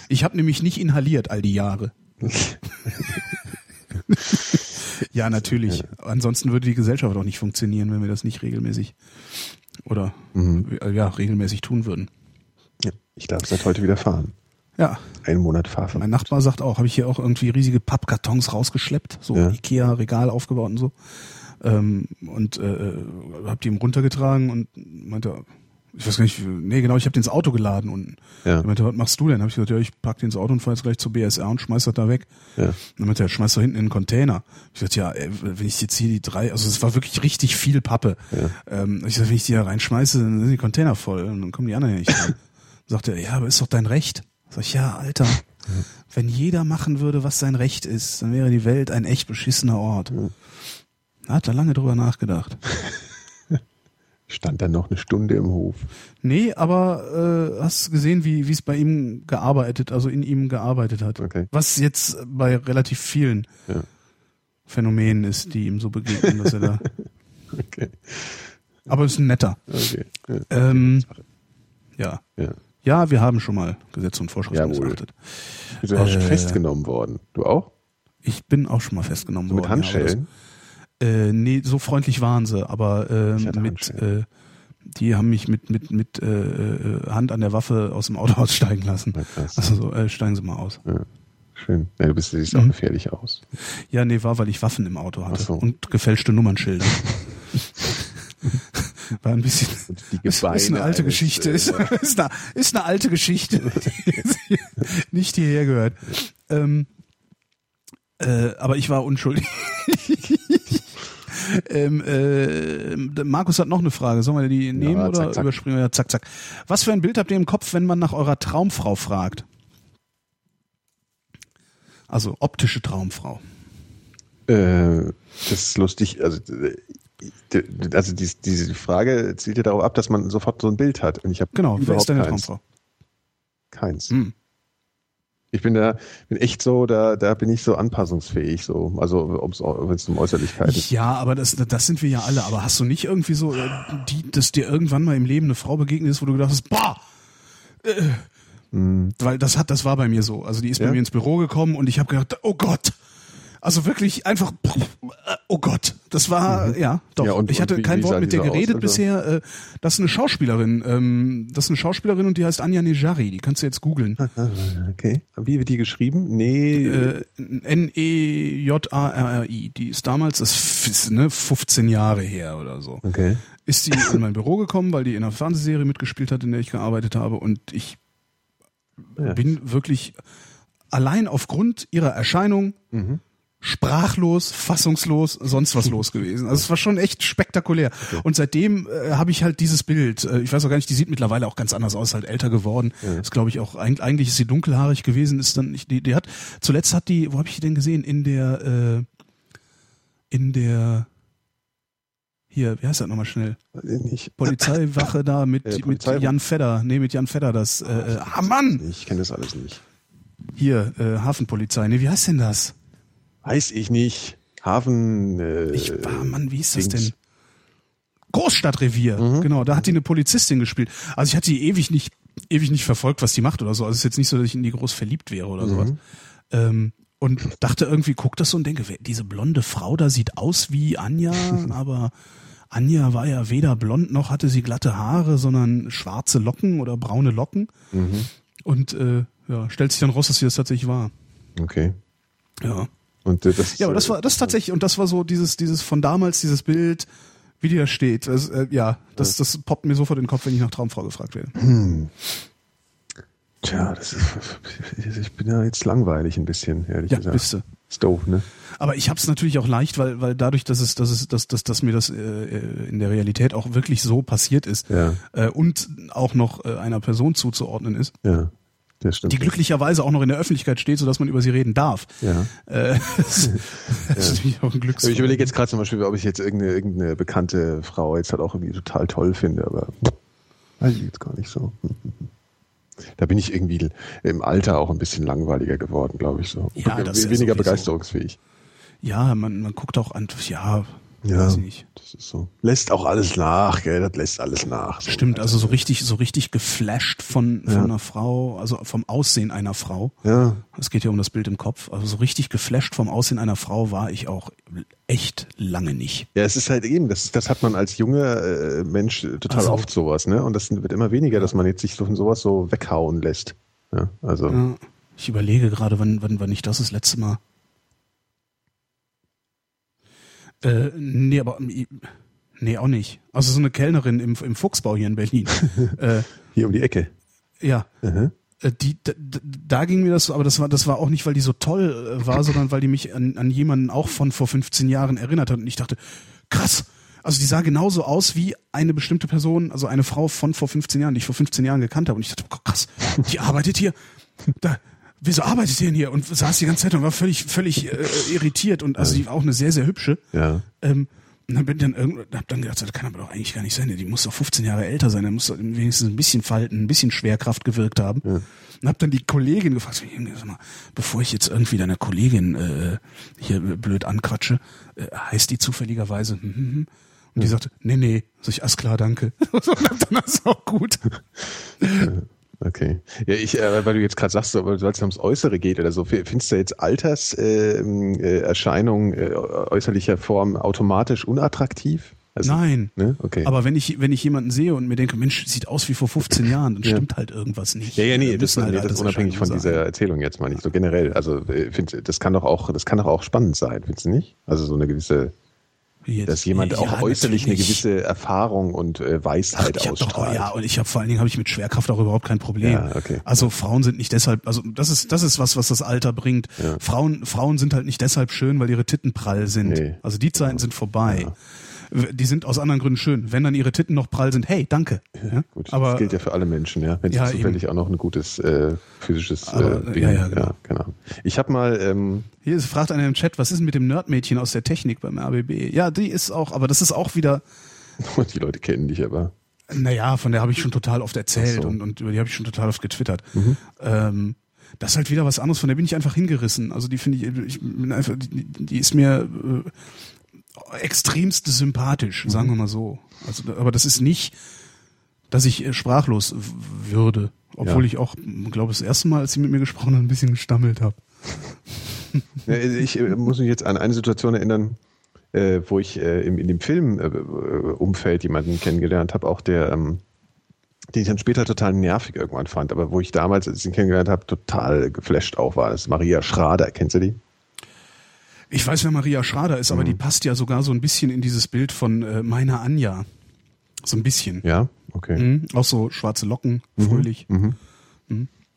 Ich habe nämlich nicht inhaliert all die Jahre. Ja, natürlich. Ansonsten würde die Gesellschaft auch nicht funktionieren, wenn wir das nicht regelmäßig oder Mhm. äh, ja, regelmäßig tun würden. Ja, ich darf seit heute wieder fahren. Ja, Einen Monat Fahrverbot. mein Nachbar sagt auch, habe ich hier auch irgendwie riesige Pappkartons rausgeschleppt, so Ja. Ikea-Regal aufgebaut und so. Ähm, und äh, hab die ihm runtergetragen und meinte, ich weiß gar nicht, nee, genau, ich habe den ins Auto geladen und Ja. er meinte, was machst du denn? Hab ich gesagt, ja, ich pack den ins Auto und fahr jetzt gleich zur BSR und schmeiß das da weg. Ja. Dann meinte er, schmeiß doch hinten in den Container. Ich sagte, ja, ey, wenn ich jetzt hier die drei, also es war wirklich richtig viel Pappe. Ähm, ich sagte, wenn ich die da reinschmeiße, dann sind die Container voll und dann kommen die anderen ja nicht rein. Sagt er, ja, aber ist doch dein Recht. Sag ich, ja, Alter, wenn jeder machen würde, was sein Recht ist, dann wäre die Welt ein echt beschissener Ort. Hat er lange drüber nachgedacht. Stand dann noch eine Stunde im Hof. Nee, aber äh, hast gesehen, wie wie es bei ihm gearbeitet, also in ihm gearbeitet hat. Okay. Was jetzt bei relativ vielen Ja. Phänomenen ist, die ihm so begegnen, dass er da. Okay. Aber ist ein netter. Okay. Ja. Ähm, ja. ja. Ja, wir haben schon mal Gesetze und Vorschriften Jawohl. missachtet. Du bist auch schon Äh, festgenommen worden. Du auch? Ich bin auch schon mal festgenommen So mit worden. ja, aber Handschellen? das- Äh, nee, so freundlich waren sie, aber äh, mit äh, die haben mich mit mit mit äh, äh, Hand an der Waffe aus dem Auto aussteigen lassen. Also so, äh, steigen Sie mal aus. Ja. Schön. Ja, du bist, siehst auch Mhm. gefährlich aus. Ja, nee, war, weil ich Waffen im Auto hatte so. und gefälschte Nummernschilder. War ein bisschen. Die Ist, ist eine alte eines, Geschichte. äh, Ist, ist, eine, ist eine alte Geschichte, die nicht hierher gehört. Ähm, äh, aber ich war unschuldig. Ähm, äh, Markus hat noch eine Frage. Sollen wir die nehmen zack, oder zack. überspringen wir? Ja, zack, zack. Was für ein Bild habt ihr im Kopf, wenn man nach eurer Traumfrau fragt? Also optische Traumfrau. Äh, das ist lustig. Also, äh, also dies, diese Frage zielt ja darauf ab, dass man sofort so ein Bild hat. Und ich habe Genau, wer ist deine keins. Traumfrau? Keins. Hm. Ich bin da, bin echt so, da, da bin ich so anpassungsfähig, so, also wenn es um Äußerlichkeiten geht. Ja, aber das, das sind wir ja alle. Aber hast du nicht irgendwie so, äh, die, dass dir irgendwann mal im Leben eine Frau begegnet ist, wo du gedacht hast, boah, äh, weil das hat, das war bei mir so. Also die ist bei Ja? mir ins Büro gekommen und ich habe gedacht, oh Gott. Also wirklich einfach, oh Gott, das war, ja, doch. Mhm. Ja, und- ich hatte wie- kein wie Wort mit der so aus, geredet also? bisher. Äh, das ist eine Schauspielerin. Ähm, das ist eine Schauspielerin und die heißt Anja Nejari. Die kannst du jetzt googeln. Okay. Wie wird die geschrieben? Nee. Äh, N-E-J-A-R-R-I. Die ist damals, das ist ne, 15 Jahre her oder so. okay. Ist die in mein Büro gekommen, weil die in einer Fernsehserie mitgespielt hat, in der ich gearbeitet habe. Und ich Ja. bin wirklich allein aufgrund ihrer Erscheinung Mhm. Sprachlos, fassungslos, sonst was los gewesen. Also es war schon echt spektakulär. Und seitdem äh, habe ich halt dieses Bild. Äh, ich weiß auch gar nicht, die sieht mittlerweile auch ganz anders aus, halt älter geworden. Ist glaube ich auch eig- eigentlich ist sie dunkelhaarig gewesen. Ist dann ich, die, die hat zuletzt hat die, wo habe ich die denn gesehen? In der äh, in der hier, wie heißt das nochmal schnell? Nicht. Polizeiwache da mit, mit Polizei- Jan Fedder. Nee, mit Jan Fedder, das, äh, äh, ah Mann! Ich kenne das alles nicht. Hier, äh, Hafenpolizei. Nee, wie heißt denn das? Weiß ich nicht. Hafen. Äh, Ich, ah Mann, wie hieß das Dings. denn? Großstadtrevier, genau, da hat die eine Polizistin gespielt. Also ich hatte die ewig nicht, ewig nicht verfolgt, was die macht oder so. Also es ist jetzt nicht so, dass ich in die groß verliebt wäre oder sowas. Ähm, und dachte irgendwie, guck das so und denke, diese blonde Frau da sieht aus wie Anja, aber Anja war ja weder blond noch hatte sie glatte Haare, sondern schwarze Locken oder braune Locken. Und äh, ja, stellt sich dann raus, dass sie das tatsächlich war. Okay. Ja. Und äh, das, Ja, aber das war das tatsächlich und das war so dieses dieses von damals dieses Bild, wie die da steht. Das, äh, ja, das das poppt mir sofort in den Kopf, wenn ich nach Traumfrau gefragt werde. Tja, das ist. Ich bin ja jetzt langweilig ein bisschen, ehrlich Ja, gesagt. bist du. Ist doof, ne? Aber ich habe es natürlich auch leicht, weil weil dadurch, dass es dass es dass dass, dass mir das äh, äh, in der Realität auch wirklich so passiert ist Ja. äh, und auch noch äh, einer Person zuzuordnen ist, Ja. Die glücklicherweise auch noch in der Öffentlichkeit steht, sodass man über sie reden darf. Ja. Äh, das, das ist natürlich auch ein Glücks. Ich überlege jetzt gerade zum Beispiel, ob ich jetzt irgendeine, irgendeine bekannte Frau jetzt halt auch irgendwie total toll finde, aber weiß ich jetzt gar nicht so. Da bin ich irgendwie im Alter auch ein bisschen langweiliger geworden, glaube ich so. Ja, das ist ja Weniger sowieso. begeisterungsfähig. Ja, man, man guckt auch an, ja, Ja, das ist so. Lässt auch alles nach, gell? Das lässt alles nach. So. Stimmt, also so richtig, so richtig geflasht von, von Ja. einer Frau, also vom Aussehen einer Frau. Ja, Es geht ja um das Bild im Kopf. Also so richtig geflasht vom Aussehen einer Frau war ich auch echt lange nicht. Ja, es ist halt eben, das, das hat man als junger äh, Mensch total Also- oft sowas, ne? Und das wird immer weniger, dass man jetzt sich von sowas so weghauen lässt. Ja, also, Ja, ich überlege gerade, wann, wann, wann ich das das letzte Mal. Äh, nee, aber ähm, nee, auch nicht. Also so eine Kellnerin im, im Fuchsbau hier in Berlin. äh, hier um die Ecke. ja. Mhm. Die, da, da- da ging mir das so, aber das war, das war auch nicht, weil die so toll äh, war, sondern weil die mich an, an jemanden auch von vor 15 Jahren erinnert hat. Und ich dachte, krass, also die sah genauso aus wie eine bestimmte Person, also eine Frau von vor 15 Jahren, die ich vor 15 Jahren gekannt habe. Und ich dachte, oh, krass, die arbeitet hier. Da, wieso arbeitet die denn hier? Und saß die ganze Zeit und war völlig, völlig äh, irritiert. Und also die war auch eine sehr, sehr hübsche. Ja. Ähm, und dann bin ich dann irgendwann, hab dann gedacht, das kann aber doch eigentlich gar nicht sein. Die muss doch 15 Jahre älter sein. Der muss doch wenigstens ein bisschen Falten, ein bisschen Schwerkraft gewirkt haben. Und hab dann die Kollegin gefragt, sag mal, bevor ich jetzt irgendwie deine Kollegin äh, hier blöd anquatsche, äh, heißt die zufälligerweise? Hm, hm, hm. Und die sagte, nee, nee. Sag ich, alles klar, danke. Und dann ist auch gut. Okay. Ja, ich, äh, weil du jetzt gerade sagst, so, weil es ums Äußere geht oder so, findest du jetzt Alterserscheinungen äh, Erscheinungen, äh, äußerlicher Form automatisch unattraktiv? Also, Nein. Ne? Okay. Aber wenn ich, wenn ich jemanden sehe und mir denke, Mensch, sieht aus wie vor 15 Jahren, dann Ja. stimmt halt irgendwas nicht. ja, ja, nee, Äh, das, halt nee, das ist unabhängig von Alterserscheinungen dieser sein. Erzählung jetzt mal nicht so generell. Also äh, find, das kann doch auch, das kann doch auch spannend sein, findest du nicht? Also so eine gewisse, Jetzt- dass jemand Ja, auch äußerlich eine gewisse Erfahrung und äh, Ach, Weisheit ich hab doch, ausstrahlt. ja, und ich habe vor allen Dingen habe ich mit Schwerkraft auch überhaupt kein Problem. Ja, okay. Also Frauen sind nicht deshalb, also das ist das ist was, was das Alter bringt. Ja. Frauen Frauen sind halt nicht deshalb schön, weil ihre Titten prall sind. Nee. Also die Zeiten sind vorbei. Die sind aus anderen Gründen schön. Wenn dann ihre Titten noch prall sind, hey, danke. Ja? Gut, aber das gilt ja für alle Menschen, ja. Wenn Ja, sie zufällig auch noch ein gutes äh, physisches Aber, äh, Ding ja, ja, genau. genau. Ich habe mal, ähm, hier ist, fragt einer im Chat, was ist mit dem Nerdmädchen aus der Technik beim RBB? Ja, die ist auch, aber das ist auch wieder, die Leute kennen dich aber. Naja, von der habe ich schon total oft erzählt so. und, und über die habe ich schon total oft getwittert. Ähm, das ist halt wieder was anderes, von der bin ich einfach hingerissen. Also die finde ich, ich bin einfach, die, die ist mir äh, extremst sympathisch, sagen wir mal so. Also, aber das ist nicht, dass ich äh, sprachlos würde. Obwohl Ja. ich auch, glaube das erste Mal, als sie mit mir gesprochen hat, ein bisschen gestammelt habe. Ich äh, muss mich jetzt an eine Situation erinnern, äh, wo ich im, in dem Filmumfeld jemanden kennengelernt habe, auch der, ähm, den ich dann später total nervig irgendwann fand, aber wo ich damals, als ich ihn kennengelernt habe, total geflasht auch war. Das ist Maria Schrader, kennst du die? Ich weiß, wer Maria Schrader ist, aber Mhm. die passt ja sogar so ein bisschen in dieses Bild von äh, meiner Anja. So ein bisschen. Ja, okay. Mhm. Auch so schwarze Locken, fröhlich.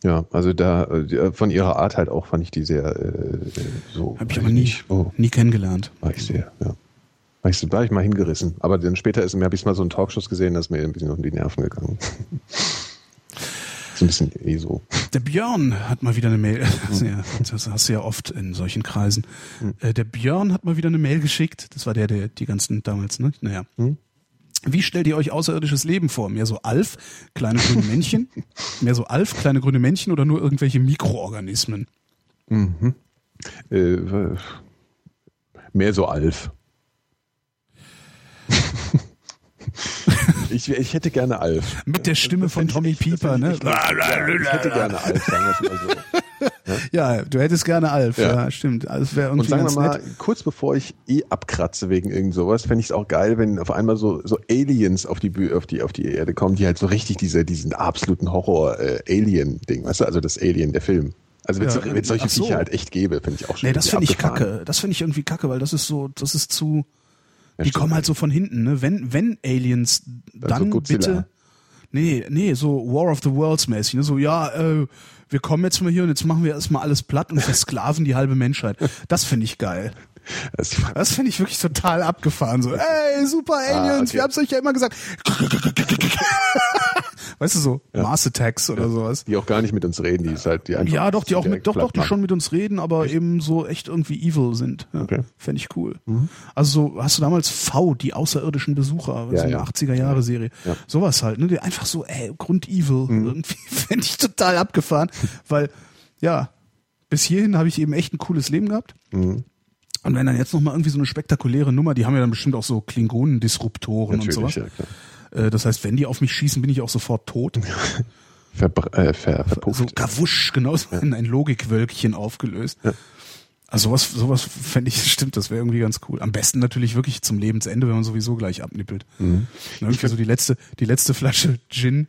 Ja, also da äh, von ihrer Art halt auch fand ich die sehr äh, so. Habe ich aber nie, Oh, nie kennengelernt. war ich sehr, ja. War ich, war ich mal hingerissen. Aber dann später ist mir, habe ich mal so einen Talkshows gesehen, da ist mir ein bisschen um die Nerven gegangen. so ein bisschen eh so. Der Björn hat mal wieder eine Mail, Mhm. das hast du ja oft in solchen Kreisen. Äh, Der Björn hat mal wieder eine Mail geschickt. Das war der, der die ganzen damals, ne? Naja. Mhm. Wie stellt ihr euch außerirdisches Leben vor? Mehr so Alf, kleine grüne Männchen? Mehr so Alf, kleine grüne Männchen oder nur irgendwelche Mikroorganismen? Äh, mehr so Alf. ich, ich hätte gerne Alf. Mit der Stimme Das von ich Tommy das Pieper, ich ne? Ja, ich hätte gerne Alf, sagen wir es mal so. Ja, du hättest gerne Alf, ja, Ja. stimmt. Also wäre Und irgendwie sagen wir mal, nett. kurz bevor ich eh abkratze wegen irgend sowas, fände ich es auch geil, wenn auf einmal so, so Aliens auf die, auf die, auf die Erde kommen, die halt so richtig diese, diesen absoluten Horror-Alien-Ding, weißt du, also das Alien, der Film. Also wenn es Ja, solche so. Viecher halt echt gäbe, finde ich auch schon Nee, das finde ich kacke. Das finde ich irgendwie kacke, weil das ist so, das ist zu, Ja, die kommen halt so von hinten, ne? Wenn, wenn Aliens, dann so Godzilla. bitte. Nee, nee, so War of the Worlds mäßig, ne? So, ja, äh, wir kommen jetzt mal hier und jetzt machen wir erstmal alles platt und versklaven die halbe Menschheit. Das finde ich geil. Das, Das finde ich wirklich total abgefahren. So, ey, super Aliens, Ah, okay. wir haben's euch ja immer gesagt. Weißt du so, Mars Attacks oder sowas. die auch gar nicht mit uns reden, die ist halt, die einfach Ja, doch, die auch mit, doch, doch, die schon mit uns reden, aber eben so echt irgendwie evil sind. Ja, Okay. Mhm. Fände ich cool. Also so, hast du damals V, die außerirdischen Besucher, Ja, so eine ja. 80er Jahre Serie. Ja. Mhm. Sowas halt, ne? Die einfach so, ey, Grund-Evil. Irgendwie fände ich total abgefahren, weil, ja, bis hierhin habe ich eben echt ein cooles Leben gehabt. Mhm. Und wenn dann jetzt noch mal irgendwie so eine spektakuläre Nummer, die haben ja dann bestimmt auch so Klingonen-Disruptoren und sowas. ja, klar. Äh, das heißt, wenn die auf mich schießen, bin ich auch sofort tot. Verbr äh, ver verpufft. So kawusch, genau so in ein Logikwölkchen aufgelöst. Ja. Also sowas, sowas fände ich, stimmt, das wäre irgendwie ganz cool. Am besten natürlich wirklich zum Lebensende, wenn man sowieso gleich abnippelt. Mhm. Und irgendwie so die letzte, die letzte Flasche Gin,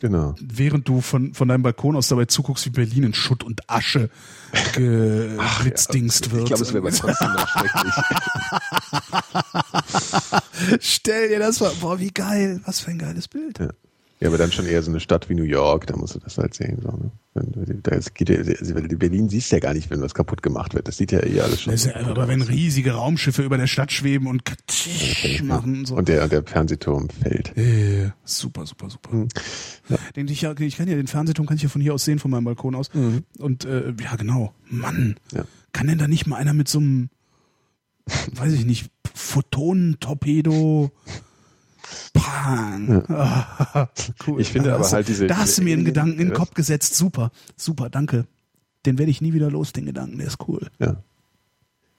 Genau. während du von, von deinem Balkon aus dabei zuguckst, wie Berlin in Schutt und Asche geblitzdingst wird. Ich glaube, es wäre aber trotzdem noch schrecklich. Stell dir das vor, boah, wie geil, was für ein geiles Bild. Ja. Ja, aber dann schon eher so eine Stadt wie New York, da musst du das halt sehen. So, ne? Wenn, da ist, geht ja, also Berlin siehst du ja gar nicht, wenn was kaputt gemacht wird. Das sieht ja eh alles schon. Ja, aber wenn riesige Raumschiffe über der Stadt schweben und katsch machen und so. Und der, der Fernsehturm fällt. Äh, super, super, super. Den ich, ja, ich kann ja den Fernsehturm kann ich ja von hier aus sehen, von meinem Balkon aus. Und äh, ja, genau. Mann, Ja. kann denn da nicht mal einer mit so einem, weiß ich nicht, Photonentorpedo Pang. Ah, cool. Ich finde aber du- halt diese- Da hast du mir einen Gedanken in den? Kopf gesetzt. Super, super, danke. Den werde ich nie wieder los, den Gedanken, der ist cool. Ja.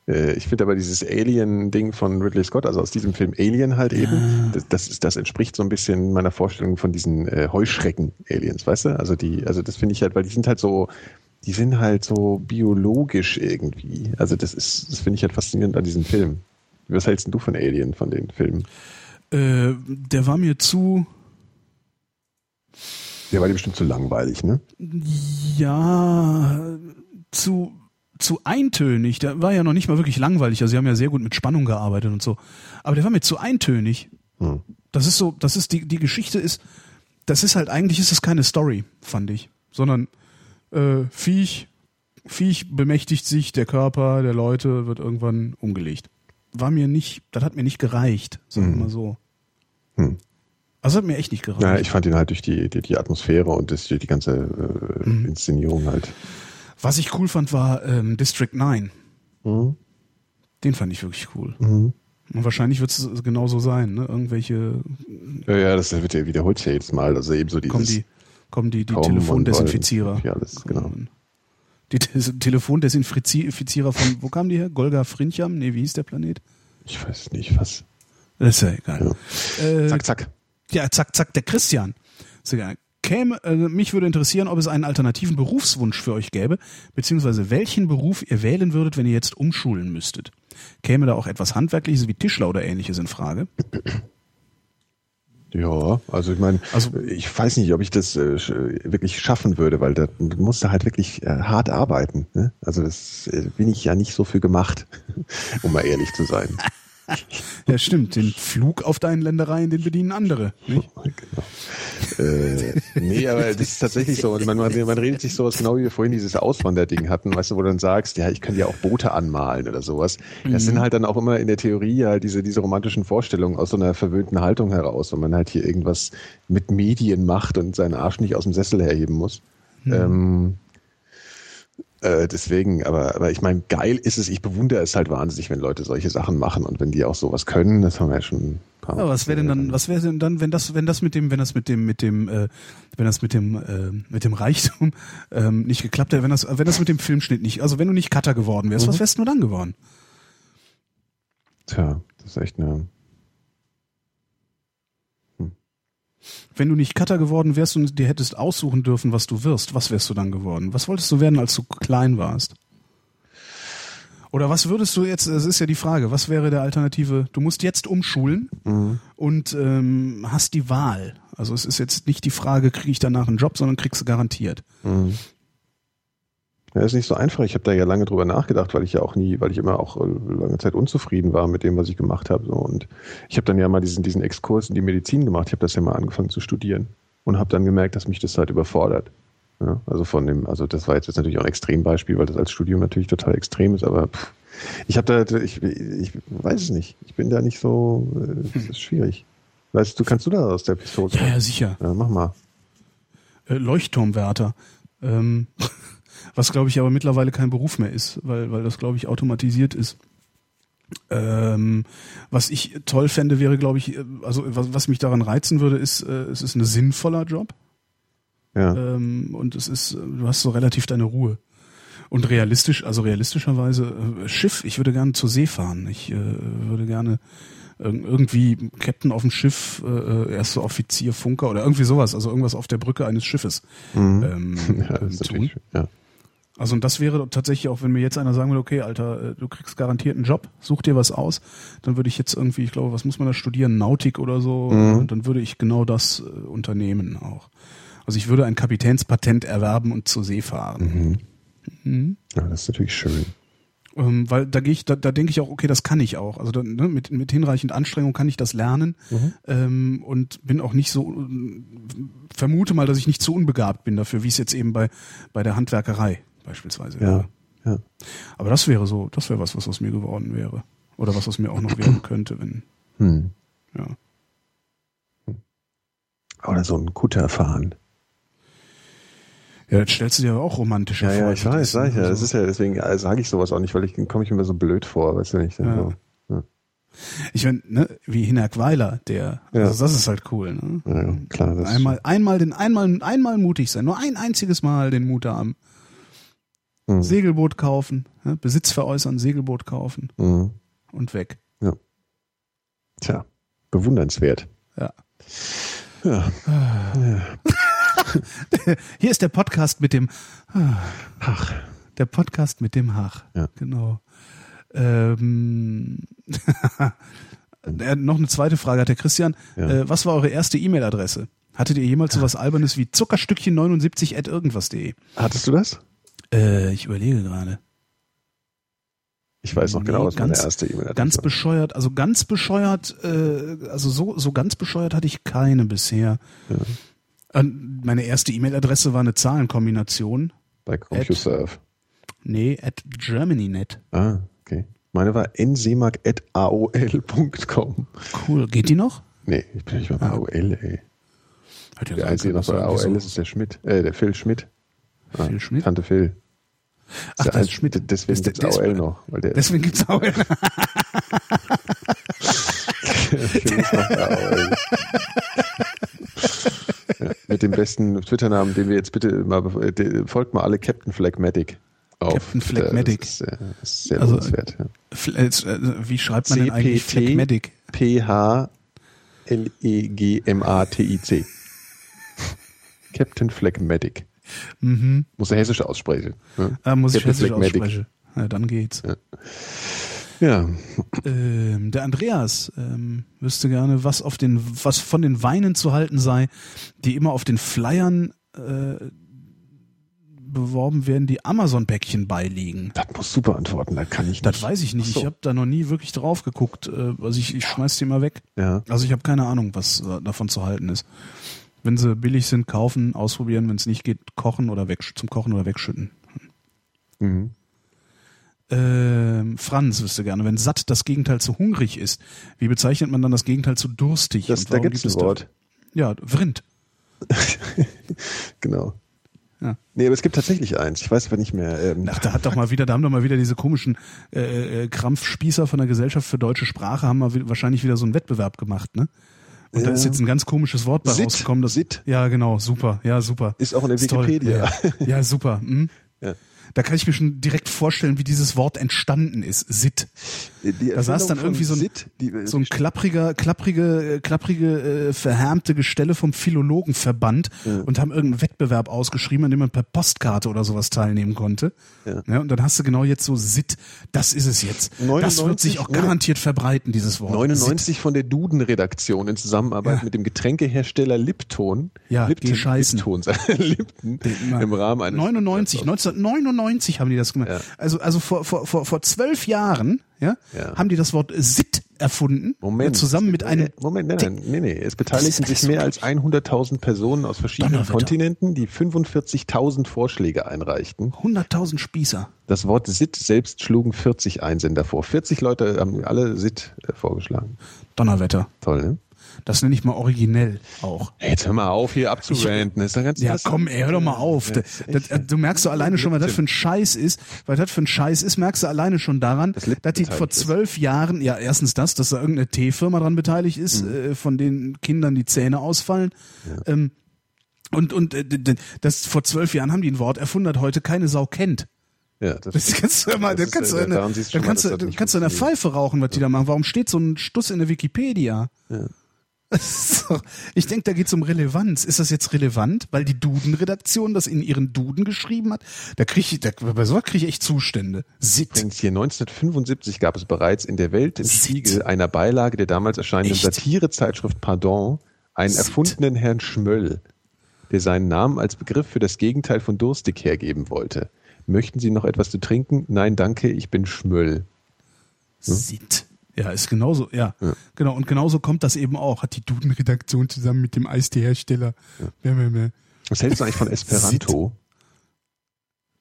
Äh, Ich finde aber dieses Alien-Ding von Ridley Scott, also aus diesem Film Alien halt eben, das, das, das entspricht so ein bisschen meiner Vorstellung von diesen äh, Heuschrecken-Aliens, weißt du? Also die, also das finde ich halt, weil die sind halt so, die sind halt so biologisch irgendwie. Also das ist, das finde ich halt faszinierend an diesem Film. Was hältst du von Alien, von den Filmen? Äh, der war mir zu, Der war dir bestimmt zu langweilig, ne? ja, zu, zu eintönig. Der war ja noch nicht mal wirklich langweilig. Also sie haben ja sehr gut mit Spannung gearbeitet und so. Aber der war mir zu eintönig. Hm. Das ist so, das ist die, die Geschichte ist, das ist halt, eigentlich ist es keine Story, fand ich. Sondern, äh, Viech, Viech bemächtigt sich der Körper der Leute, wird irgendwann umgelegt. War mir nicht, das hat mir nicht gereicht, sagen wir mal so. Hm. Also hat mir echt nicht gereicht. Ja, ich fand ihn halt durch die, die, die Atmosphäre und das, die ganze äh, Mhm. Inszenierung halt. Was ich cool fand, war ähm, District 9. Mhm. Den fand ich wirklich cool. Mhm. Und wahrscheinlich wird es genauso sein, ne? Irgendwelche Ja, ja, das wird ja wiederholt sich ja jedes Mal. Also eben so dieses kommen die, kommen die, die Kommen Telefondesinfizierer. Ja, alles, genau. Die Te Telefondesinfizierer von, wo kamen die her? Golga Frincham? Nee, wie hieß der Planet? Ich weiß nicht, was. Das ist ja egal. Äh, Zack, zack. Ja, zack, zack, der Christian. Ist egal. Käme, äh, mich würde interessieren, ob es einen alternativen Berufswunsch für euch gäbe, beziehungsweise welchen Beruf ihr wählen würdet, wenn ihr jetzt umschulen müsstet. Käme da auch etwas Handwerkliches wie Tischler oder ähnliches in Frage? Ja, also ich meine, Also- ich weiß nicht, ob ich das äh, sch- wirklich schaffen würde, weil da musst du halt wirklich äh, hart arbeiten. Ne? Also das äh, bin ich ja nicht so für gemacht, um mal ehrlich zu sein. Ja, stimmt. Den Flug auf deinen Ländereien, den bedienen andere. Nicht? Genau. Äh, nee, aber das ist tatsächlich so. Man, man, man redet sich sowas genau wie wir vorhin dieses Auswanderding hatten, weißt du, wo du dann sagst, ja, ich kann ja auch Boote anmalen oder sowas. Das Mhm. sind halt dann auch immer in der Theorie halt diese, diese romantischen Vorstellungen aus so einer verwöhnten Haltung heraus, wenn man halt hier irgendwas mit Medien macht und seinen Arsch nicht aus dem Sessel herheben muss. Mhm. Ähm, äh, deswegen, aber, aber ich meine, geil ist es, ich bewundere es halt wahnsinnig, wenn Leute solche Sachen machen und wenn die auch sowas können, das haben wir ja schon ein paar Ja, was wäre denn dann, was wäre denn dann, wenn das, wenn das mit dem, wenn das mit dem, mit dem, äh, wenn das mit dem, äh, mit dem Reichtum ähm, nicht geklappt hätte, wenn das, wenn das mit dem Filmschnitt nicht, also wenn du nicht Cutter geworden wärst, was wärst du dann geworden? Tja, das ist echt eine. Wenn du nicht Cutter geworden wärst und dir hättest aussuchen dürfen, was du wirst, was wärst du dann geworden? Was wolltest du werden, als du klein warst? Oder was würdest du jetzt, das ist ja die Frage, was wäre der Alternative? Du musst jetzt umschulen und ähm, hast die Wahl. Also es ist jetzt nicht die Frage, kriege ich danach einen Job, sondern kriegst du garantiert. Ja, ist nicht so einfach. Ich habe da ja lange drüber nachgedacht, weil ich ja auch nie, weil ich immer auch äh, lange Zeit unzufrieden war mit dem, was ich gemacht habe. Und ich habe dann ja mal diesen, diesen Exkurs in die Medizin gemacht. Ich habe das ja mal angefangen zu studieren und habe dann gemerkt, dass mich das halt überfordert. Ja, also von dem, also das war jetzt, natürlich auch ein Extrembeispiel, weil das als Studium natürlich total extrem ist, aber pff, ich habe da, ich, ich weiß es nicht. Ich bin da nicht so, äh, das ist schwierig. Weißt du, kannst du da aus der Pistole? Ja, ja, sicher. Ja, mach mal. Äh, Leuchtturmwärter. Ähm, was glaube ich aber mittlerweile kein Beruf mehr ist, weil, weil das glaube ich automatisiert ist. Ähm, was ich toll fände, wäre, glaube ich, äh, also was, was mich daran reizen würde, ist, äh, es ist ein sinnvoller Job Ja. ähm, und es ist, äh, du hast so relativ deine Ruhe. Und realistisch, also realistischerweise äh, Schiff. Ich würde gerne zur See fahren. Ich äh, würde gerne irgendwie Captain auf dem Schiff, äh, erster Offizier, Funker oder irgendwie sowas, also irgendwas auf der Brücke eines Schiffes Mhm. ähm, Ja, das ist tun. natürlich, ja. Also und das wäre tatsächlich auch, wenn mir jetzt einer sagen würde, okay, Alter, äh, du kriegst garantiert einen Job, such dir was aus, dann würde ich jetzt irgendwie, ich glaube, was muss man da studieren, Nautik oder so, Mhm. und dann würde ich genau das äh, unternehmen auch. Also ich würde ein Kapitänspatent erwerben und zur See fahren. Mhm. ja, das ist natürlich schön. Ähm, weil da gehe ich, da, da denke ich auch, okay, das kann ich auch. Also da, ne, mit, mit hinreichend Anstrengung kann ich das lernen ähm, und bin auch nicht so, äh, vermute mal, dass ich nicht zu unbegabt bin dafür, wie es jetzt eben bei, bei der Handwerkerei beispielsweise Ja, ja. Aber das wäre so, das wäre was, was aus mir geworden wäre. Oder was aus mir auch noch werden könnte, wenn, Hm. ja. Oder so ein Kutter fahren. Ja, das stellst du dir aber auch romantischer Ja, vor. ja, ich weiß, sag ich ne? ja. Das Also- ist ja, deswegen ja, sage ich sowas auch nicht, weil ich komme ich mir immer so blöd vor, weißt du nicht. Ja. So. Ich meine, ne, wie Hinak Weiler, der, Ja. also das ist halt cool, ne? Ja, klar, das Einmal, einmal den, einmal, einmal mutig sein, nur ein einziges Mal den Mut haben. Hm. Segelboot kaufen, ne? Besitz veräußern, Segelboot kaufen Mhm. und weg. Tja, bewundernswert. Ja. Ja. Hier ist der Podcast mit dem, Ach, der Podcast mit dem Hach. Ja. Genau. Ähm, äh, noch eine zweite Frage hat der Christian. Ja. Äh, was war eure erste E-Mail-Adresse? Hattet ihr jemals sowas Albernes wie Zuckerstückchen79 at irgendwas.de? hattest du das? Äh, ich überlege gerade. Ich weiß noch Nee, genau, was meine ganz- erste E-Mail Ganz bescheuert, also ganz bescheuert, äh, also so, so ganz bescheuert hatte ich keine bisher. Äh, Meine erste E-Mail-Adresse war eine Zahlenkombination. bei CompuServe. Nee, at GermanyNet. Ah, okay. Meine war nsemak.aol.com. Cool. Geht die noch? Nee, ich bin nicht mehr bei AOL, ey. Hat ja Der einzige noch bei AOL ist der Schmidt, äh, der Phil Schmidt. Phil Schmidt? Tante Phil. Ach, das Schmidt. Deswegen der ist- AOL noch. Weil der Deswegen noch bei AOL. ja, mit dem besten Twitter-Namen, den wir jetzt bitte mal, äh, folgt mal alle Captain Phlegmatic. Auf Captain. Das ist, äh, das ist sehr Also, lohnenswert. Ja. Äh, Wie schreibt man denn eigentlich CPT? Phlegmatic? Captain Phlegmatic. Mhm. Muss er hessisch aussprechen. Ne? Da muss ich Captain hessisch Phlegmatic. aussprechen. Ja, dann geht's. Ja, Ähm, der Andreas ähm, wüsste gerne, was auf den, was von den Weinen zu halten sei, die immer auf den Flyern äh, beworben werden, die Amazon-Päckchen beiliegen. das muss du beantworten, da kann ich Das nicht. weiß ich nicht. So. Ich habe da noch nie wirklich drauf geguckt. Äh, also ich, ich schmeiß die immer weg. Ja, Also ich habe keine Ahnung, was äh, davon zu halten ist. Wenn sie billig sind, kaufen, ausprobieren. Wenn es nicht geht, kochen oder weg, zum Kochen oder wegschütten. mhm. Ähm, Franz wüsste gerne, wenn satt das Gegenteil zu hungrig ist, wie bezeichnet man dann das Gegenteil zu durstig? das, da gibt ein es da- Wort. Ja, Vrind. Genau. Ja. Nee, aber es gibt tatsächlich eins. Ich weiß aber nicht mehr. Ähm, Ach, da hat doch mal wieder, da haben doch mal wieder diese komischen äh, äh, Krampfspießer von der Gesellschaft für deutsche Sprache haben mal wahrscheinlich wieder so einen Wettbewerb gemacht, ne? Und da Ja. ist jetzt ein ganz komisches Wort bei Sit, rausgekommen. Das, Sit. Ja, genau, super, ja, super. Ist auch in der toll, Wikipedia. Ja, ja super. Hm? Ja. Da kann ich mir schon direkt vorstellen, wie dieses Wort entstanden ist. Sit. Da saß dann irgendwie so ein, Sit, die, so ein klappriger, klapprige, äh, klapprige, äh, verhärmte Gestelle vom Philologenverband und haben irgendeinen Wettbewerb ausgeschrieben, an dem man per Postkarte oder sowas teilnehmen konnte. Ja. und dann hast du genau jetzt so Sit, das ist es jetzt. das 99 wird sich auch garantiert verbreiten, dieses Wort. 99 von der Duden-Redaktion in Zusammenarbeit Ja. mit dem Getränkehersteller Lipton. Ja, Lipton. Lipton, Lipton im Rahmen eines 99, 1999 haben die das gemacht. Ja. Also, also vor, vor, vor, vor zwölf Jahren, ja, Ja. haben die das Wort Sit erfunden. Moment. Zusammen mit einem, Moment, nein, nein, nee, nee. Es beteiligten sich mehr als 100.000 Personen aus verschiedenen. Kontinenten, die 45.000 Vorschläge einreichten. 100.000 Spießer. Das Wort SIT selbst schlugen 40 Einsender vor. 40 Leute haben alle SIT äh, vorgeschlagen. Donnerwetter. Toll, ne? Das nenne ich mal originell auch. Jetzt hör mal auf, hier abzuranten. Das ist ganz Ja, komm, ey, hör doch mal auf. Ja, Das, das, du merkst doch alleine schon, was das für ein Scheiß ist. Was das für ein Scheiß ist, merkst du alleine schon daran, Das dass die vor zwölf Jahren, ja, erstens das, dass da irgendeine Teefirma dran beteiligt ist, Mhm. äh, von den Kindern die Zähne ausfallen. Ähm, und und äh, das vor zwölf Jahren haben die ein Wort erfunden, das heute keine Sau kennt. Ja, Das kannst du ja mal, das dann ist, kannst du, eine, du schon mal, kannst du, das kannst du eine funktioniert. Pfeife rauchen, was die da machen. Warum steht so ein Stuss in der Wikipedia? Ja. Ich denke, da geht's um Relevanz. Ist das jetzt relevant, weil die Duden-Redaktion das in ihren Duden geschrieben hat? Da krieg ich, da, bei sowas kriege ich echt Zustände. Sitt. Übrigens hier 1975 gab es bereits in der Welt im Sitt. Spiegel einer Beilage der damals erscheinenden? Satirezeitschrift Pardon einen Sitt. erfundenen Herrn Schmöll, der seinen Namen als Begriff für das Gegenteil von durstig hergeben wollte. Möchten Sie noch etwas zu trinken? Nein, danke, ich bin Schmöll. Sitt. Ja, ist genauso, ja. Ja. Genau, und genauso kommt das eben auch. Hat die Duden-Redaktion zusammen mit dem Eistee-Hersteller. Ja. Mehr, mehr. Was hältst du eigentlich von Esperanto?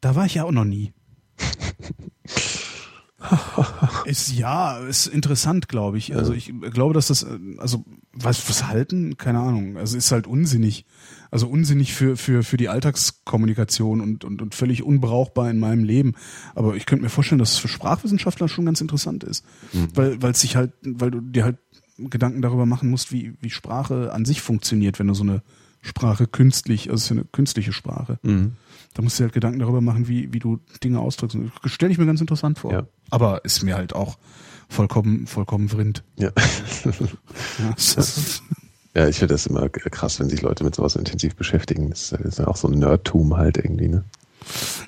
Da war ich ja auch noch nie. ist ja, ist interessant, glaube ich. Also ich glaube, dass das, äh, also was, was halten? Keine Ahnung. Also ist halt unsinnig. Also unsinnig für für für die Alltagskommunikation und und und völlig unbrauchbar in meinem Leben. Aber ich könnte mir vorstellen, dass es für Sprachwissenschaftler schon ganz interessant ist, weil weil es sich halt, weil du dir halt Gedanken darüber machen musst, wie wie Sprache an sich funktioniert, wenn du so eine Sprache künstlich, also es ist ja eine künstliche Sprache. Da musst du dir halt Gedanken darüber machen, wie, wie du Dinge ausdrückst. Das stelle ich mir ganz interessant vor. Ja. Aber ist mir halt auch vollkommen, vollkommen vrind. Ja. Ja, ja, ich finde das immer krass, wenn sich Leute mit sowas intensiv beschäftigen. Das ist ja auch so ein Nerdtum halt irgendwie, ne?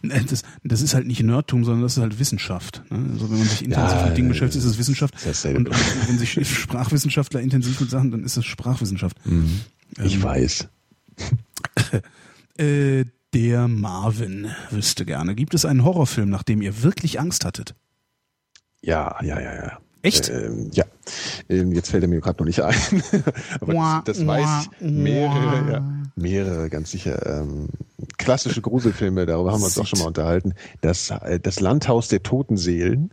das, das ist halt nicht Nerdtum, sondern das ist halt Wissenschaft. Ne? Also wenn man sich intensiv Ja, mit Dingen beschäftigt, ist es Wissenschaft. Und, und wenn sich Sprachwissenschaftler intensiv mit Sachen, dann ist es Sprachwissenschaft. Ich Ähm, weiß. Äh, der Marvin wüsste gerne. Gibt es einen Horrorfilm, nach dem ihr wirklich Angst hattet? Ja, ja, ja, ja. Echt? Ähm, ja. Ähm, jetzt fällt er mir gerade noch nicht ein. Aber Wah, das, das weiß ich. Mehrere, ja, mehrere, ganz sicher. Ähm, klassische Gruselfilme, darüber haben wir uns auch schon mal unterhalten. Das, äh, das Landhaus der toten Seelen.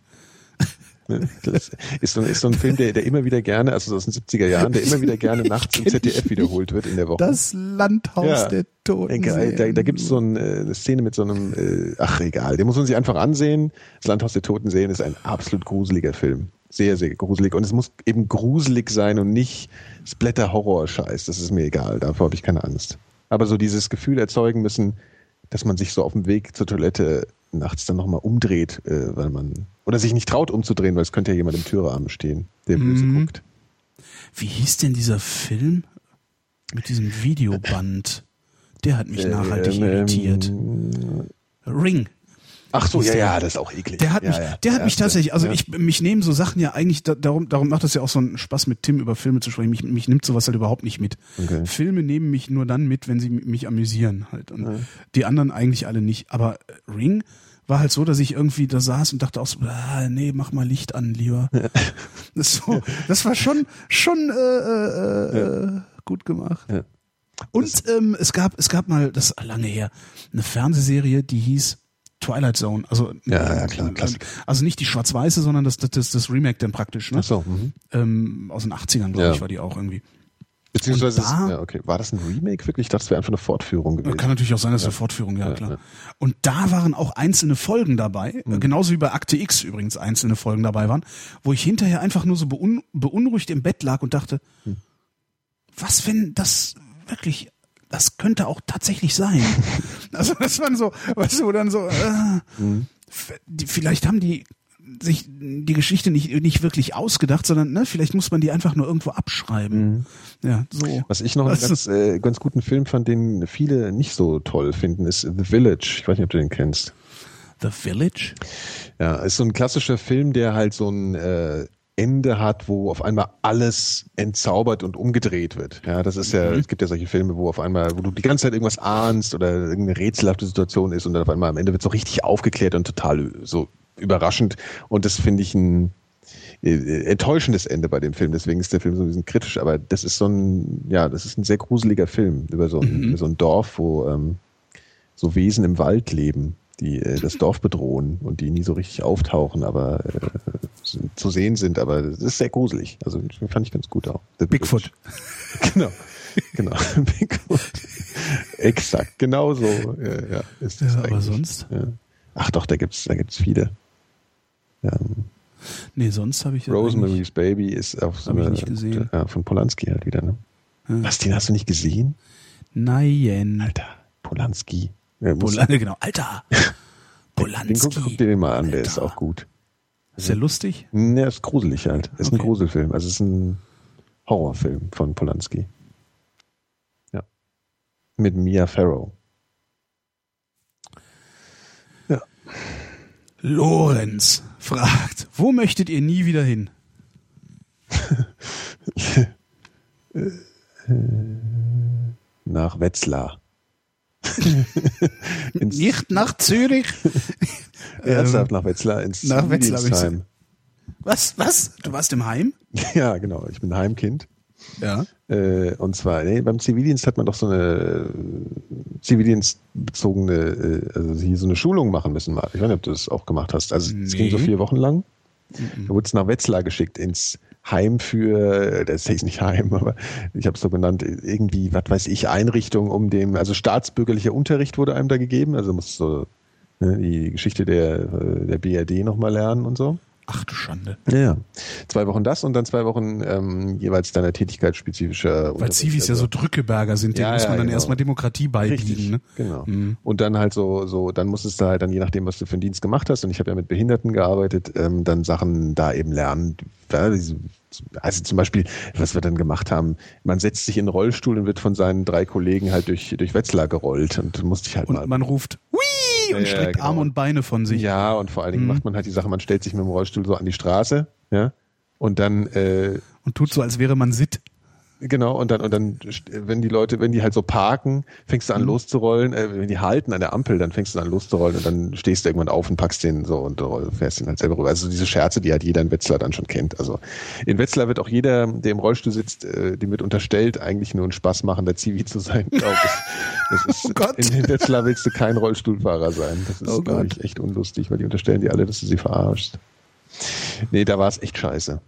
Ne? Das ist so, ist so ein Film, der, der immer wieder gerne, also aus den 70er Jahren, der immer wieder gerne nachts im ZDF wiederholt wird in der Woche. Das Landhaus Ja. der Toten. Egal, da, da gibt es so ein, äh, eine Szene mit so einem, äh, ach egal, den muss man sich einfach ansehen. Das Landhaus der Toten Seelen ist ein absolut gruseliger Film. Sehr, sehr gruselig. Und es muss eben gruselig sein und nicht Splatter-Horror-Scheiß. Das ist mir egal, davor habe ich keine Angst. Aber so dieses Gefühl erzeugen müssen, dass man sich so auf dem Weg zur Toilette nachts dann nochmal umdreht, äh, weil man, oder sich nicht traut umzudrehen, weil es könnte ja jemand im Türrahmen stehen, der böse Mhm. guckt. Wie hieß denn dieser Film mit diesem Videoband? Der hat mich nachhaltig Ähm, irritiert. Ring. Ach so, ja, ja, das ist auch eklig. Der hat ja, mich, ja. der hat Ja, mich tatsächlich, also ja. ich, mich nehmen so Sachen ja eigentlich, da, darum, darum macht das ja auch so einen Spaß mit Tim über Filme zu sprechen. Mich, mich nimmt sowas halt überhaupt nicht mit. Okay. Filme nehmen mich nur dann mit, wenn sie mich amüsieren halt. Und die anderen eigentlich alle nicht. Aber äh, Ring war halt so, dass ich irgendwie da saß und dachte auch so, ah, nee, mach mal Licht an, lieber. Das, so, das war schon, schon äh, äh, äh, gut gemacht. Und ähm, es gab, es gab mal, das ist lange her, eine Fernsehserie, die hieß Twilight Zone. Also, Ja, ja, klar, äh, Klassiker. also nicht die schwarz-weiße, sondern das, das, das Remake dann praktisch, ne? Ach so, mhm. Ähm, aus den 80ern, glaube Ja. ich, war die auch irgendwie. Beziehungsweise, da- ist, ja, okay. war das ein Remake wirklich? Ich dachte, es wäre einfach eine Fortführung gewesen. Kann natürlich auch sein, dass eine Fortführung, ja, Ja, klar. ja. Und da waren auch einzelne Folgen dabei, Mhm. äh, genauso wie bei Akte X übrigens einzelne Folgen dabei waren, wo ich hinterher einfach nur so beun beunruhigt im Bett lag und dachte, Hm. was wenn das wirklich, das könnte auch tatsächlich sein. also das waren so, weißt du, dann so, äh, Mhm. vielleicht haben die sich die Geschichte nicht, nicht wirklich ausgedacht, sondern ne, vielleicht muss man die einfach nur irgendwo abschreiben. Ja, so. Mhm. Was ich noch einen Also- ganz, äh, ganz guten Film fand, den viele nicht so toll finden, ist The Village. Ich weiß nicht, ob du den kennst. The Village? Ja, ist so ein klassischer Film, der halt so ein äh, Ende hat, wo auf einmal alles entzaubert und umgedreht wird. Ja, das ist ja, es gibt ja solche Filme, wo auf einmal, wo du die ganze Zeit irgendwas ahnst oder irgendeine rätselhafte Situation ist und dann auf einmal am Ende wird so richtig aufgeklärt und total so überraschend. Und das finde ich ein äh, enttäuschendes Ende bei dem Film. Deswegen ist der Film so ein bisschen kritisch. Aber das ist so ein, ja, das ist ein sehr gruseliger Film über so ein, über so ein Dorf, wo ähm, so Wesen im Wald leben, die äh, das Dorf bedrohen und die nie so richtig auftauchen, aber äh, zu sehen sind. Aber das ist sehr gruselig. Also fand ich ganz gut auch. The Bigfoot. Genau. Genau. Bigfoot. Exakt. Genau so äh, ja, ist das Ja, aber eigentlich. sonst? Ja. Ach doch, da gibt's, da gibt's viele. Ähm, Nee, sonst habe ich ja Rosemary's Baby ist auf so eine, nicht gesehen. Ja, von Polanski halt wieder, ne? Ja. Was, den hast du nicht gesehen? Nein. Alter, Polanski. Ja, Polanski, genau. Alter. Polanski. Den guck, guck dir den mal an, der ist auch gut. Ist der lustig? Der ist gruselig halt. Ist ein Okay. Gruselfilm. Also es ist ein Horrorfilm von Polanski. Ja. Mit Mia Farrow. Lorenz fragt, wo möchtet ihr nie wieder hin? Nach Wetzlar. Nicht nach Zürich. ernsthaft nach Wetzlar ins nach Wetzlar. Was? Was? Du warst im Heim? Ja, genau. Ich bin Heimkind. Ja. Äh, und zwar, nee, beim Zivildienst hat man doch so eine äh, zivildienstbezogene, äh, also hier so eine Schulung machen müssen mal. Ich weiß nicht, ob du das auch gemacht hast. Also es Nee. ging so vier Wochen lang. Da wurde es nach Wetzlar geschickt, ins Heim für, das ist nicht Heim, aber ich habe es so genannt, irgendwie, was weiß ich, Einrichtung um dem, also staatsbürgerlicher Unterricht wurde einem da gegeben. Also musst so ne, die Geschichte der, äh, der BRD nochmal lernen und so. Ach du Schande. Ja, ja. Zwei Wochen das und dann zwei Wochen ähm, jeweils deiner tätigkeitsspezifischer Weil Zivis ja so Drückeberger sind, denen Ja, muss man ja, dann genau. erstmal Demokratie Richtig, beibiegen. Ne? genau. Mhm. Und dann halt so, so, dann musstest du halt dann, je nachdem, was du für einen Dienst gemacht hast, und ich habe ja mit Behinderten gearbeitet, ähm, dann Sachen da eben lernen. Also zum Beispiel, was wir dann gemacht haben, man setzt sich in einen Rollstuhl und wird von seinen drei Kollegen halt durch, durch Wetzlar gerollt und du musst dich halt mal. Und man ruft Hui und Ja, streckt genau. Arme und Beine von sich. Ja, und vor allen Dingen Mhm. macht man halt die Sache, man stellt sich mit dem Rollstuhl so an die Straße, ja, und dann äh, Und tut so, als wäre man Sitt. Genau, und dann, und dann, wenn die Leute, wenn die halt so parken, fängst du an loszurollen, äh, wenn die halten an der Ampel, dann fängst du an loszurollen und dann stehst du irgendwann auf und packst den so und roll- fährst den halt selber rüber. Also diese Scherze, die halt jeder in Wetzlar dann schon kennt. Also in Wetzlar wird auch jeder, der im Rollstuhl sitzt, äh, dem wird unterstellt, eigentlich nur ein Spaß machen, der Zivi zu sein, glaube ich. Ist, Oh Gott. In, in Wetzlar willst du kein Rollstuhlfahrer sein. Das ist, Oh glaube ich, echt unlustig, weil die unterstellen dir alle, dass du sie verarschst. Nee, da war es echt scheiße.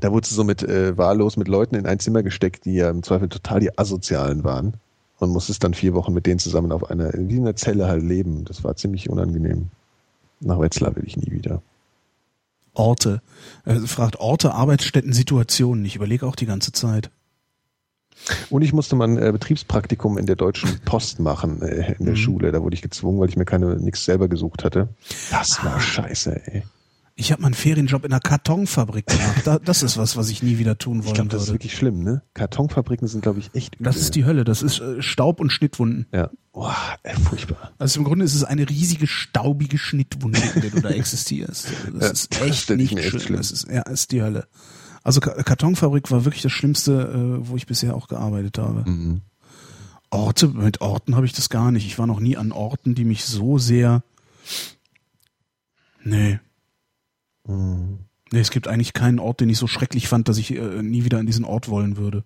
Da wurdest du so mit äh, wahllos mit Leuten in ein Zimmer gesteckt, die ja im Zweifel total die Asozialen waren. Und musstest dann vier Wochen mit denen zusammen auf einer, wie in einer Zelle halt leben. Das war ziemlich unangenehm. Nach Wetzlar will ich nie wieder. Orte. Er fragt Orte, Arbeitsstätten, Situationen. Ich überlege auch die ganze Zeit. Und ich musste mal ein äh, Betriebspraktikum in der Deutschen Post machen, äh, in der Mhm. Schule. Da wurde ich gezwungen, weil ich mir keine nichts selber gesucht hatte. Das war scheiße, ey. Ich habe mal einen Ferienjob in einer Kartonfabrik gemacht. Da, das ist was, was ich nie wieder tun Ich wollen glaube, das ist würde. wirklich schlimm, ne? Kartonfabriken sind, glaube ich, echt übel. Das ist die Hölle. Das ist äh, Staub und Schnittwunden. Ja. Boah, ey, furchtbar. Also im Grunde ist es eine riesige staubige Schnittwunde, in der du da existierst. Das Ja, ist das echt ich nicht echt schön. schlimm. Das ist, ja, ist die Hölle. Also Ka- Kartonfabrik war wirklich das Schlimmste, äh, wo ich bisher auch gearbeitet habe. Mhm. Orte, mit Orten habe ich das gar nicht. Ich war noch nie an Orten, die mich so sehr. Nee. Mhm. Nee, es gibt eigentlich keinen Ort, den ich so schrecklich fand, dass ich äh, nie wieder an diesen Ort wollen würde.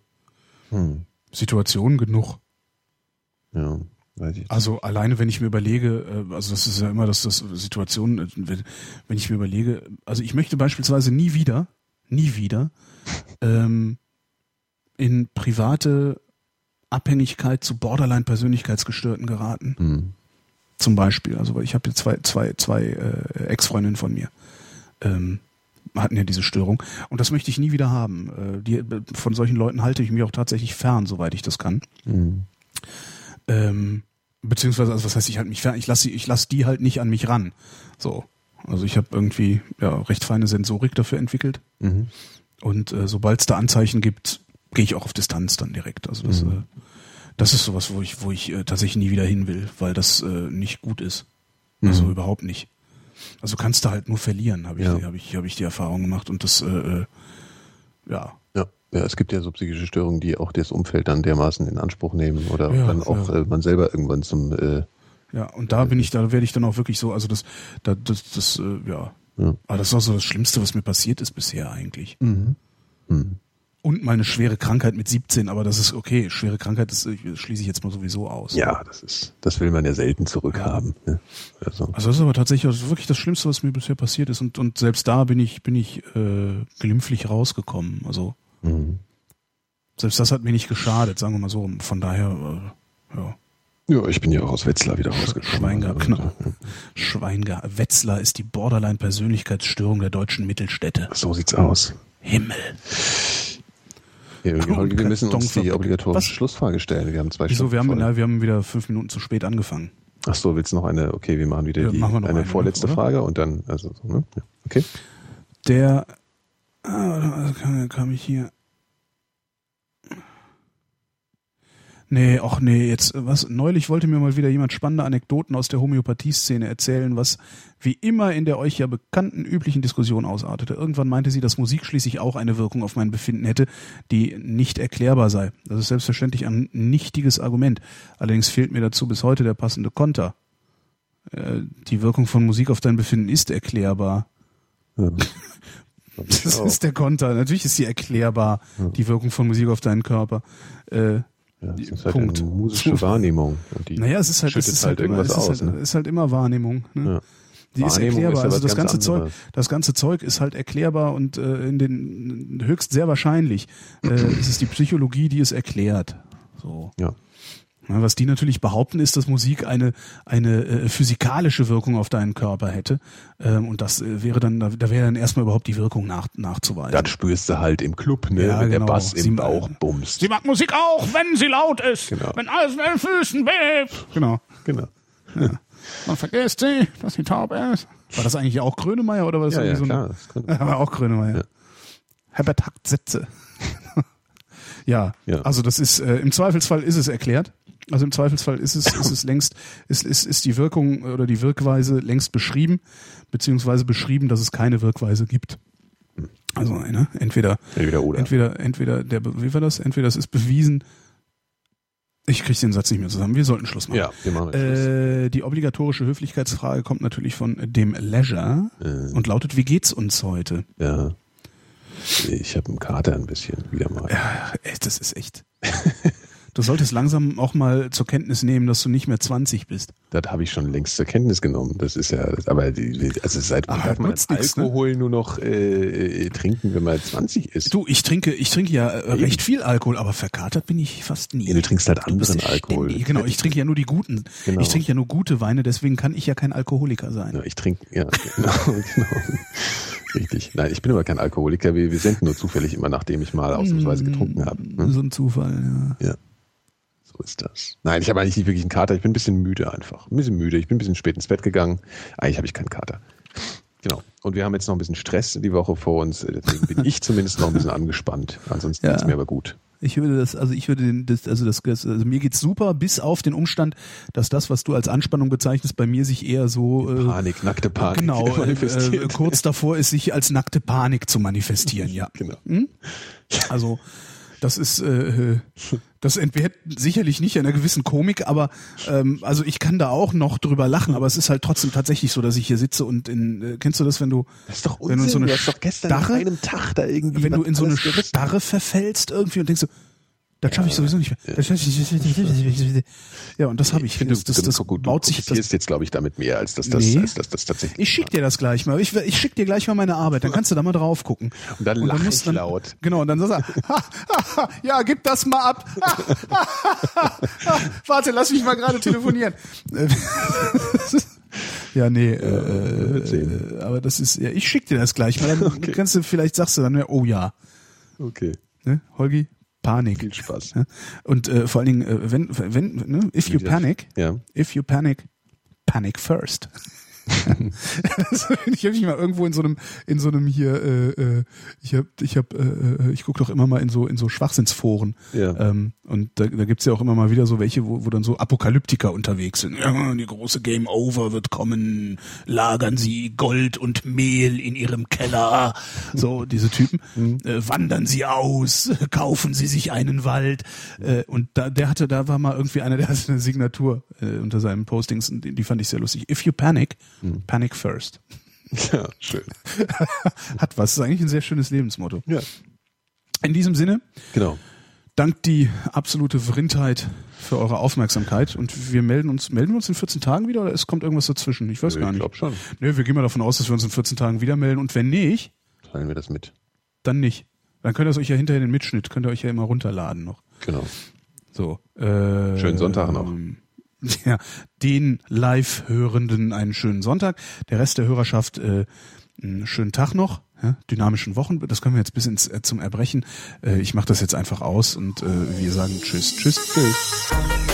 Hm. Situationen genug. Ja, weiß ich. Also alleine, wenn ich mir überlege, äh, also das ist ja immer das, das Situation, äh, wenn wenn ich mir überlege, also ich möchte beispielsweise nie wieder, nie wieder ähm, in private Abhängigkeit zu Borderline-Persönlichkeitsgestörten geraten. Hm. Zum Beispiel. Also weil ich habe hier zwei, zwei, zwei äh, Ex-Freundinnen von mir. Ähm, hatten ja diese Störung. Und das möchte ich nie wieder haben. Äh, die, von solchen Leuten halte ich mich auch tatsächlich fern, soweit ich das kann. Hm. Ähm, beziehungsweise, also was heißt, ich halte mich fern, ich lasse ich lass die halt nicht an mich ran. So. Also ich habe irgendwie ja, recht feine Sensorik dafür entwickelt. Mhm. Und äh, sobald es da Anzeichen gibt, gehe ich auch auf Distanz dann direkt. Also das, Mhm. äh, das ist sowas, wo ich, wo ich äh, tatsächlich nie wieder hin will, weil das äh, nicht gut ist. Also Mhm. überhaupt nicht. Also kannst du halt nur verlieren, habe ich, Ja. hab ich, hab ich die Erfahrung gemacht. Und das, äh, äh, ja, Ja. ja, es gibt ja so psychische Störungen, die auch das Umfeld dann dermaßen in Anspruch nehmen oder Ja, dann auch äh, man selber irgendwann zum äh, Ja, und da bin ich, da werde ich dann auch wirklich so, also das, da, das, das, äh, ja. Ja. Aber das ist auch so das Schlimmste, was mir passiert ist bisher eigentlich. Hm. Und meine schwere Krankheit mit 17, aber das ist okay. Schwere Krankheit, das äh, schließe ich jetzt mal sowieso aus. Ja, das ist, das will man ja selten zurückhaben. Ne? Also, Also das ist aber tatsächlich also wirklich das Schlimmste, was mir bisher passiert ist. Und, und selbst da bin ich, bin ich äh, glimpflich rausgekommen. Also mhm. selbst das hat mir nicht geschadet, sagen wir mal so. Von daher, äh, ja. Ja, ich bin ja auch aus Wetzlar wieder rausgekommen. Schwein gehabt, Also, genau. Schwein gehabt. Wetzlar ist die Borderline-Persönlichkeitsstörung der deutschen Mittelstädte. So sieht's aus. Himmel. Ja, wir, wir müssen uns die obligatorische Was? Schlussfrage stellen. Wir haben zwei Wieso? Wir haben, Stunden na, wir haben wieder fünf Minuten zu spät angefangen. Ach so, willst du noch eine, okay, wir machen wieder Ja, die, machen eine, eine, vorletzte oder? Frage und dann, also, so, ne? Okay. Der, ah, kam, kam ich hier. Nee, ach nee, jetzt, äh, was, neulich wollte mir mal wieder jemand spannende Anekdoten aus der Homöopathie-Szene erzählen, was wie immer in der euch ja bekannten üblichen Diskussion ausartete. Irgendwann meinte sie, dass Musik schließlich auch eine Wirkung auf mein Befinden hätte, die nicht erklärbar sei. Das ist selbstverständlich ein nichtiges Argument. Allerdings fehlt mir dazu bis heute der passende Konter. Äh, Die Wirkung von Musik auf dein Befinden ist erklärbar. Ja. Das ist der Konter. Natürlich ist sie erklärbar, die Wirkung von Musik auf deinen Körper. Äh, Ja, das ist halt Punkt. eine musische Wahrnehmung. Naja, es ist halt, es ist halt halt, immer, irgendwas es ist, aus. halt, ne? ist halt immer Wahrnehmung. Ne? Ja. Die ist Wahrnehmung erklärbar. ist also das ganz ganze Zeug, das ganze Zeug ist halt erklärbar und äh, in den höchst sehr wahrscheinlich. Äh, es ist die Psychologie, die es erklärt. So. Ja. Ja, Was die natürlich behaupten, ist, dass Musik eine, eine äh, physikalische Wirkung auf deinen Körper hätte. Ähm, und das äh, wäre dann, da, da wäre dann erstmal überhaupt die Wirkung nach, nachzuweisen. Das spürst du halt im Club, ne? Ja, wenn genau. der Bass Sie- im Bauch bumst. Sie mag Musik auch, wenn sie laut ist. Genau. Wenn alles in den Füßen bebt. Genau. Genau. Man vergisst sie, dass sie taub ist. War das eigentlich auch Grönemeyer oder war das Ja, ja, so klar. ein... Das Ja, war auch Grönemeyer. Ja. Herbert Hackt Sätze. Ja, Ja. also das ist, äh, im Zweifelsfall ist es erklärt. Also im Zweifelsfall ist es, ist es längst, ist, ist, ist die Wirkung oder die Wirkweise längst beschrieben, beziehungsweise beschrieben, dass es keine Wirkweise gibt. Also, ne, entweder, entweder oder. entweder, entweder der, wie war das? Entweder es ist bewiesen. Ich kriege den Satz nicht mehr zusammen. Wir sollten Schluss machen. ja, wir machen. Äh, die obligatorische Höflichkeitsfrage kommt natürlich von dem Leisure Äh. und lautet, wie geht's uns heute? Ja. Ich habe einen Kater ein bisschen wieder mal. Ja, ey, das ist echt. Du solltest langsam auch mal zur Kenntnis nehmen, dass du nicht mehr 20 bist. Das habe ich schon längst zur Kenntnis genommen. Das ist ja, aber die, also seit wann darf man nutzt nix, ne? Alkohol nur noch äh, äh, trinken, wenn man 20 ist? Du, ich trinke, ich trinke ja äh, recht viel Alkohol, aber verkatert bin ich fast nie. Ja, du trinkst halt Du anderen Alkohol. ständig- Genau, ich trinke ja nur die guten. Genau. Ich trinke ja nur gute Weine, deswegen kann ich ja kein Alkoholiker sein. Ja, ich trinke, ja, genau, genau. Richtig. Nein, ich bin aber kein Alkoholiker. Wir, wir senden nur zufällig immer, nachdem ich mal ausnahmsweise getrunken habe. Ne? So ein Zufall, ja. Ja. So ist das. Nein, ich habe eigentlich nicht wirklich einen Kater. Ich bin ein bisschen müde einfach. Ein bisschen müde. Ich bin ein bisschen spät ins Bett gegangen. Eigentlich habe ich keinen Kater. Genau. Und wir haben jetzt noch ein bisschen Stress die Woche vor uns. Deswegen bin ich zumindest noch ein bisschen angespannt. Ansonsten Ja. geht's mir aber gut. Ich würde das, also ich würde den, das, also das, also mir geht's super, bis auf den Umstand, dass das, was du als Anspannung bezeichnest, bei mir sich eher so äh, Panik, nackte Panik. genau äh, äh, manifestiert. kurz davor ist, sich als nackte Panik zu manifestieren. Ja, Genau. also das ist äh, das entbehrt sicherlich nicht einer gewissen Komik, aber ähm, also ich kann da auch noch drüber lachen, aber es ist halt trotzdem tatsächlich so, dass ich hier sitze und in äh, kennst du das, wenn du Das ist doch wenn du in so Unsinn. eine Starre, Tag da irgendwie wenn du in so eine. Starre verfällst irgendwie und denkst so, das schaffe ich sowieso nicht mehr. Das ich- Ja, und das habe ich. Das, du, das, das du, du baut sich das, profitierst jetzt, glaube ich, damit mehr, als dass das, Nee. als dass das tatsächlich Ich schick dir das gleich mal. Ich, ich schick dir gleich mal meine Arbeit. Dann kannst du da mal drauf gucken. Und dann lach musst ich dann, laut. Genau, und dann sagst du, ha, ha, ha, ja, gib das mal ab. Warte, lass mich mal gerade telefonieren. ja, nee, äh, äh, aber das ist, ja, ich schick dir das gleich mal. Dann kannst du, vielleicht sagst du dann, oh ja. Okay. Ne? Holgi, Panik. Viel Spaß. Ja? Und äh, vor allen Dingen, äh, wenn, wenn, ne, if you panic, Ja. if you panic, panic first. Also, ich habe mich mal irgendwo in so einem, in so einem hier, äh, äh, ich habe, ich habe, äh, äh, ich gucke doch immer mal in so in so Schwachsinnsforen. Ja. Ähm, und da, da gibt's ja auch immer mal wieder so welche, wo, wo dann so Apokalyptiker unterwegs sind. Ja, die große Game Over wird kommen, lagern sie Gold und Mehl in ihrem Keller. So, diese Typen. Äh, wandern sie aus, kaufen sie sich einen Wald. Äh, und da, der hatte, da war mal irgendwie einer, der hatte eine Signatur äh, unter seinen Postings und die, die fand ich sehr lustig. If you panic, panic first. Ja, schön. Hat was. ist eigentlich ein sehr schönes Lebensmotto. Ja. In diesem Sinne, Genau. dank die absolute Vrindheit für eure Aufmerksamkeit und wir melden uns, melden wir uns in 14 Tagen wieder oder es kommt irgendwas dazwischen? Ich weiß Ich gar nicht. glaube schon. Nö, wir gehen mal davon aus, dass wir uns in 14 Tagen wieder melden und wenn nicht, Teilen wir das mit. dann nicht. Dann könnt ihr es euch ja hinterher den Mitschnitt, könnt ihr euch ja immer runterladen noch. Genau. So. Äh, Schönen Sonntag noch. Ja, den Live-Hörenden einen schönen Sonntag. Der Rest der Hörerschaft äh, einen schönen Tag noch. Ja, dynamischen Wochen. Das können wir jetzt bis ins, äh, zum Erbrechen. Äh, ich mache das jetzt einfach aus und äh, wir sagen Tschüss, Tschüss, Tschüss.